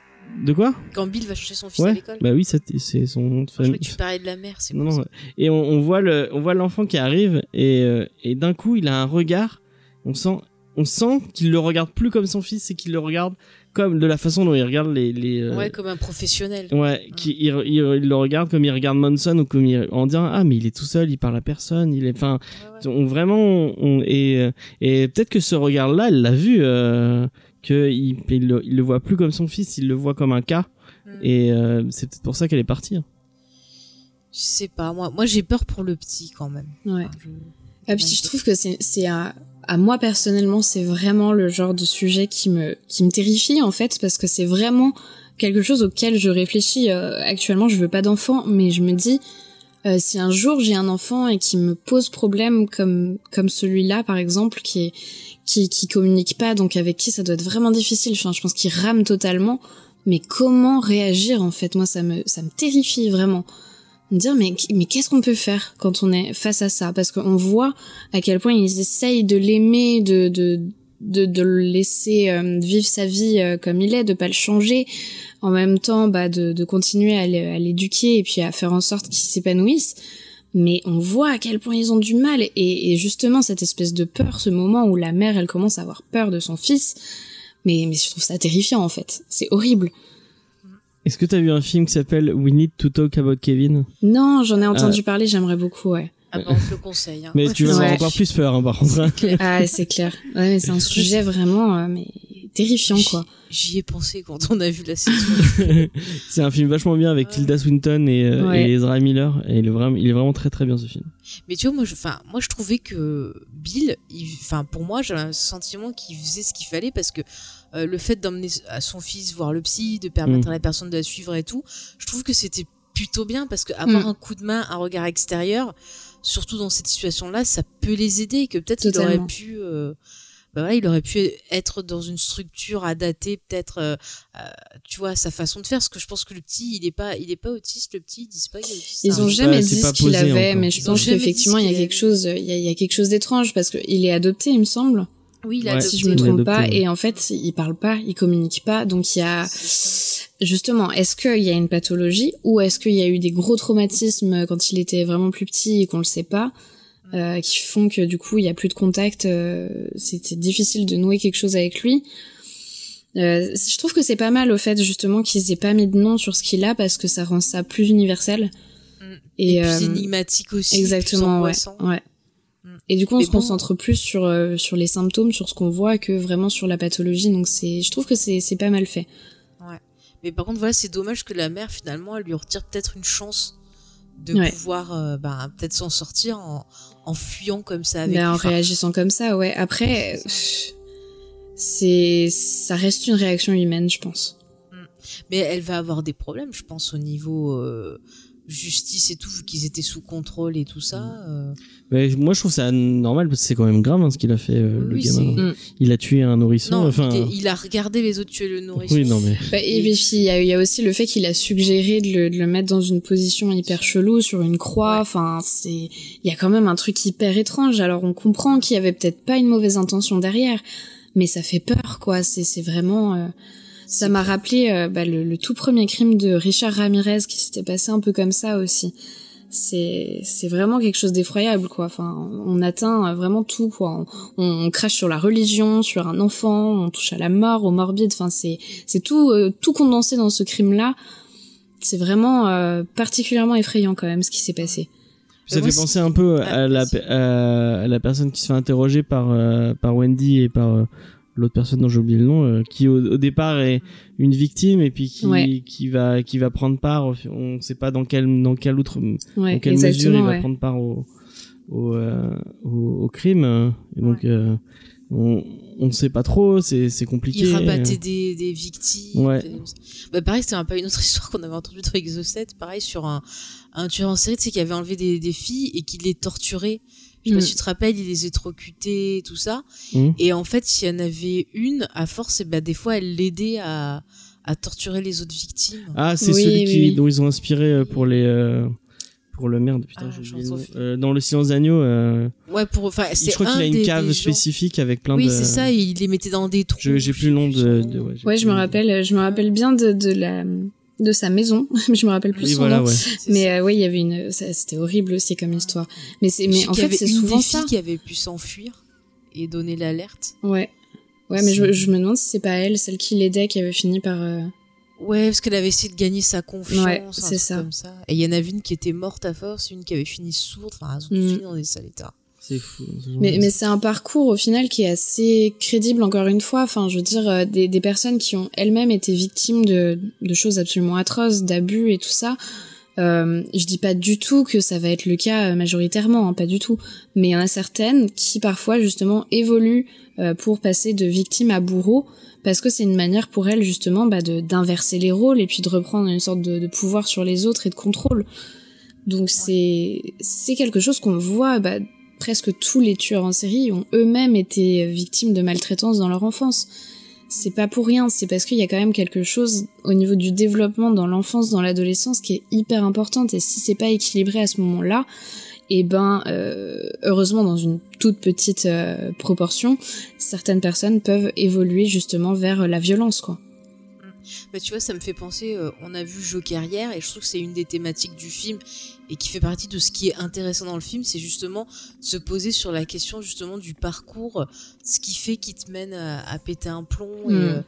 De quoi? Quand Bill va chercher son fils à l'école. Bah oui, c'est son nom de famille. Je tu parlais de la mère, c'est non, non, Et on, on, voit le, on voit l'enfant qui arrive et, euh, et d'un coup, il a un regard. On sent, on sent qu'il le regarde plus comme son fils, c'est qu'il le regarde comme de la façon dont il regarde les, les euh, ouais comme un professionnel. Ouais qui il, il, le regarde comme il regarde Monson ou comme il, en disant ah mais il est tout seul il parle à personne il est enfin on vraiment on, et euh, et peut-être que ce regard là elle l'a vu euh, que il, il, le, il, le, voit plus comme son fils il le voit comme un cas mm. et euh, c'est peut-être pour ça qu'elle est partie hein. je sais pas moi moi j'ai peur pour le petit quand même. Ouais. Je... Ah, puis je trouve que c'est c'est un à moi personnellement, c'est vraiment le genre de sujet qui me qui me terrifie en fait parce que c'est vraiment quelque chose auquel je réfléchis euh, actuellement. Je veux pas d'enfant, mais je me dis euh, si un jour j'ai un enfant et qui me pose problème comme comme celui-là par exemple qui est qui qui communique pas donc avec qui ça doit être vraiment difficile. Enfin, je pense qu'il rame totalement. Mais comment réagir en fait? Moi, ça me ça me terrifie vraiment dire mais mais qu'est-ce qu'on peut faire quand on est face à ça? Parce qu'on voit à quel point ils essayent de l'aimer de de de, de le laisser euh, vivre sa vie euh, comme il est de pas le changer. En même temps bah de, de continuer à l'éduquer et puis à faire en sorte qu'il s'épanouisse mais on voit à quel point ils ont du mal. Et, et, justement cette espèce de peur ce moment où la mère elle commence à avoir peur de son fils mais mais je trouve ça terrifiant en fait. C'est horrible est-ce que tu as vu un film qui s'appelle We Need to Talk About Kevin? Non, j'en ai entendu ah. parler, j'aimerais beaucoup, ouais. Ah bah on te le conseille. Hein. Mais tu vas avoir encore plus peur, hein, par contre. Ah, c'est clair. Ouais, c'est un sujet vraiment, euh, mais terrifiant, quoi. J'y ai pensé quand on a vu la saison. c'est un film vachement bien avec Tilda Swinton et, euh, Ouais. et Ezra Miller. Et il est, vraiment, il est vraiment très très bien ce film. Mais tu vois, moi, je, enfin, moi, je trouvais que Bill, il- enfin, pour moi, j'avais un sentiment qu'il faisait ce qu'il fallait parce que euh, le fait d'emmener à son fils voir le psy, de permettre Mm. à la personne de la suivre et tout, je trouve que c'était plutôt bien parce que avoir Mm. un coup de main, un regard extérieur, surtout dans cette situation-là, ça peut les aider et que peut-être il aurait pu. euh, bah voilà, il aurait pu être dans une structure adaptée, peut-être, euh, euh, tu vois, à sa façon de faire. Parce que je pense que le petit, il est pas, il est pas autiste. Le petit, ils disent pas qu'il est autiste. Ils hein. ont jamais dit ce qu'il avait, encore. mais je Ils ont pense qu'effectivement, il y a quelque chose, il y a, il y a quelque chose d'étrange parce qu'il est adopté, il me semble, Oui, il a Ouais, adopté. si je me trompe adopté, pas, ouais. et en fait, il parle pas, il communique pas, donc il y a, justement, est-ce qu'il y a une pathologie ou est-ce qu'il y a eu des gros traumatismes quand il était vraiment plus petit et qu'on le sait pas, euh, qui font que du coup il y a plus de contact, euh, c'était difficile de nouer quelque chose avec lui. Euh, je trouve que c'est pas mal au fait justement qu'ils aient pas mis de nom sur ce qu'il a parce que ça rend ça plus universel. Mm. Et, Et, puis euh, énigmatique aussi. exactement, plus ouais, ouais. Mm. Et du coup, on Mais se bon. concentre plus sur euh, sur les symptômes, sur ce qu'on voit, que vraiment sur la pathologie. Donc c'est, je trouve que c'est c'est pas mal fait. Mais par contre, voilà, c'est dommage que la mère, finalement, elle lui retire peut-être une chance de Ouais. pouvoir euh, bah, peut-être s'en sortir en, en fuyant comme ça avec Ben, en. Enfin, réagissant comme ça, ouais. Après, C'est ça reste une réaction humaine, je pense. Mais elle va avoir des problèmes, je pense, au niveau euh, justice et tout, vu qu'ils étaient sous contrôle et tout ça. euh. Mais moi, je trouve ça normal parce que c'est quand même grave hein, ce qu'il a fait, euh, le gamin. Mm. Il a tué un nourrisson. Non, enfin, il, est- il a regardé les autres tuer le nourrisson. oui, non, mais. Bah, et puis, il y, a, il y a aussi le fait qu'il a suggéré de le, de le mettre dans une position hyper chelou sur une croix. Ouais. Enfin, c'est, il y a quand même un truc hyper étrange. Alors, on comprend qu'il y avait peut-être pas une mauvaise intention derrière, mais ça fait peur, quoi. C'est, c'est vraiment. euh, ça m'a rappelé euh, bah, le, le tout premier crime de Richard Ramirez qui s'était passé un peu comme ça aussi. C'est, c'est vraiment quelque chose d'effroyable, quoi. Enfin, on atteint euh, vraiment tout, quoi. On, on crache sur la religion, sur un enfant, on touche à la mort, au morbide. Enfin, c'est, c'est tout, euh, tout condensé dans ce crime-là. C'est vraiment euh, particulièrement effrayant quand même ce qui s'est passé. Ça moi, fait penser un peu à la, à, à la personne qui se fait interroger par, euh, par Wendy et par euh, l'autre personne dont j'ai oublié le nom, euh, qui au, au départ est une victime et puis qui, Ouais. qui, va, qui va prendre part, on sait pas dans quelle, dans quelle outre, Ouais, dans quelle mesure il va ouais. prendre part au, au, euh, au, au crime. Et donc, euh, on, on sait pas trop, c'est, c'est compliqué. Il rabattait des, des victimes. Ouais. des- Bah, pareil, c'était un peu une autre histoire qu'on avait entendue dans Exocet. Pareil, sur un, un tueur en série, tu sais, qui avait enlevé des, des filles et qui les torturait. Je sais pas Mm. si tu te rappelles, il les électrocutait et tout ça. Mm. Et en fait, s'il y en avait une, à force, et bah, des fois, elle l'aidait à, à torturer les autres victimes. Ah, c'est Oui, celui oui, qui, oui. dont ils ont inspiré euh, pour les, euh, pour le merde, putain, Ah, j'ai. Euh, dans le silence d'agneau, euh, Ouais, pour, enfin, je c'est crois qu'il a une des- cave des gens- spécifique avec plein Oui, de. c'est ça, il les mettait dans des trous. Je- j'ai plus le nom je de. de- ouais, je me rappelle, je me rappelle bien de, de la de sa maison, mais je me rappelle plus Oui, son voilà, nom. ouais. Mais euh, oui, il y avait une, c'était horrible aussi comme histoire. Mais c'est, mais en fait, c'est une souvent des ça. filles qui avait pu s'enfuir et donner l'alerte. Ouais. Ouais, mais je, je me demande si c'est pas elle, celle qui l'aidait, qui avait fini par. euh, Ouais, parce qu'elle avait essayé de gagner sa confiance. Ouais, c'est ça. Comme ça. Et il y en avait une qui était morte à force, une qui avait fini sourde. Enfin, elles ont fini dans des sales états. C'est fou. Mais, mais c'est un parcours au final qui est assez crédible encore une fois. Enfin, je veux dire, euh, des, des personnes qui ont elles-mêmes été victimes de, de choses absolument atroces, d'abus et tout ça. Euh, je dis pas du tout que ça va être le cas euh, majoritairement, hein, pas du tout. Mais il y en a certaines qui parfois justement évoluent euh, pour passer de victime à bourreau parce que c'est une manière pour elles justement bah, de d'inverser les rôles et puis de reprendre une sorte de, de pouvoir sur les autres et de contrôle. Donc c'est c'est quelque chose qu'on voit bah, presque tous les tueurs en série ont eux-mêmes été victimes de maltraitance dans leur enfance. C'est pas pour rien, c'est parce qu'il y a quand même quelque chose au niveau du développement dans l'enfance, dans l'adolescence qui est hyper importante et si c'est pas équilibré à ce moment-là, et ben euh, heureusement dans une toute petite euh, proportion, certaines personnes peuvent évoluer justement vers la violence quoi. Bah, tu vois, ça me fait penser, euh, on a vu Joker hier, et je trouve que c'est une des thématiques du film, et qui fait partie de ce qui est intéressant dans le film, c'est justement de se poser sur la question justement du parcours, ce qui fait qui te mène à, à péter un plomb, et, Mm. euh,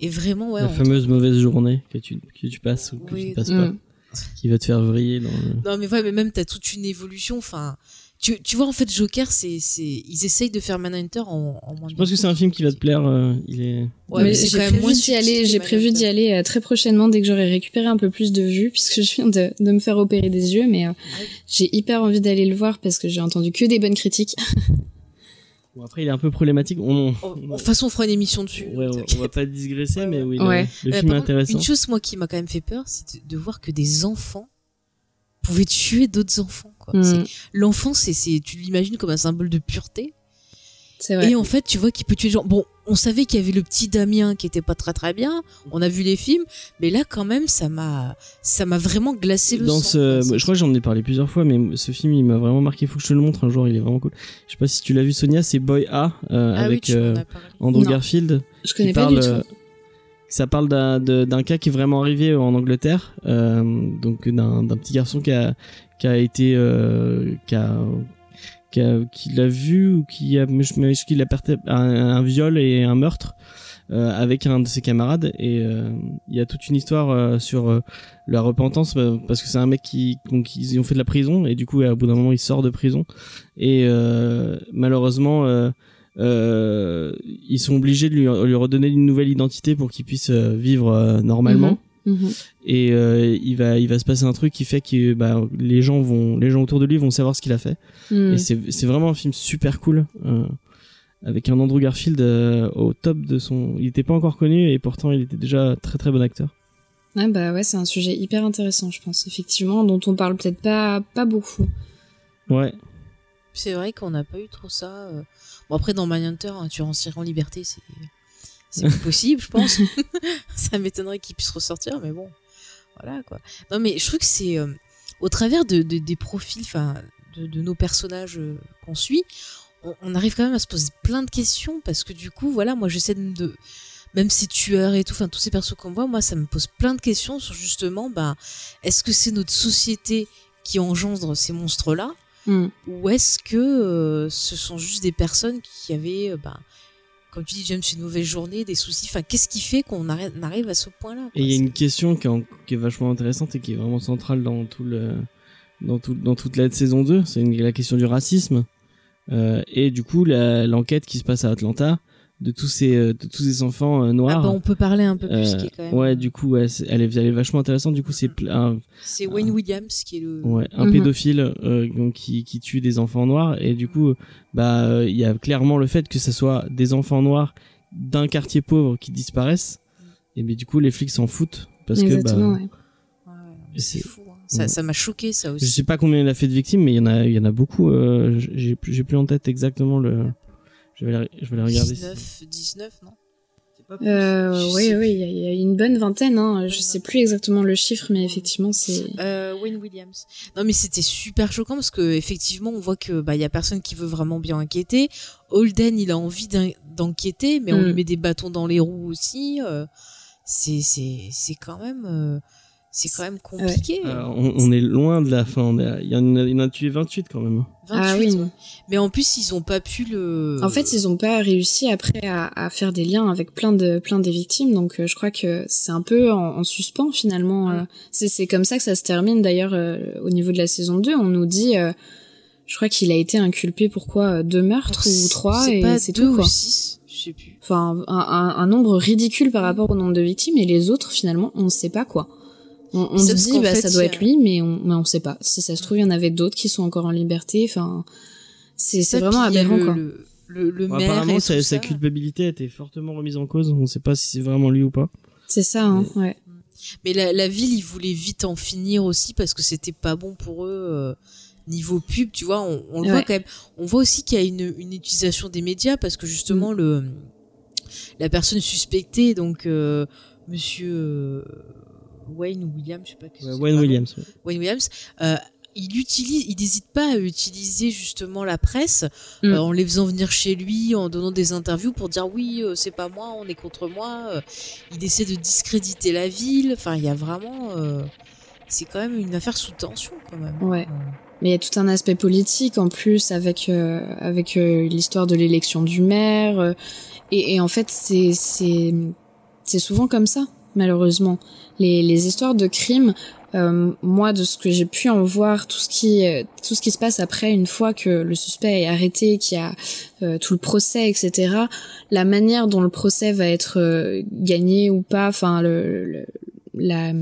et vraiment, ouais. la fameuse mauvaise journée que tu, que tu passes ou que Oui. tu ne passes Mm. pas, qui va te faire vriller dans le... Non, mais ouais, mais même t'as toute une évolution. Enfin, tu, tu vois en fait Joker c'est c'est ils essayent de faire Manhunter en, en moins Je pense que c'est un film qui va te plaire. euh, il est. Ouais, j'ai quand même prévu moins d'y aller, j'ai prévu d'y aller euh, très prochainement dès que j'aurai récupéré un peu plus de vues puisque je viens de, de me faire opérer des yeux mais euh, j'ai hyper envie d'aller le voir parce que j'ai entendu que des bonnes critiques. Bon, après, il est un peu problématique. On, Oh, De toute façon on fera une émission dessus. Ouais, on, on va pas digresser, mais oui, le, Ouais. le film est intéressant. Une chose moi qui m'a quand même fait peur c'est de, de voir que des enfants pouvaient tuer d'autres enfants quoi. Mm, C'est- L'enfant c'est c'est tu l'imagines comme un symbole de pureté c'est vrai. Et en fait, tu vois qu'il peut tuer les gens. Bon, on savait qu'il y avait le petit Damien qui était pas très très bien. On a vu les films, mais là quand même, ça m'a, ça m'a vraiment glacé le Dans sang. ce, je crois que j'en ai parlé plusieurs fois, mais ce film, il m'a vraiment marqué. Faut que je te le montre un jour. Il est vraiment cool. Je sais pas si tu l'as vu, Sonia. C'est Boy A euh, ah avec euh. Andrew Non. Garfield. je connais pas parle, du tout. Euh, Ça parle d'un cas qui est vraiment arrivé en Angleterre, euh, donc d'un petit garçon qui a qui a été euh, qui a qui qui l'a vu ou qui a qu'il a un, un viol et un meurtre euh, avec un de ses camarades. Et euh, il y a toute une histoire euh, sur euh, la repentance euh, parce que c'est un mec qui donc ils ont fait de la prison. Et du coup au bout d'un moment il sort de prison. Et euh, malheureusement euh, euh, ils sont obligés de lui, lui redonner une nouvelle identité pour qu'il puisse euh, vivre euh, normalement Mhm. et euh, il va il va se passer un truc qui fait que bah, les gens vont les gens autour de lui vont savoir ce qu'il a fait Mm. et c'est vraiment un film super cool euh, avec un Andrew Garfield euh, au top de son il était pas encore connu et pourtant il était déjà très très bon acteur Ah bah ouais, c'est un sujet hyper intéressant, je pense, effectivement, dont on parle peut-être pas pas beaucoup. ouais C'est vrai qu'on n'a pas eu trop ça. Bon après dans Mindhunter, un tueur en série en liberté, c'est, possible, je pense. ça m'étonnerait qu'il puisse ressortir, mais bon, voilà quoi. Non mais je trouve que c'est euh, au travers de, de- des profils, enfin, de, de nos personnages euh, qu'on suit, on, on arrive quand même à se poser plein de questions parce que du coup, voilà, moi j'essaie de, de- même ces tueurs et tout, enfin tous ces persos qu'on voit, moi ça me pose plein de questions sur justement, bah, est-ce que c'est notre société qui engendre ces monstres-là Mm. ou est-ce que euh, ce sont juste des personnes qui avaient, euh, bah, comme tu dis, James, une mauvaise journée, des soucis Enfin, qu'est-ce qui fait qu'on arrive à ce point-là et il y a une question qui est, en- qui est vachement intéressante et qui est vraiment centrale dans tout le dans tout dans toute la saison 2 c'est la question du racisme. Euh, et du coup l'enquête qui se passe à Atlanta de tous ces euh, de tous ces enfants euh, Ah noirs bah, on peut parler un peu plus, Euh, qui est quand même. ouais du coup ouais, elle est elle est vachement intéressante du coup c'est C'est Wayne Williams qui est le. ouais, un Mhm. pédophile euh, donc, qui, qui tue des enfants noirs et du coup bah euh, il y a clairement le fait que ce soit des enfants noirs d'un quartier pauvre qui disparaissent et mais du coup les flics s'en foutent parce Exactement, que bah, ouais. C'est fou. hein. Ça, m'a choqué, ça je aussi. sais pas combien il a fait de victimes mais il y en a il y en a beaucoup euh, j'ai plus en tête exactement le je vais les, je vais les regarder 19, 19, non? Euh, oui, sais oui, il y, a- il y a une bonne vingtaine. Hein. Je sais plus exactement le chiffre, mais effectivement, c'est. Euh, Wayne Williams. Non mais c'était super choquant parce que effectivement on voit que bah il y a personne qui veut vraiment bien enquêter. Holden il a envie d'en- d'enquêter mais on Mm. lui met des bâtons dans les roues aussi. euh, c'est c'est c'est quand même euh, c'est quand même compliqué. Euh, on, on est loin de la fin il y en a, il y en a tué 28 quand même 28, Ah oui. ouais. Mais en plus ils ont pas pu le. En fait, ils ont pas réussi après à, à faire des liens avec plein de plein des victimes, donc euh, je crois que c'est un peu en, en suspens finalement. euh. C'est c'est comme ça que ça se termine d'ailleurs euh, au niveau de la saison 2. On nous dit, euh, je crois qu'il a été inculpé pour quoi euh, deux meurtres ou trois C'est et pas c'est deux tout quoi. ou six, je sais plus. Enfin, un, un- un nombre ridicule par rapport au nombre de victimes et les autres finalement on ne sait pas quoi. On, se dit bah fait, ça doit être lui, mais on mais on sait pas. Si ça se trouve il y en avait d'autres qui sont encore en liberté. Enfin, c'est vraiment aberrant le, quoi. Le, le, le Bon, maire apparemment et sa, tout sa ça. culpabilité a été fortement remise en cause on sait pas si c'est vraiment lui ou pas C'est ça, hein, ouais. Mais la, la ville, ils voulaient vite en finir aussi parce que c'était pas bon pour eux euh, niveau pub, tu vois. On, on le voit quand même. On voit aussi qu'il y a une, une utilisation des médias parce que justement Mm. le la personne suspectée, donc euh, Monsieur euh, Wayne ou Williams, je sais pas. que Ouais, c'est Wayne. Williams ouais. Wayne Williams. euh, il utilise, il n'hésite pas à utiliser justement la presse Mm. euh, en les faisant venir chez lui, en donnant des interviews pour dire oui, euh, c'est pas moi, on est contre moi. euh, il essaie de discréditer la ville. Enfin, il y a vraiment, euh, c'est quand même une affaire sous tension quand même. Ouais. Mais il y a tout un aspect politique en plus avec euh, avec euh, l'histoire de l'élection du maire euh, et, et en fait c'est c'est c'est souvent comme ça malheureusement les les histoires de crimes Euh, moi, de ce que j'ai pu en voir, tout ce qui euh, tout ce qui se passe après, une fois que le suspect est arrêté, qu'il y a euh, tout le procès, etc. La manière dont le procès va être gagné ou pas, enfin le, le, la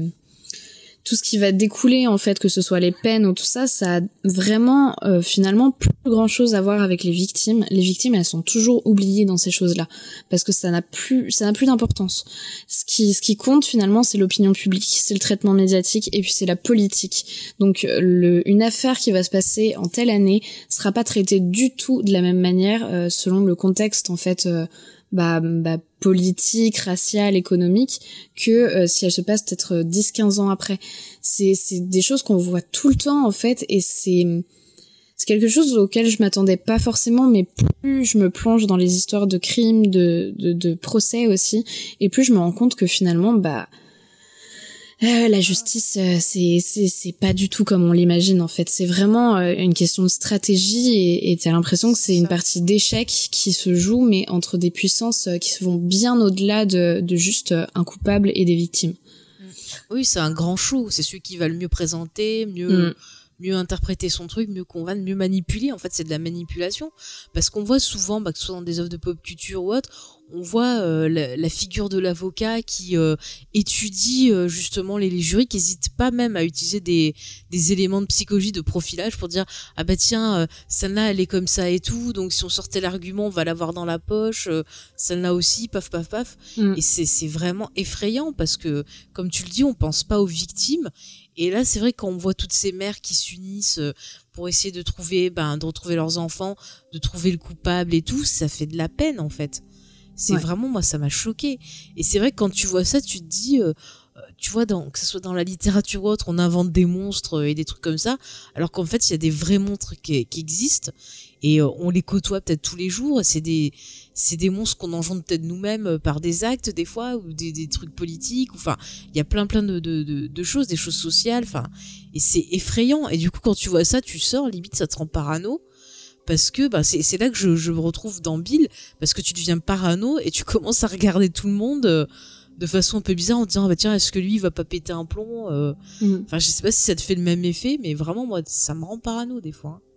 tout ce qui va découler en fait, que ce soit les peines ou tout ça, ça a vraiment euh, finalement plus grand chose à voir avec les victimes. Les victimes, elles sont toujours oubliées dans ces choses-là parce que ça n'a plus, ça n'a plus d'importance. Ce qui, compte finalement, c'est l'opinion publique, c'est le traitement médiatique et puis c'est la politique. Donc le, une affaire qui va se passer en telle année sera pas traitée du tout de la même manière euh, selon le contexte en fait. Euh, bah, bah, politique, raciale, économique, que euh, si elle se passe peut-être 10-15 ans après. C'est, des choses qu'on voit tout le temps en fait, et c'est c'est quelque chose auquel je m'attendais pas forcément, mais plus je me plonge dans les histoires de crimes, de, de, de procès aussi, et plus je me rends compte que finalement, bah euh, la justice, euh, c'est c'est pas du tout comme on l'imagine en fait. C'est vraiment euh, une question de stratégie et t'as l'impression que c'est une partie d'échec qui se joue, mais entre des puissances qui vont bien au-delà de, de juste un coupable et des victimes. Oui, c'est un grand show. C'est celui qui va le mieux présenter, mieux. Mm mieux interpréter son truc, mieux convaincre, mieux manipuler. En fait, c'est de la manipulation. Parce qu'on voit souvent, bah, que ce soit dans des œuvres de pop culture ou autre, on voit euh, la, figure de l'avocat qui euh, étudie euh, justement les, les, jurys, qui n'hésite pas même à utiliser des, des, éléments de psychologie, de profilage pour dire ah bah tiens celle-là elle est comme ça et tout, donc si on sortait l'argument on va l'avoir dans la poche, celle-là aussi paf paf paf. Mm. Et c'est vraiment effrayant parce que comme tu le dis on pense pas aux victimes et là, c'est vrai qu'on voit toutes ces mères qui s'unissent euh, pour essayer de trouver, ben, de retrouver leurs enfants, de trouver le coupable et tout, ça fait de la peine en fait. C'est vraiment moi, ça m'a choqué. Et c'est vrai que quand tu vois ça, tu te dis, euh, euh, tu vois, dans, que ce soit dans la littérature ou autre, on invente des monstres et des trucs comme ça, alors qu'en fait, il y a des vrais monstres qui, qui existent et euh, on les côtoie peut-être tous les jours. C'est des c'est des monstres qu'on engendre peut-être nous-mêmes euh, par des actes des fois ou des, des trucs politiques. Enfin, il y a plein plein de, de, de, choses, des choses sociales. Enfin, et c'est effrayant. Et du coup, quand tu vois ça, tu sors, limite, ça te rend parano. Parce que bah, c'est là que je, je me retrouve dans Bill, parce que tu deviens parano et tu commences à regarder tout le monde euh, de façon un peu bizarre en disant ah bah tiens est-ce que lui il va pas péter un plomb mm. enfin je sais pas si ça te fait le même effet mais vraiment moi ça me rend parano des fois hein.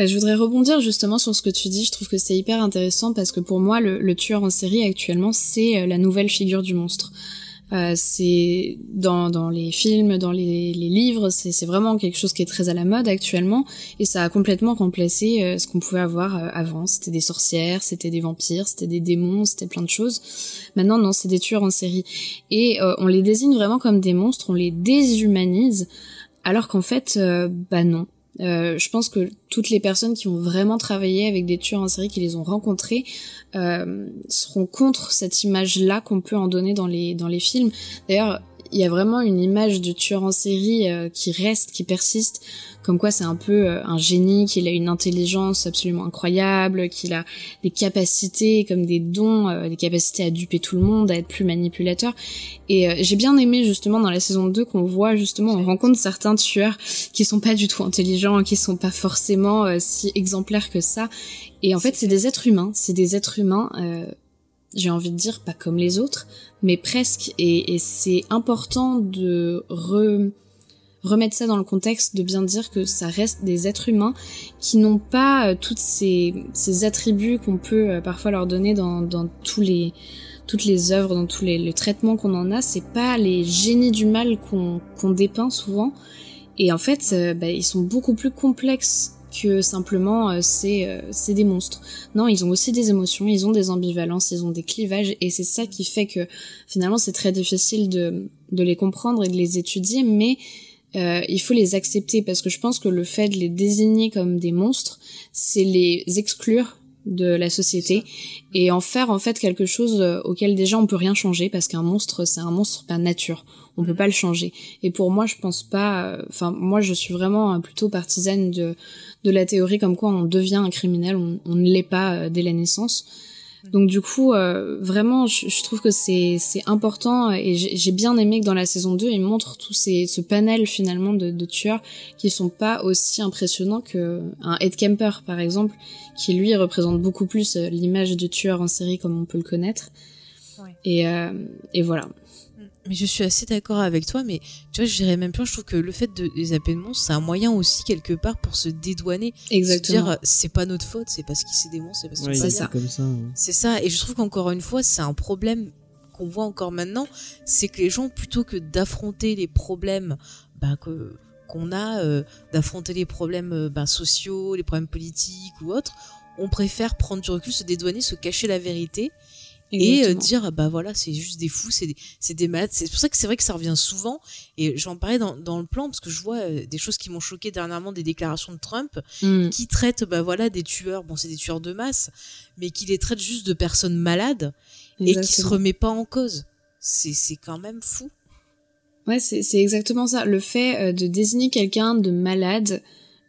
Bah, je voudrais rebondir justement sur ce que tu dis. Je trouve que c'est hyper intéressant parce que pour moi, le, tueur en série actuellement, c'est euh, la nouvelle figure du monstre. Euh, c'est dans, dans les films, dans les, les livres, c'est vraiment quelque chose qui est très à la mode actuellement et ça a complètement remplacé euh, ce qu'on pouvait avoir euh, avant. C'était des sorcières, c'était des vampires, c'était des démons, c'était plein de choses. Maintenant, non, c'est des tueurs en série et on les désigne vraiment comme des monstres, on les déshumanise alors qu'en fait, bah non. Euh, je pense que toutes les personnes qui ont vraiment travaillé avec des tueurs en série, qui les ont rencontrés, euh, seront contre cette image-là qu'on peut en donner dans les dans les films. D'ailleurs, il y a vraiment une image de tueur en série euh, qui reste, qui persiste, comme quoi c'est un peu euh, un génie, qu'il a une intelligence absolument incroyable, qu'il a des capacités comme des dons, euh, des capacités à duper tout le monde, à être plus manipulateur. Et j'ai bien aimé justement dans la saison 2 qu'on voit justement, on rencontre certains tueurs qui sont pas du tout intelligents, qui sont pas forcément si exemplaires que ça. Et en fait, c'est des êtres humains, c'est des êtres humains j'ai envie de dire pas comme les autres, mais presque. Et, c'est important de remettre ça dans le contexte, de bien dire que ça reste des êtres humains qui n'ont pas euh, toutes ces, attributs qu'on peut euh, parfois leur donner dans, tous les toutes les œuvres, dans tous les, traitements qu'on en a, c'est pas les génies du mal qu'on qu'on dépeint souvent. Et en fait, euh, bah, ils sont beaucoup plus complexes que simplement euh, c'est euh, c'est des monstres. Non, ils ont aussi des émotions, ils ont des ambivalences, ils ont des clivages et c'est ça qui fait que finalement c'est très difficile de de les comprendre et de les étudier, mais euh, il faut les accepter parce que je pense que le fait de les désigner comme des monstres, c'est les exclure de la société et en faire en fait quelque chose auquel déjà on peut rien changer parce qu'un monstre c'est un monstre par nature. On peut pas le changer. Et pour moi je pense pas enfin moi je suis vraiment plutôt partisane de de la théorie comme quoi on devient un criminel, on, ne l'est pas euh, dès la naissance. Mm. Donc du coup, euh, vraiment, je, trouve que c'est c'est important et j'ai bien aimé que dans la saison 2, ils montrent tout ces, ce panel finalement de, de tueurs qui sont pas aussi impressionnants que un Ed Kemper par exemple, qui lui représente beaucoup plus euh, l'image du tueur en série comme on peut le connaître. Et, et voilà. Mais je suis assez d'accord avec toi, mais tu vois, je dirais même plus, je trouve que le fait de les appeler de monstres, c'est un moyen aussi, quelque part, pour se dédouaner. Exactement. Se dire, c'est pas notre faute, c'est parce qu'il c'est des monstres, c'est parce Ouais, qu'ils c'est sont ça. Comme ça. ouais. C'est ça, et je trouve qu'encore une fois, c'est un problème qu'on voit encore maintenant, c'est que les gens, plutôt que d'affronter les problèmes bah, que qu'on a, euh, d'affronter les problèmes euh, bah, sociaux, les problèmes politiques ou autres, on préfère prendre du recul, se dédouaner, se cacher la vérité et euh, dire bah voilà c'est juste des fous c'est des c'est des maths. C'est pour ça que c'est vrai que ça revient souvent. Et j'en parlais dans, dans le plan parce que je vois euh, des choses qui m'ont choqué dernièrement des déclarations de Trump Mm. qui traitent bah voilà des tueurs. Bon c'est des tueurs de masse mais qui les traitent juste de personnes malades et qui se remet pas en cause. C'est c'est quand même fou. Ouais, c'est c'est exactement ça. Le fait euh, de désigner quelqu'un de malade,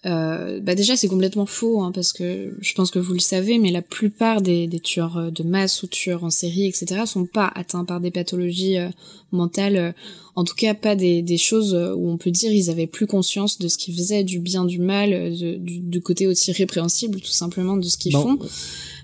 euh, bah déjà c'est complètement faux, hein, parce que je pense que vous le savez, mais la plupart des, des tueurs euh, de masse ou tueurs en série, etc., sont pas atteints par des pathologies euh, mentales. euh, en tout cas, pas des, des choses euh, où on peut dire ils avaient plus conscience de ce qu'ils faisaient, du bien, du mal, euh, de- du, du côté aussi répréhensible, tout simplement, de ce qu'ils Bon, font.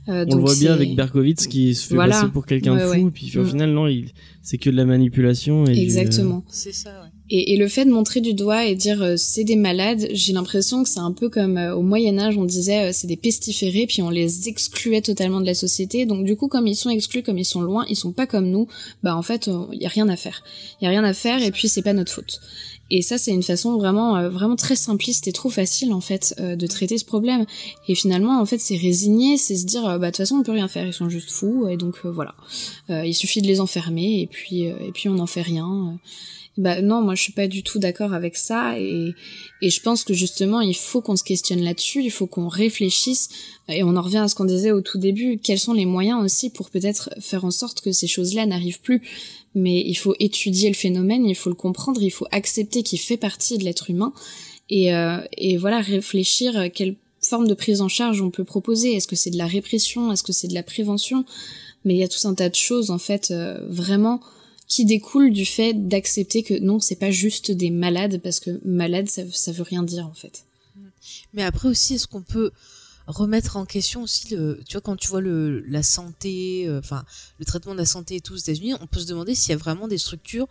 Euh, On donc le voit bien avec Berkowitz qui se fait Voilà. passer pour quelqu'un de Ouais, fou, ouais. et puis au Mm. final, non, il... c'est que de la manipulation. Et du- Exactement. c'est ça ouais Et, et le fait de montrer du doigt et dire euh, c'est des malades, j'ai l'impression que c'est un peu comme euh, au Moyen Âge, on disait euh, c'est des pestiférés, puis on les excluait totalement de la société. Donc du coup, comme ils sont exclus, comme ils sont loin, ils sont pas comme nous, bah en fait, il y a rien à faire. Il y a rien à faire, et puis c'est pas notre faute. Et ça, c'est une façon vraiment, euh, vraiment très simpliste et trop facile en fait euh, de traiter ce problème. Et finalement, en fait, c'est résigner, c'est se dire euh, bah de toute façon, on peut rien faire, ils sont juste fous, et donc voilà. Il suffit de les enfermer, et puis et puis on n'en fait rien. Euh. Bah non, moi je suis pas du tout d'accord avec ça et et je pense que justement il faut qu'on se questionne là-dessus, il faut qu'on réfléchisse et on en revient à ce qu'on disait au tout début, quels sont les moyens aussi pour peut-être faire en sorte que ces choses-là n'arrivent plus. Mais il faut étudier le phénomène, il faut le comprendre, il faut accepter qu'il fait partie de l'être humain et euh, et voilà réfléchir à quelle forme de prise en charge on peut proposer. Est-ce que c'est de la répression, est-ce que c'est de la prévention? Mais il y a tout un tas de choses en fait euh, vraiment qui découle du fait d'accepter que non, c'est pas juste des malades parce que malade ça, ça veut rien dire en fait. Mais après aussi, est-ce qu'on peut remettre en question aussi le, tu vois, quand tu vois le, la santé, euh, enfin, le traitement de la santé et tout aux États-Unis, on peut se demander s'il y a vraiment des structures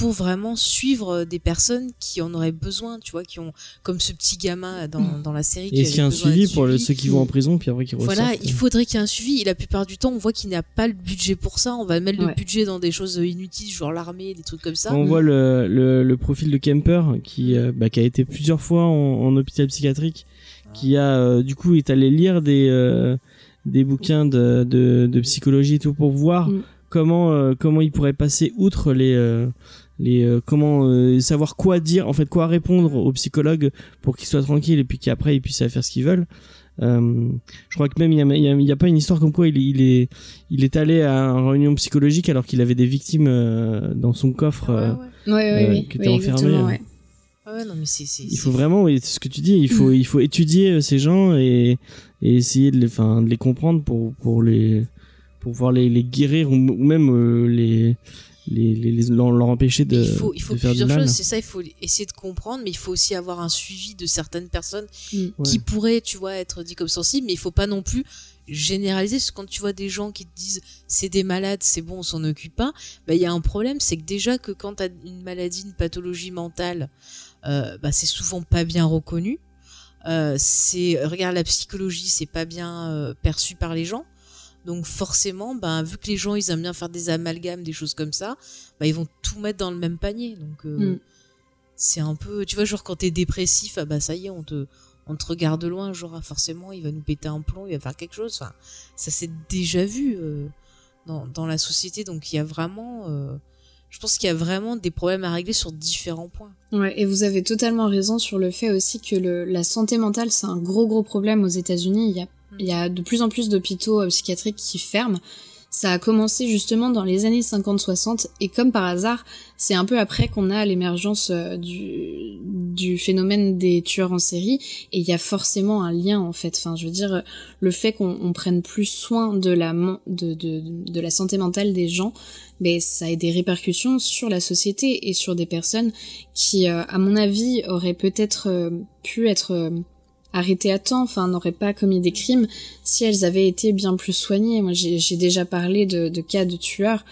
pour vraiment suivre euh, des personnes qui en auraient besoin, tu vois, qui ont, comme ce petit gamin dans, dans la série. qui Et est-ce qu'il y a un suivi pour suivi. ceux qui vont en prison, puis après qui ressortent Voilà, euh. il faudrait qu'il y ait un suivi. Et la plupart du temps, on voit qu'il n'y a pas le budget pour ça. On va mettre Ouais. le budget dans des choses inutiles, genre l'armée, des trucs comme ça. On voit le, le, le profil de Kemper qui, euh, bah, qui a été plusieurs fois en, en hôpital psychiatrique, qui a euh, du coup est allé lire des euh, des bouquins de, de, de psychologie et tout pour voir Mm. comment euh, comment il pourrait passer outre les euh, les euh, comment euh, savoir quoi dire en fait quoi répondre aux psychologues pour qu'ils soient tranquilles et puis qu'après ils puissent faire ce qu'ils veulent. Euh, je crois que même il y a, il y a, il y a pas une histoire comme quoi il, est- il est il est allé à une réunion psychologique alors qu'il avait des victimes euh, dans son coffre. ouais, ouais. Ouais, ouais. Ah ouais, non, mais c'est, c'est, il faut vraiment oui, c'est ce que tu dis il faut il faut étudier ces gens et, et essayer de les enfin de les comprendre pour pour les pour pouvoir les, les guérir ou, ou même euh, les les, les, les- leur, leur empêcher de, il faut, il faut plusieurs choses, c'est ça, il faut essayer de comprendre, mais il faut aussi avoir un suivi de certaines personnes Mm. qui Ouais. pourraient, tu vois, être dit comme sensibles, mais il faut pas non plus généraliser, parce que quand tu vois des gens qui te disent c'est des malades, c'est bon, on s'en occupe pas, bah il y a un problème, c'est que déjà que quand tu as une maladie, une pathologie mentale, euh, bah c'est souvent pas bien reconnu. Euh, c'est regarde la psychologie, c'est pas bien euh, perçu par les gens. Donc forcément, ben, vu que les gens ils aiment bien faire des amalgames, des choses comme ça, bah, ils vont tout mettre dans le même panier. Donc euh, Mm. c'est un peu, tu vois, genre quand t'es dépressif, ah bah ça y est, on te, on te regarde de loin, genre ah, forcément il va nous péter un plomb, il va faire quelque chose. Enfin, ça s'est déjà vu euh, dans, dans la société. Donc il y a vraiment, euh, je pense qu'il y a vraiment des problèmes à régler sur différents points. Ouais, et vous avez totalement raison sur le fait aussi que le, la santé mentale, c'est un gros gros problème aux États-Unis. Il y a, il y a de plus en plus d'hôpitaux euh, psychiatriques qui ferment. Ça a commencé justement dans les années 50-60 et comme par hasard, c'est un peu après qu'on a l'émergence euh, du, phénomène des tueurs en série et il y a forcément un lien en fait. Enfin, je veux dire, le fait qu'on on prenne plus soin de la, de, la santé mentale des gens, mais ça a des répercussions sur la société et sur des personnes qui, euh, à mon avis, auraient peut-être euh, pu être euh, arrêtées à temps, enfin n'auraient pas commis des crimes si elles avaient été bien plus soignées. Moi, j'ai déjà parlé de, de, cas de tueurs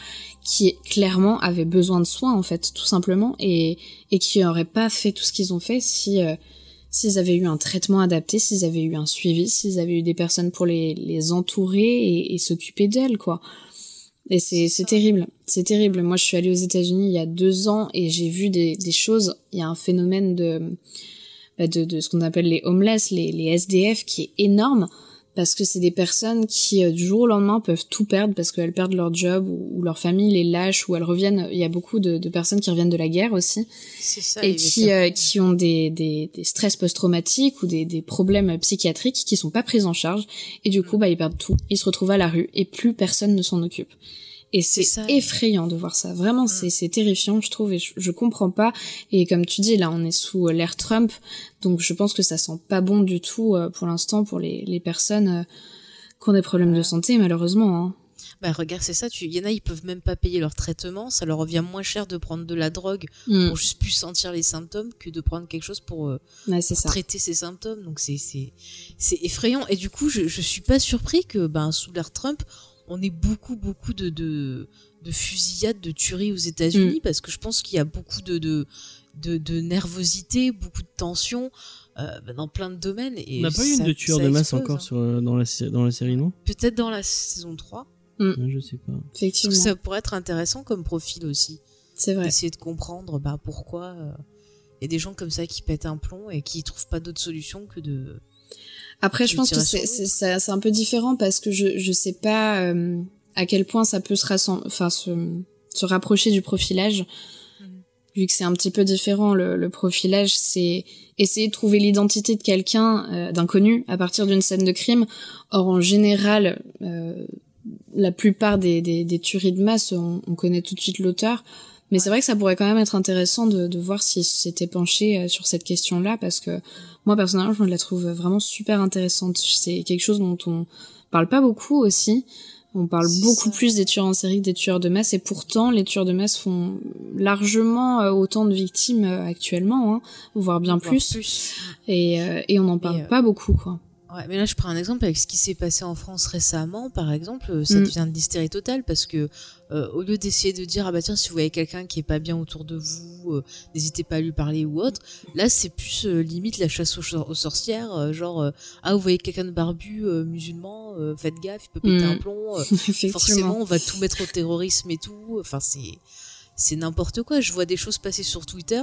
qui clairement avaient besoin de soins en fait, tout simplement, et et qui n'auraient pas fait tout ce qu'ils ont fait si euh, s'ils avaient eu un traitement adapté, s'ils avaient eu un suivi, s'ils avaient eu des personnes pour les, les entourer et, et s'occuper d'elles, quoi. Et c'est, c'est terrible, c'est terrible. Moi, je suis allée aux États-Unis il y a deux ans et j'ai vu des, des choses. Il y a un phénomène de, bah, de, de ce qu'on appelle les homeless, les, les SDF, qui est énorme parce que c'est des personnes qui euh, du jour au lendemain peuvent tout perdre parce qu'elles perdent leur job ou, leur famille les lâche ou elles reviennent. Il y a beaucoup de, de personnes qui reviennent de la guerre aussi ça, et qui euh, qui ont des, des, des stress post-traumatiques ou des, des problèmes psychiatriques qui sont pas pris en charge et du coup bah ils perdent tout. Ils se retrouvent à la rue et plus personne ne s'en occupe. Et c'est effrayant de voir ça. Vraiment, mm. c'est terrifiant, je trouve, et je, je, comprends pas. Et comme tu dis, là, on est sous euh, l'ère Trump, donc je pense que ça sent pas bon du tout euh, pour l'instant pour les, les personnes euh, qui ont des problèmes de santé, malheureusement. Hein. Bah regarde, c'est ça, tu y en a ils peuvent même pas payer leur traitement, ça leur revient moins cher de prendre de la drogue mm. pour juste plus sentir les symptômes que de prendre quelque chose pour, traiter ces symptômes. Donc c'est effrayant et du coup, je je suis pas surpris que ben sous l'ère Trump, on est beaucoup, beaucoup de, de, de fusillades, de tueries aux États-Unis, mm. parce que je pense qu'il y a beaucoup de, de, de, nervosité, beaucoup de tension euh, bah, dans plein de domaines. Et on n'a pas eu une de tueurs de masse encore hein. sur, euh, dans, la, dans la série, non? Peut-être dans la saison 3. Mm. je sais pas. Effectivement. ça pourrait être intéressant comme profil aussi. C'est vrai. Essayer de comprendre bah, pourquoi il euh, y a des gens comme ça qui pètent un plomb et qui trouvent pas d'autre solution que de après, je pense que c'est c'est un peu différent parce que je je sais pas euh, à quel point ça peut se enfin se se rapprocher du profilage. Mhm. Vu que c'est un petit peu différent, le, le profilage, c'est essayer de trouver l'identité de quelqu'un euh, d'inconnu à partir d'une scène de crime. Or, en général, euh, la plupart des, des, des, tueries de masse, on, on connaît tout de suite l'auteur. Mais c'est vrai que ça pourrait quand même être intéressant de, de voir si c'était penché euh, sur cette question-là, parce que moi personnellement, je la trouve vraiment super intéressante. C'est quelque chose dont on parle pas beaucoup aussi. On parle beaucoup plus des tueurs en série que des tueurs de masse, et pourtant les tueurs de masse font largement euh, autant de victimes euh, actuellement, hein, voire bien plus. Et, et on n'en parle pas beaucoup, quoi. Ouais, mais là, je prends un exemple avec ce qui s'est passé en France récemment, par exemple, euh, ça mm. devient de l'hystérie totale parce que euh, au lieu d'essayer de dire ah bah tiens si vous voyez quelqu'un qui est pas bien autour de vous, euh, n'hésitez pas à lui parler ou autre. Là, c'est plus limite la chasse aux, sorcières, genre ah vous voyez quelqu'un de barbu musulman, faites gaffe, il peut péter mm. un plomb. forcément, on va tout mettre au terrorisme et tout. Enfin, c'est c'est n'importe quoi. Je vois des choses passer sur Twitter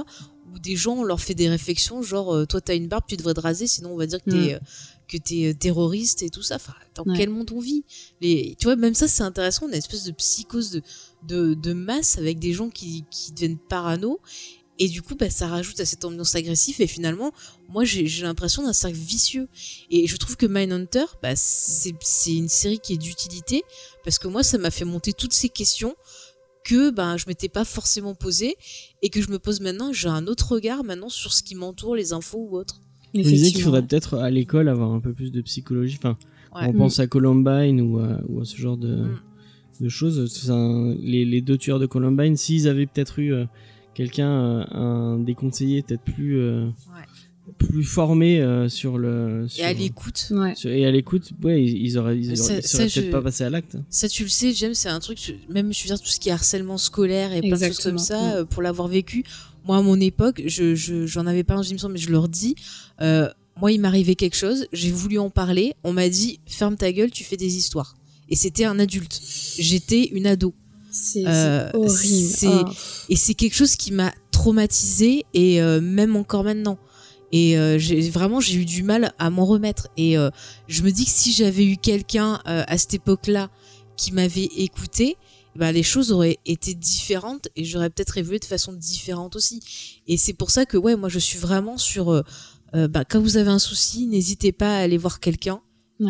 où des gens on leur fait des réflexions genre toi t'as une barbe, tu devrais te raser, sinon on va dire que t'es mm que t'es euh, terroriste et tout ça. Enfin, dans quel monde on vit? Les, tu vois, même ça, c'est intéressant. On a une espèce de psychose de, de, de masse avec des gens qui, qui deviennent parano. Et du coup, bah, ça rajoute à cette ambiance agressive. Et finalement, moi, j'ai l'impression d'un cercle vicieux. Et je trouve que Mindhunter, bah, c'est une série qui est d'utilité. Parce que moi, ça m'a fait monter toutes ces questions que bah, je m'étais pas forcément posées. Et que je me pose maintenant. J'ai un autre regard maintenant sur ce qui m'entoure, les infos ou autres. Je disais qu'il faudrait peut-être à l'école avoir un peu plus de psychologie. Enfin, on pense à Columbine ou à, ou à ce genre de, mm. de choses. les, les, deux tueurs de Columbine, s'ils avaient peut-être eu euh, quelqu'un, euh, un des conseillers peut-être plus euh, plus formé sur le et à l'écoute et à l'écoute ouais ils, auraient ils, auraient, peut-être pas passé à l'acte ça tu le sais James c'est un truc même je veux dire tout ce qui est harcèlement scolaire et pas de choses comme ça mm. pour l'avoir vécu moi, à mon époque, je, j'en avais pas une émission, mais je leur dis, euh, moi, il m'arrivait quelque chose, j'ai voulu en parler, on m'a dit, ferme ta gueule, tu fais des histoires. Et c'était un adulte. J'étais une ado. C'est euh, horrible. Oh. Et c'est quelque chose qui m'a traumatisée, et euh, même encore maintenant. Et euh, vraiment j'ai eu du mal à m'en remettre. Et je me dis que si j'avais eu quelqu'un à cette époque-là qui m'avait écouté, bah, les choses auraient été différentes et j'aurais peut-être évolué de façon différente aussi. Et c'est pour ça que ouais, moi je suis vraiment sur euh, euh bah, quand vous avez un souci, n'hésitez pas à aller voir quelqu'un.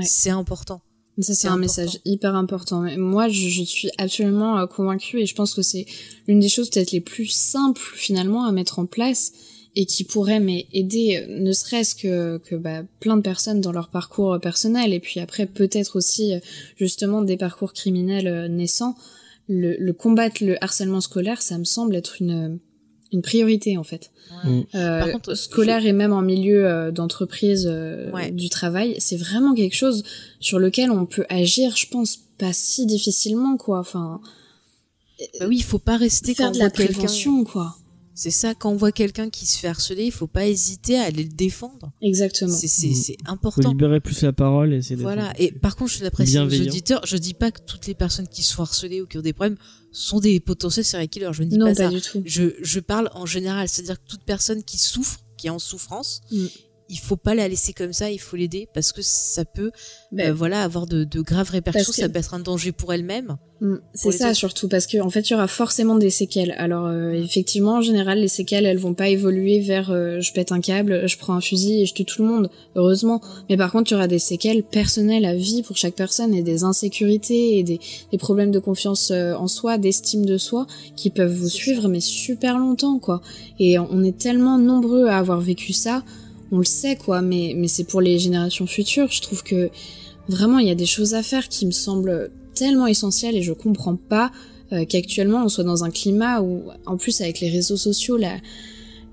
C'est important. Ça c'est un message hyper important. Moi je, je suis absolument euh, convaincue et je pense que c'est l'une des choses peut-être les plus simples finalement à mettre en place et qui pourrait m'aider euh, ne serait-ce que, que bah, plein de personnes dans leur parcours personnel et puis après peut-être aussi justement des parcours criminels naissants le, le combattre le harcèlement scolaire, ça me semble être une une priorité en fait. Mm. Euh, Par contre, scolaire et même en milieu euh, d'entreprise euh, Ouais. du travail, c'est vraiment quelque chose sur lequel on peut agir, je pense, pas si difficilement quoi. Enfin, Bah oui, il faut pas rester faire quand de la prévention quoi. C'est ça, quand on voit quelqu'un qui se fait harceler, il faut pas hésiter à aller le défendre. Exactement. C'est c'est Faut important. libérer plus la parole et c'est Voilà. Et par contre, je l'apprécie aux auditeurs. Je dis pas que toutes les personnes qui sont harcelées ou qui ont des problèmes sont des potentiels serial killers. Je ne dis Non, pas, pas ça. du tout. Je, je parle en général, c'est-à-dire que toute personne qui souffre, qui est en souffrance, Mm. Il faut pas la laisser comme ça, il faut l'aider parce que ça peut, Ben, euh, voilà, avoir de, de graves répercussions. Que- Ça peut être un danger pour elle-même. Mm, C'est ça autres. surtout parce que en fait il y aura forcément des séquelles. Alors euh, effectivement en général les séquelles elles vont pas évoluer vers euh, je pète un câble, je prends un fusil et je tue tout le monde heureusement. Mais par contre il y aura des séquelles personnelles à vie pour chaque personne et des insécurités et des, des problèmes de confiance euh, en soi, d'estime de soi qui peuvent vous suivre mais super longtemps quoi. Et on est tellement nombreux à avoir vécu ça, on le sait quoi. Mais mais c'est pour les générations futures. Je trouve que vraiment il y a des choses à faire qui me semblent tellement essentielles et je comprends pas euh, qu'actuellement on soit dans un climat où en plus avec les réseaux sociaux la,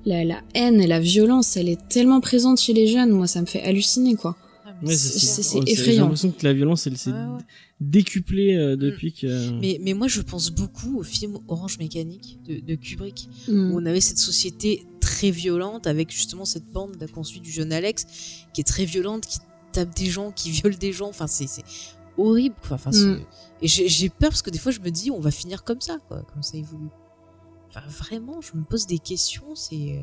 la la haine et la violence elle est tellement présente chez les jeunes moi ça me fait halluciner quoi Ouais, C'est- Ouais, J'ai effrayant. l'impression que la violence, elle s'est Ouais, ouais. décuplée euh, depuis que. Mais, mais moi, je pense beaucoup au film Orange Mécanique de, de Kubrick, Mm. où on avait cette société très violente avec justement cette bande de construit du jeune Alex qui est très violente, qui tape des gens, qui viole des gens. Enfin, c'est horrible. Quoi. Enfin, c'est- Mm. Et j'ai peur parce que des fois, je me dis, on va finir comme ça, quoi, comme ça évolue. Enfin, vraiment, je me pose des questions. C'est euh,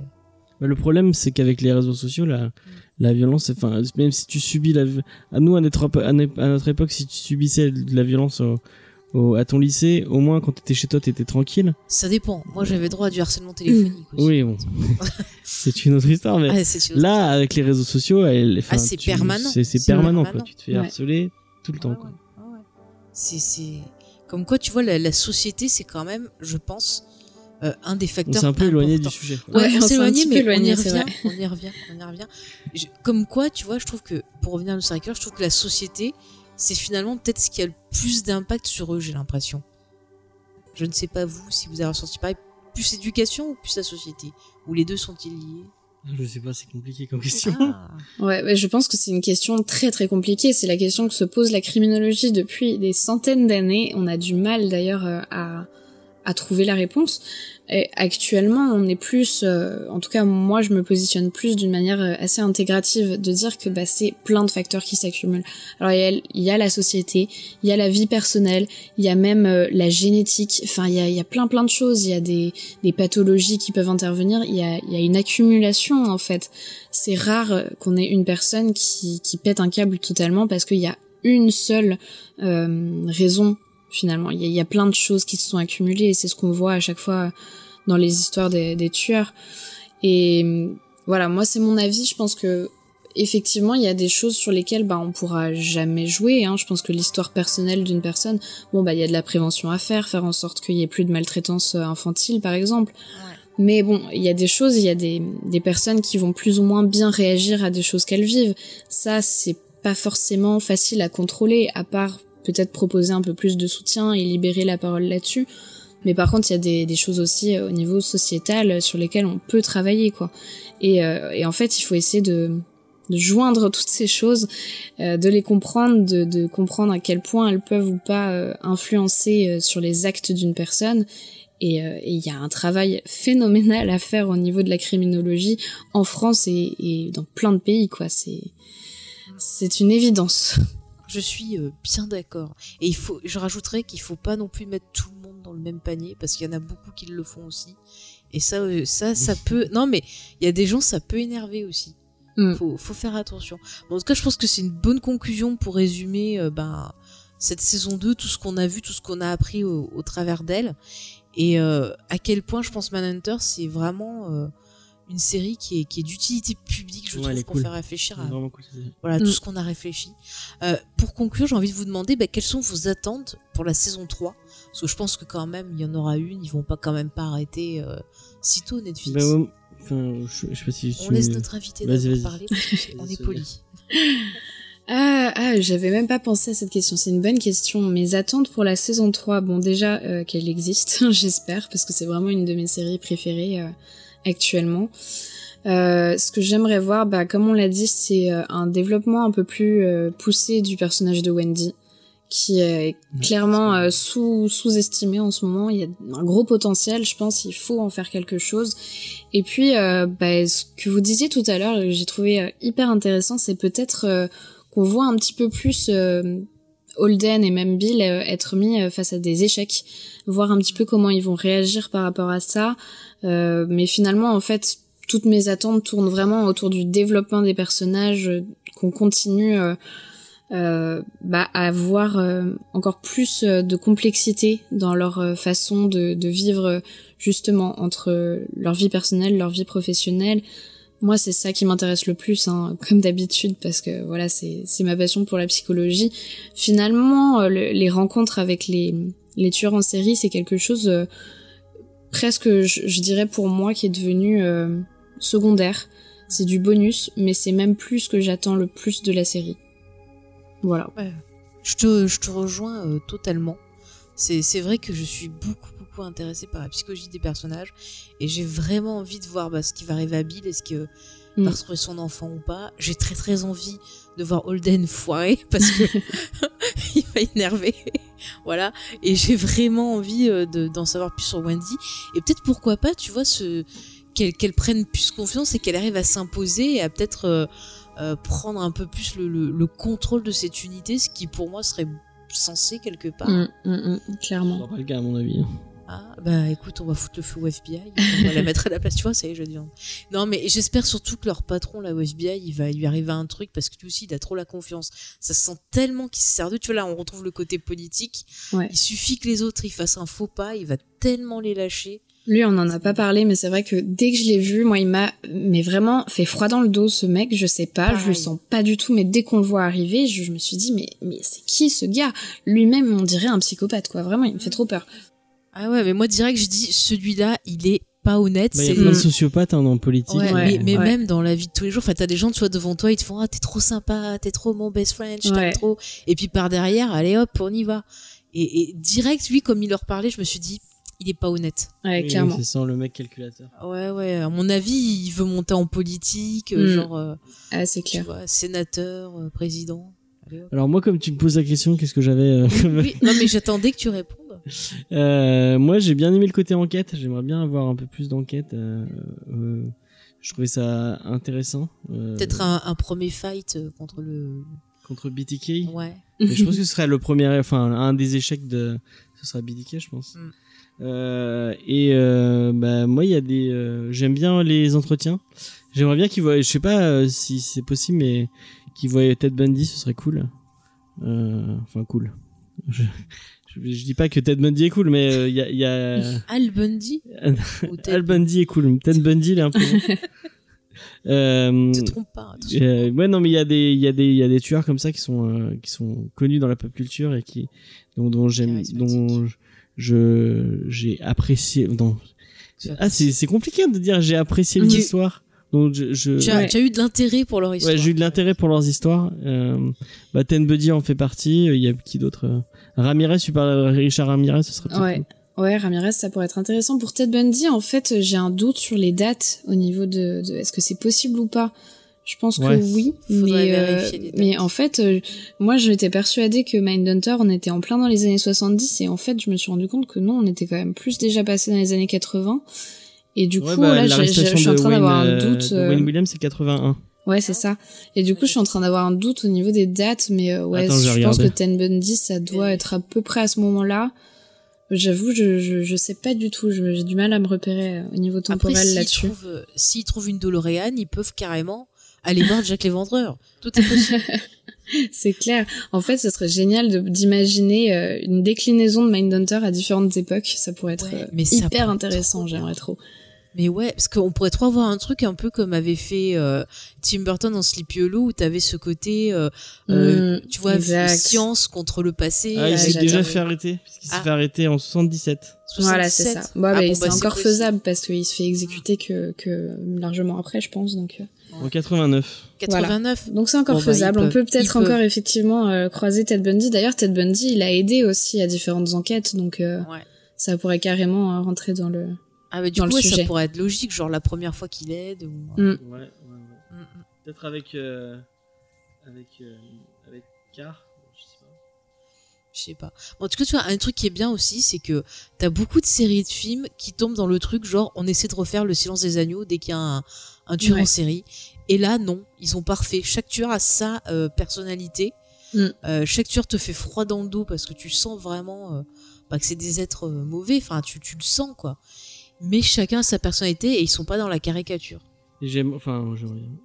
Bah, le problème, c'est qu'avec les réseaux sociaux, la, la violence, enfin, même si tu subis la, à nous, à notre, épo- à notre à notre époque, si tu subissais de la violence au, au- à ton lycée, au moins quand t'étais chez toi, t'étais tranquille. ça dépend. Moi, j'avais droit à du harcèlement téléphonique aussi. Oui, bon. c'est une autre histoire, mais Ah, c'est une autre là, avec les réseaux sociaux, elle, Ah, c'est permanent. C'est c'est C'est permanent, permanent. quoi. Tu te fais Ouais. harceler tout le temps, Ouais, quoi. ouais. C'est, c'est... Comme quoi, tu vois, la, la société, c'est quand même, je pense, euh, un des On facteurs s'est un peu éloigné du sujet. Ouais, Ouais, on s'est éloigné, mais éloigné, on y c'est revient, on y revient, on y revient. Je- comme quoi, tu vois, je trouve que, pour revenir à nos je trouve que la société, c'est finalement peut-être ce qui a le plus d'impact sur eux, j'ai l'impression. Je ne sais pas vous, si vous avez ressenti pareil, plus l'éducation ou plus la société? Ou les deux sont-ils liés? Je sais pas, c'est compliqué comme question. Ah. Ouais, ouais, je pense que c'est une question très très compliquée. C'est la question que se pose la criminologie depuis des centaines d'années. On a du mal d'ailleurs euh, à, à trouver la réponse. Et actuellement, on est plus, euh, en tout cas moi, je me positionne plus d'une manière euh, assez intégrative de dire que bah, c'est plein de facteurs qui s'accumulent. Alors il y, a, la société, il y a la vie personnelle, il y a même euh, la génétique. Enfin, il y a, plein plein de choses. Il y a des, pathologies qui peuvent intervenir. Il y a, il y a une accumulation en fait c'est rare euh, qu'on ait une personne qui, qui pète un câble totalement parce qu'il y a une seule euh, raison finalement. Il y, a, il y a plein de choses qui se sont accumulées et c'est ce qu'on voit à chaque fois dans les histoires des, des tueurs. Et voilà, moi c'est mon avis. Je pense que effectivement il y a des choses sur lesquelles bah on pourra jamais jouer. Hein. Je pense que l'histoire personnelle d'une personne, bon bah il y a de la prévention à faire, faire en sorte qu'il y ait plus de maltraitance euh, infantile par exemple. Mais bon, il y a des choses, il y a des, des personnes qui vont plus ou moins bien réagir à des choses qu'elles vivent. Ça, c'est pas forcément facile à contrôler, à part peut-être proposer un peu plus de soutien et libérer la parole là-dessus. Mais par contre, il y a des, choses aussi euh, au niveau sociétal euh, sur lesquelles on peut travailler, quoi. Et, euh, en fait, il faut essayer de, joindre toutes ces choses, de les comprendre, de, comprendre à quel point elles peuvent ou pas influencer sur les actes d'une personne. Et il y a un travail phénoménal à faire au niveau de la criminologie en France et, dans plein de pays, quoi. C'est une évidence. Je suis euh, bien d'accord. Et il faut, je rajouterais qu'il faut pas non plus mettre tout le monde dans le même panier parce qu'il y en a beaucoup qui le font aussi. Et ça, euh, ça, ça peut. Non, mais il y a des gens, ça peut énerver aussi. Mm. Faut, faut faire attention. Bon, en tout cas, je pense que c'est une bonne conclusion pour résumer euh, ben, cette saison 2, tout ce qu'on a vu, tout ce qu'on a appris au, au travers d'elle. Et euh, à quel point je pense Manhunter, c'est vraiment euh, une série qui est, qui est d'utilité publique, je Ouais, trouve, pour cool. faire réfléchir à, cool, voilà Mm. tout ce qu'on a réfléchi. Euh, pour conclure, j'ai envie de vous demander bah, quelles sont vos attentes pour la saison 3 Parce que je pense que quand même, il y en aura une, ils vont pas quand même pas arrêter euh, sitôt Netflix. Bah, ouais, enfin, je, je sais pas si je On laisse notre invité vas-y. parler parce on est poli. Ah, ah Ah, j'avais même pas pensé à cette question. C'est une bonne question. Mes attentes pour la saison 3, bon déjà euh, qu'elle existe, j'espère, parce que c'est vraiment une de mes séries préférées euh, actuellement. Euh, ce que j'aimerais voir, bah, comme on l'a dit, c'est un développement un peu plus poussé du personnage de Wendy, qui est clairement sous sous-estimé en ce moment. Il y a un gros potentiel, je pense. Il faut en faire quelque chose. Et puis, bah, ce que vous disiez tout à l'heure, j'ai trouvé hyper intéressant, c'est peut-être qu'on voit un petit peu plus euh, Holden et même Bill euh, être mis euh, face à des échecs, voir un petit peu comment ils vont réagir par rapport à ça. Mais finalement, en fait, toutes mes attentes tournent vraiment autour du développement des personnages, qu'on continue bah, à avoir encore plus de complexité dans leur façon de, de, vivre justement entre leur vie personnelle, leur vie professionnelle, moi, c'est ça qui m'intéresse le plus, hein, comme d'habitude, parce que voilà, c'est ma passion pour la psychologie. Finalement, euh, les rencontres avec les, les tueurs en série, c'est quelque chose euh, presque, je, dirais pour moi, qui est devenu euh, secondaire. C'est du bonus, mais c'est même plus ce que j'attends le plus de la série. Voilà. Je te, je te rejoins totalement. C'est vrai que je suis beaucoup intéressé par la psychologie des personnages et j'ai vraiment envie de voir bah, ce qui va arriver à Bill. Est-ce que mm. va retrouver son enfant ou pas J'ai très très envie de voir Holden foirer parce que il va énerver. voilà. Et j'ai vraiment envie euh, d'en savoir plus sur Wendy. Et peut-être pourquoi pas, tu vois, ce qu'elle prenne plus confiance et qu'elle arrive à s'imposer et à peut-être euh, euh, prendre un peu plus le, le, contrôle de cette unité, ce qui pour moi serait censé quelque part. Mm, mm, clairement. pas le cas à mon avis. Ah, bah écoute, on va foutre le feu au FBI, on va la mettre à la place, tu vois, ça y est, je dis. Non, mais j'espère surtout que leur patron, là, au FBI, il va lui arriver un truc parce que lui aussi, il a trop la confiance. Ça se sent tellement qu'il se sert de, tu vois, là, on retrouve le côté politique. Il suffit que les autres, ils fassent un faux pas, il va tellement les lâcher. Lui, on en a pas parlé, mais c'est vrai que dès que je l'ai vu, moi, il m'a, mais vraiment fait froid dans le dos, ce mec. Je sais pas, je le sens pas du tout, mais dès qu'on le voit arriver, je, me suis dit, mais, mais c'est qui ce gars? Lui-même, on dirait un psychopathe, quoi. Vraiment, il me fait trop peur. Ah ouais, mais moi direct je dis celui-là, il est pas honnête. Bah, il y a plein de sociopathes hein, dans le politique. mais, même dans la vie de tous les jours, enfin t'as des gens tu vois devant toi, ils te font ah t'es trop sympa, t'es trop mon best friend, je t'aime trop. Et puis par derrière, allez hop, on y va. Et, direct lui comme il leur parlait, je me suis dit il est pas honnête. Ouais, clairement. C'est sans le mec calculateur. Ouais, ouais. À mon avis, il veut monter en politique, euh, hmm. genre. Euh, ah, c'est clair. Tu vois, sénateur, euh, président. Alors moi, comme tu me poses la question, qu'est-ce que j'avais oui, Non, mais j'attendais que tu répondes. Euh, moi, j'ai bien aimé le côté enquête. J'aimerais bien avoir un peu plus d'enquête. Euh, euh, je trouvais ça intéressant. Peut-être un, premier fight contre le contre BTK. Ouais. Mais je pense que ce serait le premier, enfin un des échecs de, ce sera BTK, je pense. Mm. et bah moi, il y a des, j'aime bien les entretiens. J'aimerais bien qu'ils voient, je sais pas si c'est possible, mais qu'ils voient Ted Bundy, ce serait cool. enfin cool. Je, dis pas que Ted Bundy est cool, mais il euh, y, a, Al Bundy Al Bundy est cool. Ted Bundy, il est un peu. euh, te trompe pas. Euh, ouais, non, mais il y a des, il y a des, il y a des tueurs comme ça qui sont, euh, qui sont connus dans la pop culture et qui, dont, dont j'aime, dont je, j'ai apprécié. Non. Ah, c'est, c'est compliqué de dire j'ai apprécié l'histoire. Donc je, je... Tu, as, tu, as, eu de l'intérêt pour leur histoire. Ouais, j'ai eu de l'intérêt pour leurs histoires. Euh, bah, Ten Buddy en fait partie. Il y a qui d'autre Ramirez, tu parles Richard Ramirez, ce serait Ouais. Ouais, Ramirez, ça pourrait être intéressant. Pour Ted Bundy, en fait, j'ai un doute sur les dates au niveau de, de est-ce que c'est possible ou pas? Je pense que oui, mais, euh, mais en fait, euh, moi, j'étais persuadée que Mindhunter, on était en plein dans les années 70, et en fait, je me suis rendu compte que non, on était quand même plus déjà passé dans les années 80. Et du coup, bah, là, je suis en train d'avoir un euh, doute. Wayne Williams, c'est 81. Ouais, c'est ça. Et du coup, je suis en train d'avoir un doute au niveau des dates, mais euh, ouais, je, pense que Ten Bundy, ça doit être à peu près à ce moment-là. J'avoue, je, je, je sais pas du tout. J'ai du mal à me repérer euh, au niveau temporel là-dessus. Euh, s'ils trouvent une DeLorean, ils peuvent carrément aller voir Jack l'Éventreur. Tout est possible. c'est clair. En fait, ce serait génial d'imaginer une déclinaison de Mindhunter à différentes époques. Ça pourrait être hyper intéressant. J'aimerais trop. Mais ouais, parce qu'on pourrait trop avoir un truc un peu comme avait fait euh, Tim Burton dans Sleepy Hollow, où t'avais ce côté, euh, euh mm, tu vois, science contre le passé. Ah, il s'est déjà fait arrêter, puisqu'il s'est ah. fait arrêter en 77. Voilà, c'est ça. Bon, ah, bah, c'est encore faisable parce qu'il se fait exécuter que, que largement après, je pense. Donc. Euh. En 89. 89. Donc c'est encore Bon, bah, faisable. On peut peut-être encore effectivement euh, croiser Ted Bundy. D'ailleurs, Ted Bundy, il a aidé aussi à différentes enquêtes, donc euh, Ouais. ça pourrait carrément euh, rentrer dans le. Ah, mais du Dans coup, le ouais, ça pourrait être logique, genre la première fois qu'il aide. Ou... Mm. Ouais, ouais, ouais. Mm, mm. Peut-être avec. euh, avec. euh, avec Car. Je sais pas. Je sais pas. Bon, en tout cas, tu vois, un truc qui est bien aussi, c'est que t'as beaucoup de séries de films qui tombent dans le truc, genre, on essaie de refaire le silence des agneaux dès qu'il y a un, un tueur Ouais. en série. Et là, non, ils sont parfaits. Chaque tueur a sa euh, personnalité. Mm. Euh, chaque tueur te fait froid dans le dos parce que tu sens vraiment euh, bah, que c'est des êtres euh, mauvais. Enfin, tu, tu le sens, quoi. Mais chacun a sa personnalité et ils sont pas dans la caricature. J'aime. Enfin.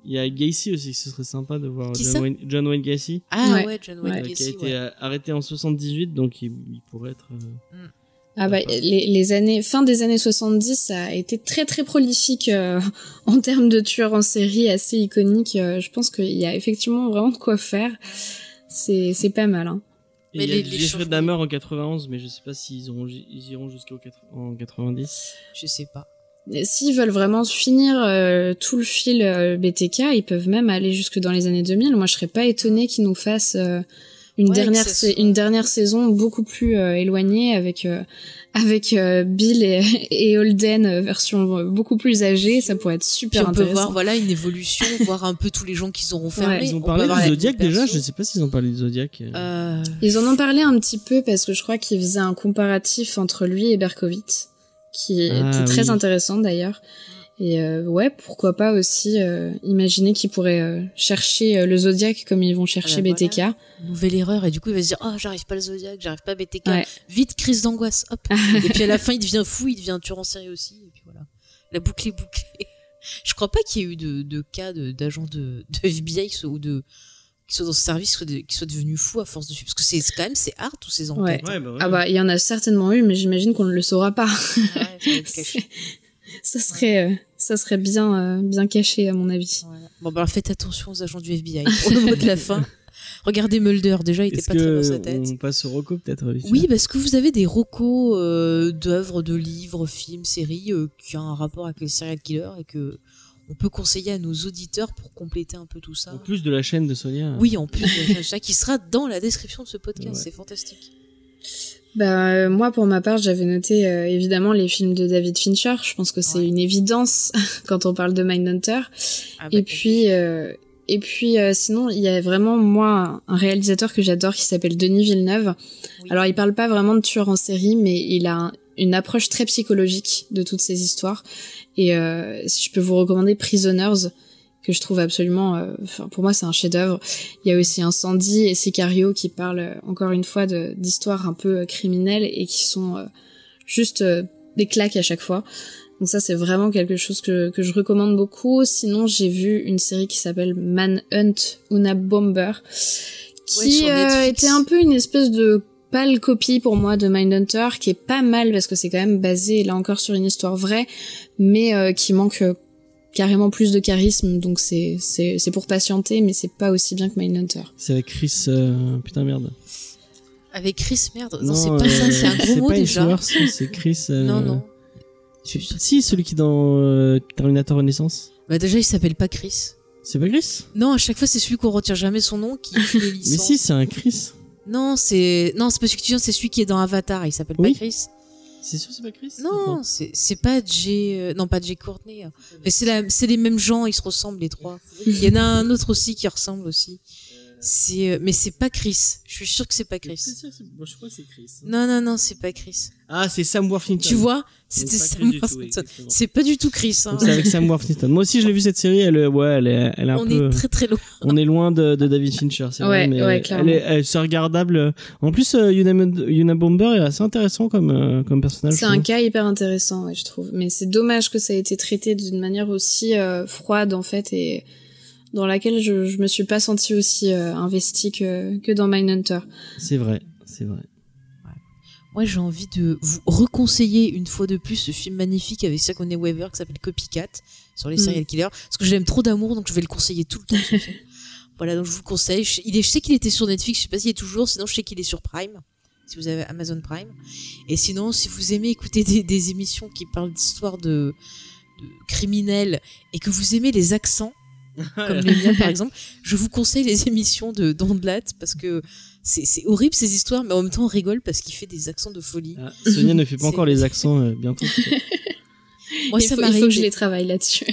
Il y a Gacy aussi, ce serait sympa de voir John Wayne, John Wayne Gacy. Ah ouais, Ouais. John Wayne Ouais. euh, qui a Gacy, été ouais. euh, arrêté en 78, donc il, il pourrait être. euh, Ah bah, les, les années, fin des années 70, ça a été très très prolifique euh, en termes de tueurs en série assez iconiques. Euh, je pense qu'il y a effectivement vraiment de quoi faire. C'est c'est pas mal. Hein. Et Mais il y a les- les Jeffrey changements- Dahmer en 91, mais je sais pas s'ils ils iront jusqu'en 90. Je sais pas. S'ils veulent vraiment finir euh, tout le fil euh, BTK, ils peuvent même aller jusque dans les années 2000. Moi, je serais pas étonnée qu'ils nous fassent euh, une Ouais, dernière une dernière saison beaucoup plus euh, éloignée avec euh, avec euh, Bill et, et Holden euh, version euh, beaucoup plus âgée. Ça pourrait être Puis super on peut voir voilà une évolution, voir un peu tous les gens qu'ils auront fermés. Ils ont parlé du Zodiac déjà, je sais pas s'ils ont parlé du Zodiac. Ils en ont parlé un petit peu parce que je crois qu'ils faisaient un comparatif entre lui et Berkowitz, qui Ah, était très oui. intéressant d'ailleurs. Et euh, ouais, pourquoi pas aussi euh, imaginer qu'ils pourraient euh, chercher euh, le Zodiac comme ils vont chercher Ah bah BTK. nouvelle erreur et du coup il va se dire oh j'arrive pas le Zodiac, j'arrive pas à BTK. Ouais. Vite crise d'angoisse, hop. et puis à la fin il devient fou, il devient un tueur en série aussi et puis voilà. La boucle est bouclée. Je crois pas qu'il y ait eu de, de cas de- d'agents de, de FBI qui soient- ou de qui soient dans ce service qui soient, de- devenus fous à force de parce que c'est quand même c'est hard tous ces enquêtes. Ouais, bah ouais. Ah bah il y en a certainement eu, mais j'imagine qu'on ne le saura pas. Ça serait euh, ça serait bien euh, bien caché à mon avis. Bon bah alors faites attention aux agents du FBI pour le mot de la fin. Regardez Mulder déjà il était pas très dans sa tête. on passe au Rocco peut-être Oui, parce que vous avez des recos euh, d'œuvres, de livres, films, séries euh, qui ont un rapport avec les serial killers et que on peut conseiller à nos auditeurs pour compléter un peu tout ça. En plus de la chaîne de Sonia. Oui, en plus de ça, qui sera dans la description de ce podcast, Ouais. c'est fantastique. Bah euh, moi pour ma part j'avais noté euh, évidemment les films de David Fincher. Je pense que c'est Ouais. une évidence quand on parle de Mindhunter. Ah bah, Et puis, euh, et puis euh, sinon, il y a vraiment, moi, un réalisateur que j'adore qui s'appelle Denis Villeneuve. Oui. Alors, il parle pas vraiment de tueur en série, mais il a un- une approche très psychologique de toutes ces histoires. Et euh, si je peux vous recommander Prisoners, que je trouve absolument, euh, pour moi, c'est un chef-d'œuvre. Il y a aussi Incendie et Sicario qui parlent euh, encore une fois d'histoires un peu euh, criminelles et qui sont euh, juste euh, des claques à chaque fois. Donc ça, c'est vraiment quelque chose que, que je recommande beaucoup. Sinon, j'ai vu une série qui s'appelle Manhunt Una Bomber, qui était un peu une espèce de pâle copie pour moi de Mindhunter, qui est pas mal parce que c'est quand même basé là encore sur une histoire vraie, mais qui manque carrément plus de charisme. Donc c'est c'est c'est pour patienter, mais c'est pas aussi bien que Mindhunter. C'est avec Chris. euh, Putain merde. Avec Chris, merde. Non, c'est pas euh, ça, c'est un gros mot pas déjà. C'est Chris. euh, Non, non. c'est- Si, celui qui est dans euh, Terminator Renaissance. Bah déjà, il s'appelle pas Chris. C'est pas Chris? Non, à chaque fois, c'est celui qu'on retient jamais son nom qui fait les Mais licences. si, c'est un Chris. Non, c'est non, c'est pas celui que tu dis, c'est celui qui est dans Avatar. Il s'appelle Oui. pas Chris. C'est sûr, c'est pas Chris Non, c'est c'est pas Jay, euh, non pas Jay Courtney. hein. Mais c'est la, c'est les mêmes gens, ils se ressemblent les trois. Il y en a un autre aussi qui ressemble aussi. C'est, euh, mais c'est pas Chris. Je suis sûr que c'est pas Chris. Sûr, bon, je crois que c'est Chris. Non non non, c'est pas Chris. Ah, c'est Sam Worthington. Tu vois, c'était Sam Worthington. C'est pas du tout Chris. hein. C'est avec Sam Worthington. Moi aussi, je l'ai vu cette série. Elle, est- ouais, elle est, elle est un On peu. est très très loin. On est loin de, de David Fincher, c'est Ouais, vrai, mais ouais, elle clairement. est, elle, c'est regardable. En plus, euh, Yuna, Yuna Bomber est assez intéressant comme, euh, comme personnage. C'est un trouve. cas hyper intéressant, ouais, je trouve. Mais c'est dommage que ça ait été traité d'une manière aussi euh, froide, en fait, et dans laquelle je, je me suis pas sentie aussi euh, investie que, que dans Mindhunter. C'est vrai, c'est vrai. Moi, j'ai envie de vous reconseiller une fois de plus ce film magnifique avec Sigourney Weaver qui s'appelle Copycat sur les Mm. serial killers. Parce que j'aime trop d'amour, donc je vais le conseiller tout le temps. ce film. voilà, donc je vous le conseille. Je, il est, je sais qu'il était sur Netflix, je sais pas s'il est toujours, sinon je sais qu'il est sur Prime, si vous avez Amazon Prime. Et sinon, si vous aimez écouter des, des émissions qui parlent d'histoires de, de criminels et que vous aimez les accents, comme les miennes par exemple, je vous conseille les émissions de Dondlat parce que c'est horrible ces histoires, mais en même temps on rigole parce qu'il fait des accents de folie. Ah, Sonia ne fait pas encore les accents euh, bientôt. Moi il, ça faut, il faut que je les travaille là-dessus.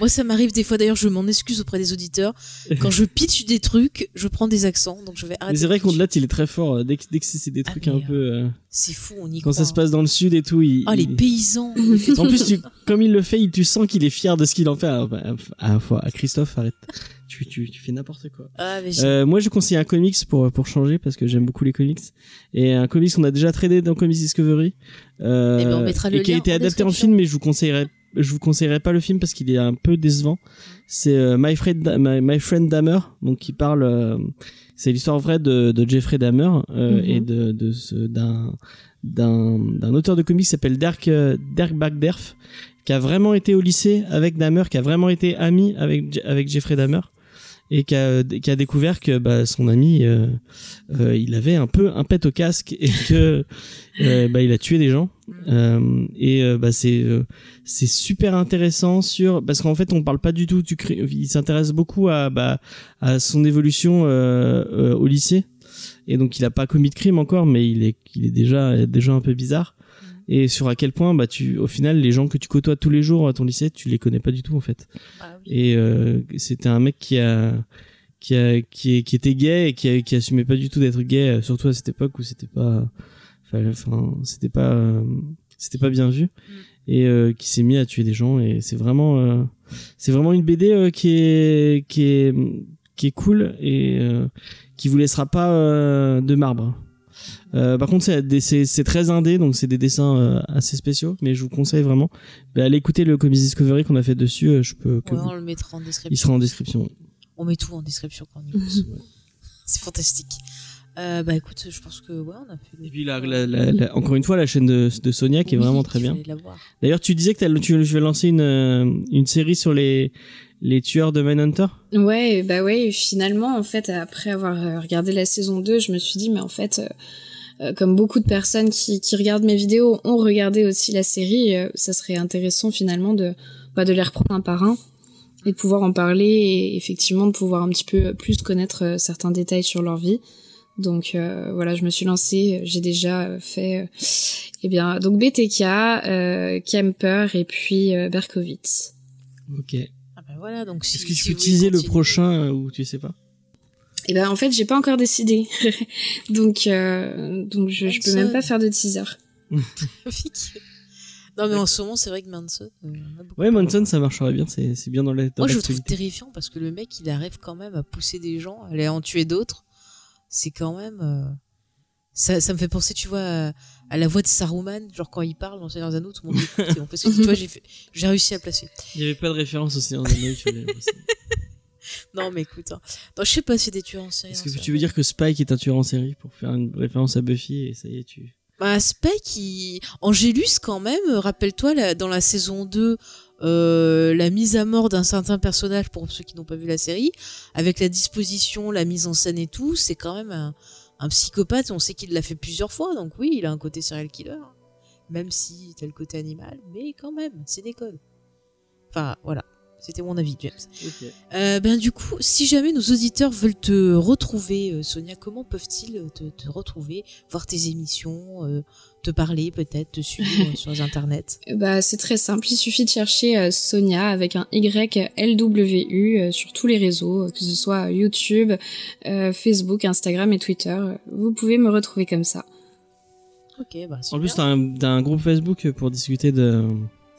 Moi, ça m'arrive des fois. D'ailleurs, je m'en excuse auprès des auditeurs. Quand je pitch des trucs, je prends des accents. Donc, je vais arrêter. Mais c'est vrai qu'on il est très fort euh, dès que, dès que c'est des Ah, trucs un euh, peu euh, C'est fou, on y quand ça se passe dans le sud et tout. Il. Ah, les paysans. En plus, tu, comme il le fait, il- tu sens qu'il est fier de ce qu'il en fait. Ah, bah, ah, faut- ah, Christophe, arrête. Tu, tu, tu fais n'importe quoi. ah, mais j'ai- Euh, moi, je conseille un comics pour pour changer parce que j'aime beaucoup les comics et un comics qu'on a déjà tradé dans Comics Discovery euh, Eh ben, on mettra le et qui a été en adapté en film, mais je vous conseillerais je vous conseillerais pas le film parce qu'il est un peu décevant. C'est euh, My Friend My, My Friend Dahmer, donc qui parle euh, c'est l'histoire vraie de, de Jeffrey Dahmer euh, Mhm. et de de ce d'un d'un d'un auteur de comics qui s'appelle Dirk Dirk Bagderf qui a vraiment été au lycée avec Dahmer, qui a vraiment été ami avec avec Jeffrey Dahmer et qui a, qui a découvert que bah, son ami euh, euh, il avait un peu un pet au casque et que euh, bah, il a tué des gens. Euh, et euh, bah, c'est euh, c'est super intéressant sur parce qu'en fait on parle pas du tout du cri- il s'intéresse beaucoup à bah, à son évolution euh, euh, au lycée. Et donc il a pas commis de crime encore mais il est il est déjà déjà un peu bizarre et sur à quel point bah tu au final les gens que tu côtoies tous les jours à ton lycée tu les connais pas du tout en fait. Ah oui. et euh, c'était un mec qui a qui a qui, qui était gay et qui a, qui assumait pas du tout d'être gay euh, surtout à cette époque où c'était pas enfin c'était pas euh, c'était pas bien vu. Et euh, qui s'est mis à tuer des gens. Et c'est vraiment euh, c'est vraiment une BD qui est qui est qui est cool et euh, qui vous laissera pas euh, de marbre euh, par contre, c'est très indé, donc c'est des dessins euh, assez spéciaux, mais je vous conseille vraiment. Bah, allez écouter le Comics Discovery qu'on a fait dessus. euh, je peux que Ouais, vous- on le mettra en description. il sera en description. On met tout en description quand on y pense. C'est fantastique. Euh, bah écoute, je pense que ouais, on a fait. Et puis la, tour. la- la- la- encore une fois, la chaîne de, de Sonia qui est vraiment très bien. D'ailleurs, tu disais que tu, je vais lancer une, une série sur les, les tueurs de Manhunter. Ouais, bah ouais, finalement, en fait, après avoir regardé la saison 2, je me suis dit, mais en fait, euh, comme beaucoup de personnes qui, qui regardent mes vidéos ont regardé aussi la série, euh, ça serait intéressant finalement de, bah, de les reprendre un par un et de pouvoir en parler et effectivement de pouvoir un petit peu plus connaître euh, certains détails sur leur vie. Donc euh, voilà, je me suis lancée, j'ai déjà euh, fait, euh, eh bien, donc BTK, euh, Kemper et puis euh, Berkowitz. Ok. Est-ce Ah bah voilà, donc si, que tu si peux le prochain euh, ou tu sais pas? Eh ben en fait j'ai pas encore décidé, donc euh, donc je, je peux même pas faire de teaser. Non mais en ce moment, c'est vrai que Manson. euh, Ouais. Manson, ça marcherait bien. C'est c'est bien dans la. dans Moi, je le trouve terrifiant parce que le mec, il arrive quand même à pousser des gens, à aller en tuer d'autres. C'est quand même. euh, Ça, ça me fait penser, tu vois, à, à la voix de Saruman, genre quand il parle dans Seigneur des Anneaux, tout le monde écoute. Et on peut se- tu vois, j'ai fait- j'ai réussi à placer. Il y avait pas de référence aussi dans un œil. tu vois, Non, mais écoute, hein. non, je sais pas si des tueurs en série. Est-ce hein, que tu veux dire que Spike est un tueur en série pour faire une référence à Buffy et ça y est, tu. Bah, Spike, il... Angélus, quand même, rappelle-toi, la- dans la saison 2, euh, la mise à mort d'un certain personnage, pour ceux qui n'ont pas vu la série, avec la disposition, la mise en scène et tout, c'est quand même un, un psychopathe, on sait qu'il l'a fait plusieurs fois, donc oui, il a un côté serial killer, hein. même si t'as le côté animal, mais quand même, c'est des codes. Enfin, voilà. C'était mon avis, James. Euh, ben du coup, si jamais nos auditeurs veulent te retrouver, euh, Sonia, comment peuvent-ils euh, te, te retrouver, voir tes émissions, euh, te parler peut-être, te suivre euh, sur les internets? Bah c'est très simple, il suffit de chercher euh, Sonia avec un Y L W U euh, sur tous les réseaux, que ce soit YouTube, euh, Facebook, Instagram et Twitter. Vous pouvez me retrouver comme ça. Ok, bah super. En plus, t'as un, t'as un groupe Facebook pour discuter de,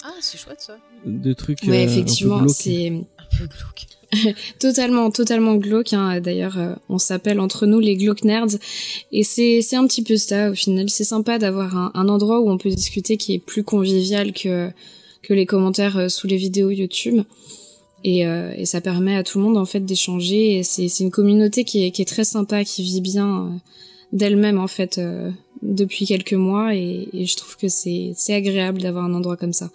Ah, c'est chouette ça. De trucs. Ouais, euh, effectivement, glauques. c'est Un peu glauque. totalement, totalement glauque. Hein. D'ailleurs, euh, on s'appelle entre nous les glauques nerds, et c'est c'est un petit peu ça. Au final, c'est sympa d'avoir un, un endroit où on peut discuter qui est plus convivial que que les commentaires euh, sous les vidéos YouTube. Et, euh, et ça permet à tout le monde en fait d'échanger. Et c'est c'est une communauté qui est qui est très sympa, qui vit bien euh, d'elle-même en fait euh, depuis quelques mois. Et, et je trouve que c'est c'est agréable d'avoir un endroit comme ça.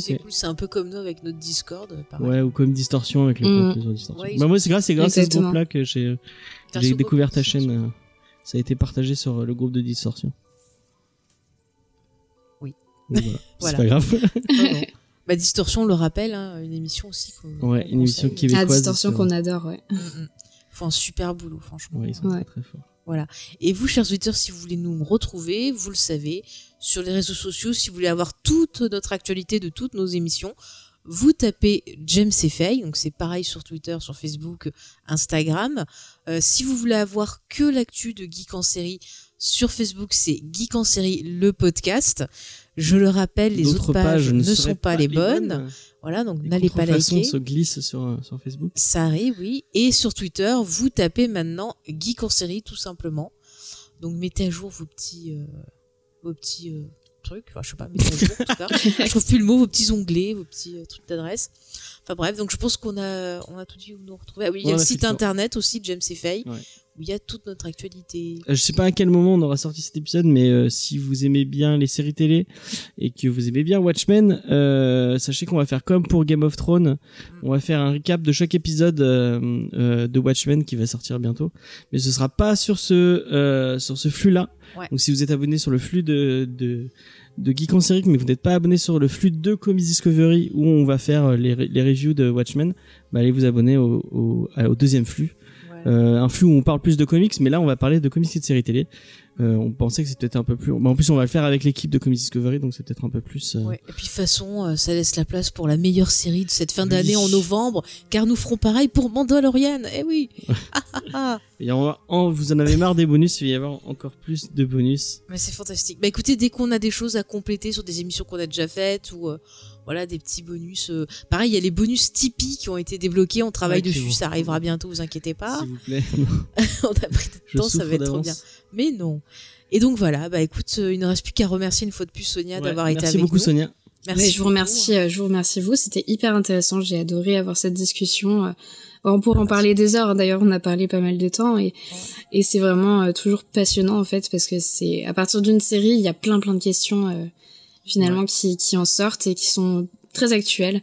C'est cool, c'est un peu comme nous avec notre Discord. euh, pareil. Ouais, ou comme Distorsion avec les Mm. conclusions Distorsion. Ouais, bah, moi, c'est grâce, à ce groupe-là que j'ai découvert ta chaîne. euh, Ça a été partagé sur euh, le groupe de Distorsion. Oui. Donc, voilà. Voilà. C'est pas grave. Non, non. Bah, Distorsion, on le rappelle, hein, une émission aussi. qu'on- Ouais, une émission québécoise. Ah, distorsion qu'on adore, ouais. Mm, mm. Ils font un super boulot, franchement. Ouais, ils sont Ouais. très, très forts. Et vous, chers auditeurs, si vous voulez nous retrouver, vous le savez, sur les réseaux sociaux, si vous voulez avoir toute notre actualité de toutes nos émissions, vous tapez James et Faye, donc c'est pareil sur Twitter, sur Facebook, Instagram. Euh, si vous voulez avoir que l'actu de Geek en série, sur Facebook, c'est Geek en série, le podcast. Je le rappelle, les autres pages, ne sont pas, les bonnes. Voilà, donc n'allez pas liker. se glissent sur, euh, sur Facebook. Ça arrive, oui. Et sur Twitter, vous tapez maintenant Geek en série, tout simplement. Donc mettez à jour vos petits, euh, vos petits euh, trucs. Enfin, je sais pas, jour en tout cas. je trouve plus le mot, vos petits onglets, vos petits euh, trucs d'adresse. Enfin bref, donc je pense qu'on a, on a tout dit où nous retrouver. Ah oui, il y a Ouais, le site internet aussi, James et Faye, Ouais. Où il y a toute notre actualité. Euh, Je sais pas à quel moment on aura sorti cet épisode, mais euh, si vous aimez bien les séries télé et que vous aimez bien Watchmen, euh, sachez qu'on va faire comme pour Game of Thrones. On va faire un recap de chaque épisode euh, euh, de Watchmen qui va sortir bientôt, mais ce sera pas sur ce euh, sur ce flux-là. Ouais. Donc si vous êtes abonné sur le flux de de de Geek en série, mais vous n'êtes pas abonné sur le flux de Comics Discovery où on va faire les, les reviews de Watchmen, bah allez vous abonner au, au, au deuxième flux. Euh, un flux où on parle plus de comics, mais là on va parler de comics et de séries télé. Euh, on pensait que c'était peut-être un peu plus. Bah, en plus, on va le faire avec l'équipe de Comics Discovery, donc c'est peut-être un peu plus. euh, Ouais. Et puis de toute façon, euh, ça laisse la place pour la meilleure série de cette fin Oui. d'année en novembre, car nous ferons pareil pour Mandalorian. Eh oui. Et on va- en- vous en avez marre des bonus, il va y avoir encore plus de bonus. Mais c'est fantastique. Bah écoutez, dès qu'on a des choses à compléter sur des émissions qu'on a déjà faites ou euh, voilà des petits bonus. euh, Pareil, il y a les bonus Tipeee qui ont été débloqués. On travaille Ouais, dessus, ça arrivera bientôt. Vous inquiétez pas. S'il vous plaît. on a pris de Je temps, ça va être trop bien. Mais non. Et donc voilà. Bah écoute, euh, il ne reste plus qu'à remercier une fois de plus Sonia Ouais, d'avoir été Merci avec beaucoup, nous. Sonia. Merci. Ouais, je vous beaucoup. remercie, euh, je vous remercie vous. C'était hyper intéressant. J'ai adoré avoir cette discussion. On pourrait en parler des heures. D'ailleurs, on a parlé pas mal de temps et et c'est vraiment euh, toujours passionnant en fait parce que c'est à partir d'une série, il y a plein plein de questions euh, finalement qui qui en sortent et qui sont très actuelles.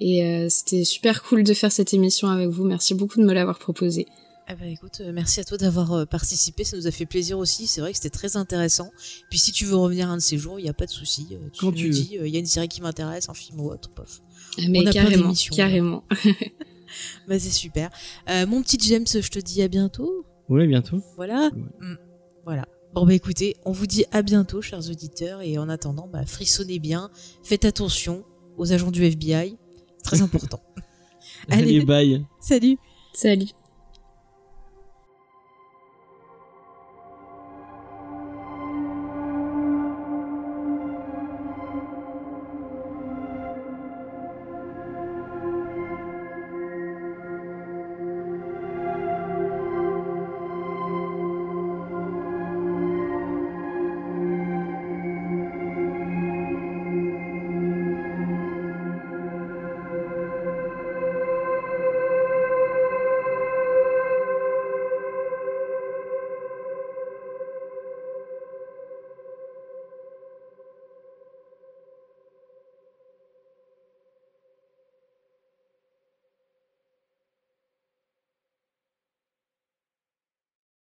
Et euh, c'était super cool de faire cette émission avec vous. Merci beaucoup de me l'avoir proposé. Ah bah écoute, euh, merci à toi d'avoir participé, ça nous a fait plaisir aussi. C'est vrai que c'était très intéressant. Puis si tu veux revenir un de ces jours, il n'y a pas de souci. Tu Quand tu dis, il y a une série qui m'intéresse, un film ou autre, pof. Ah, Mais On a plein carrément, carrément. Bah c'est super. Euh, mon petit James, je te dis à bientôt. Ouais, bientôt. Voilà. Mm. Voilà. Bon bah écoutez, on vous dit à bientôt, chers auditeurs, et en attendant, bah, frissonnez bien, faites attention aux agents du FBI, très important. Allez, Allez. bye. Salut Salut.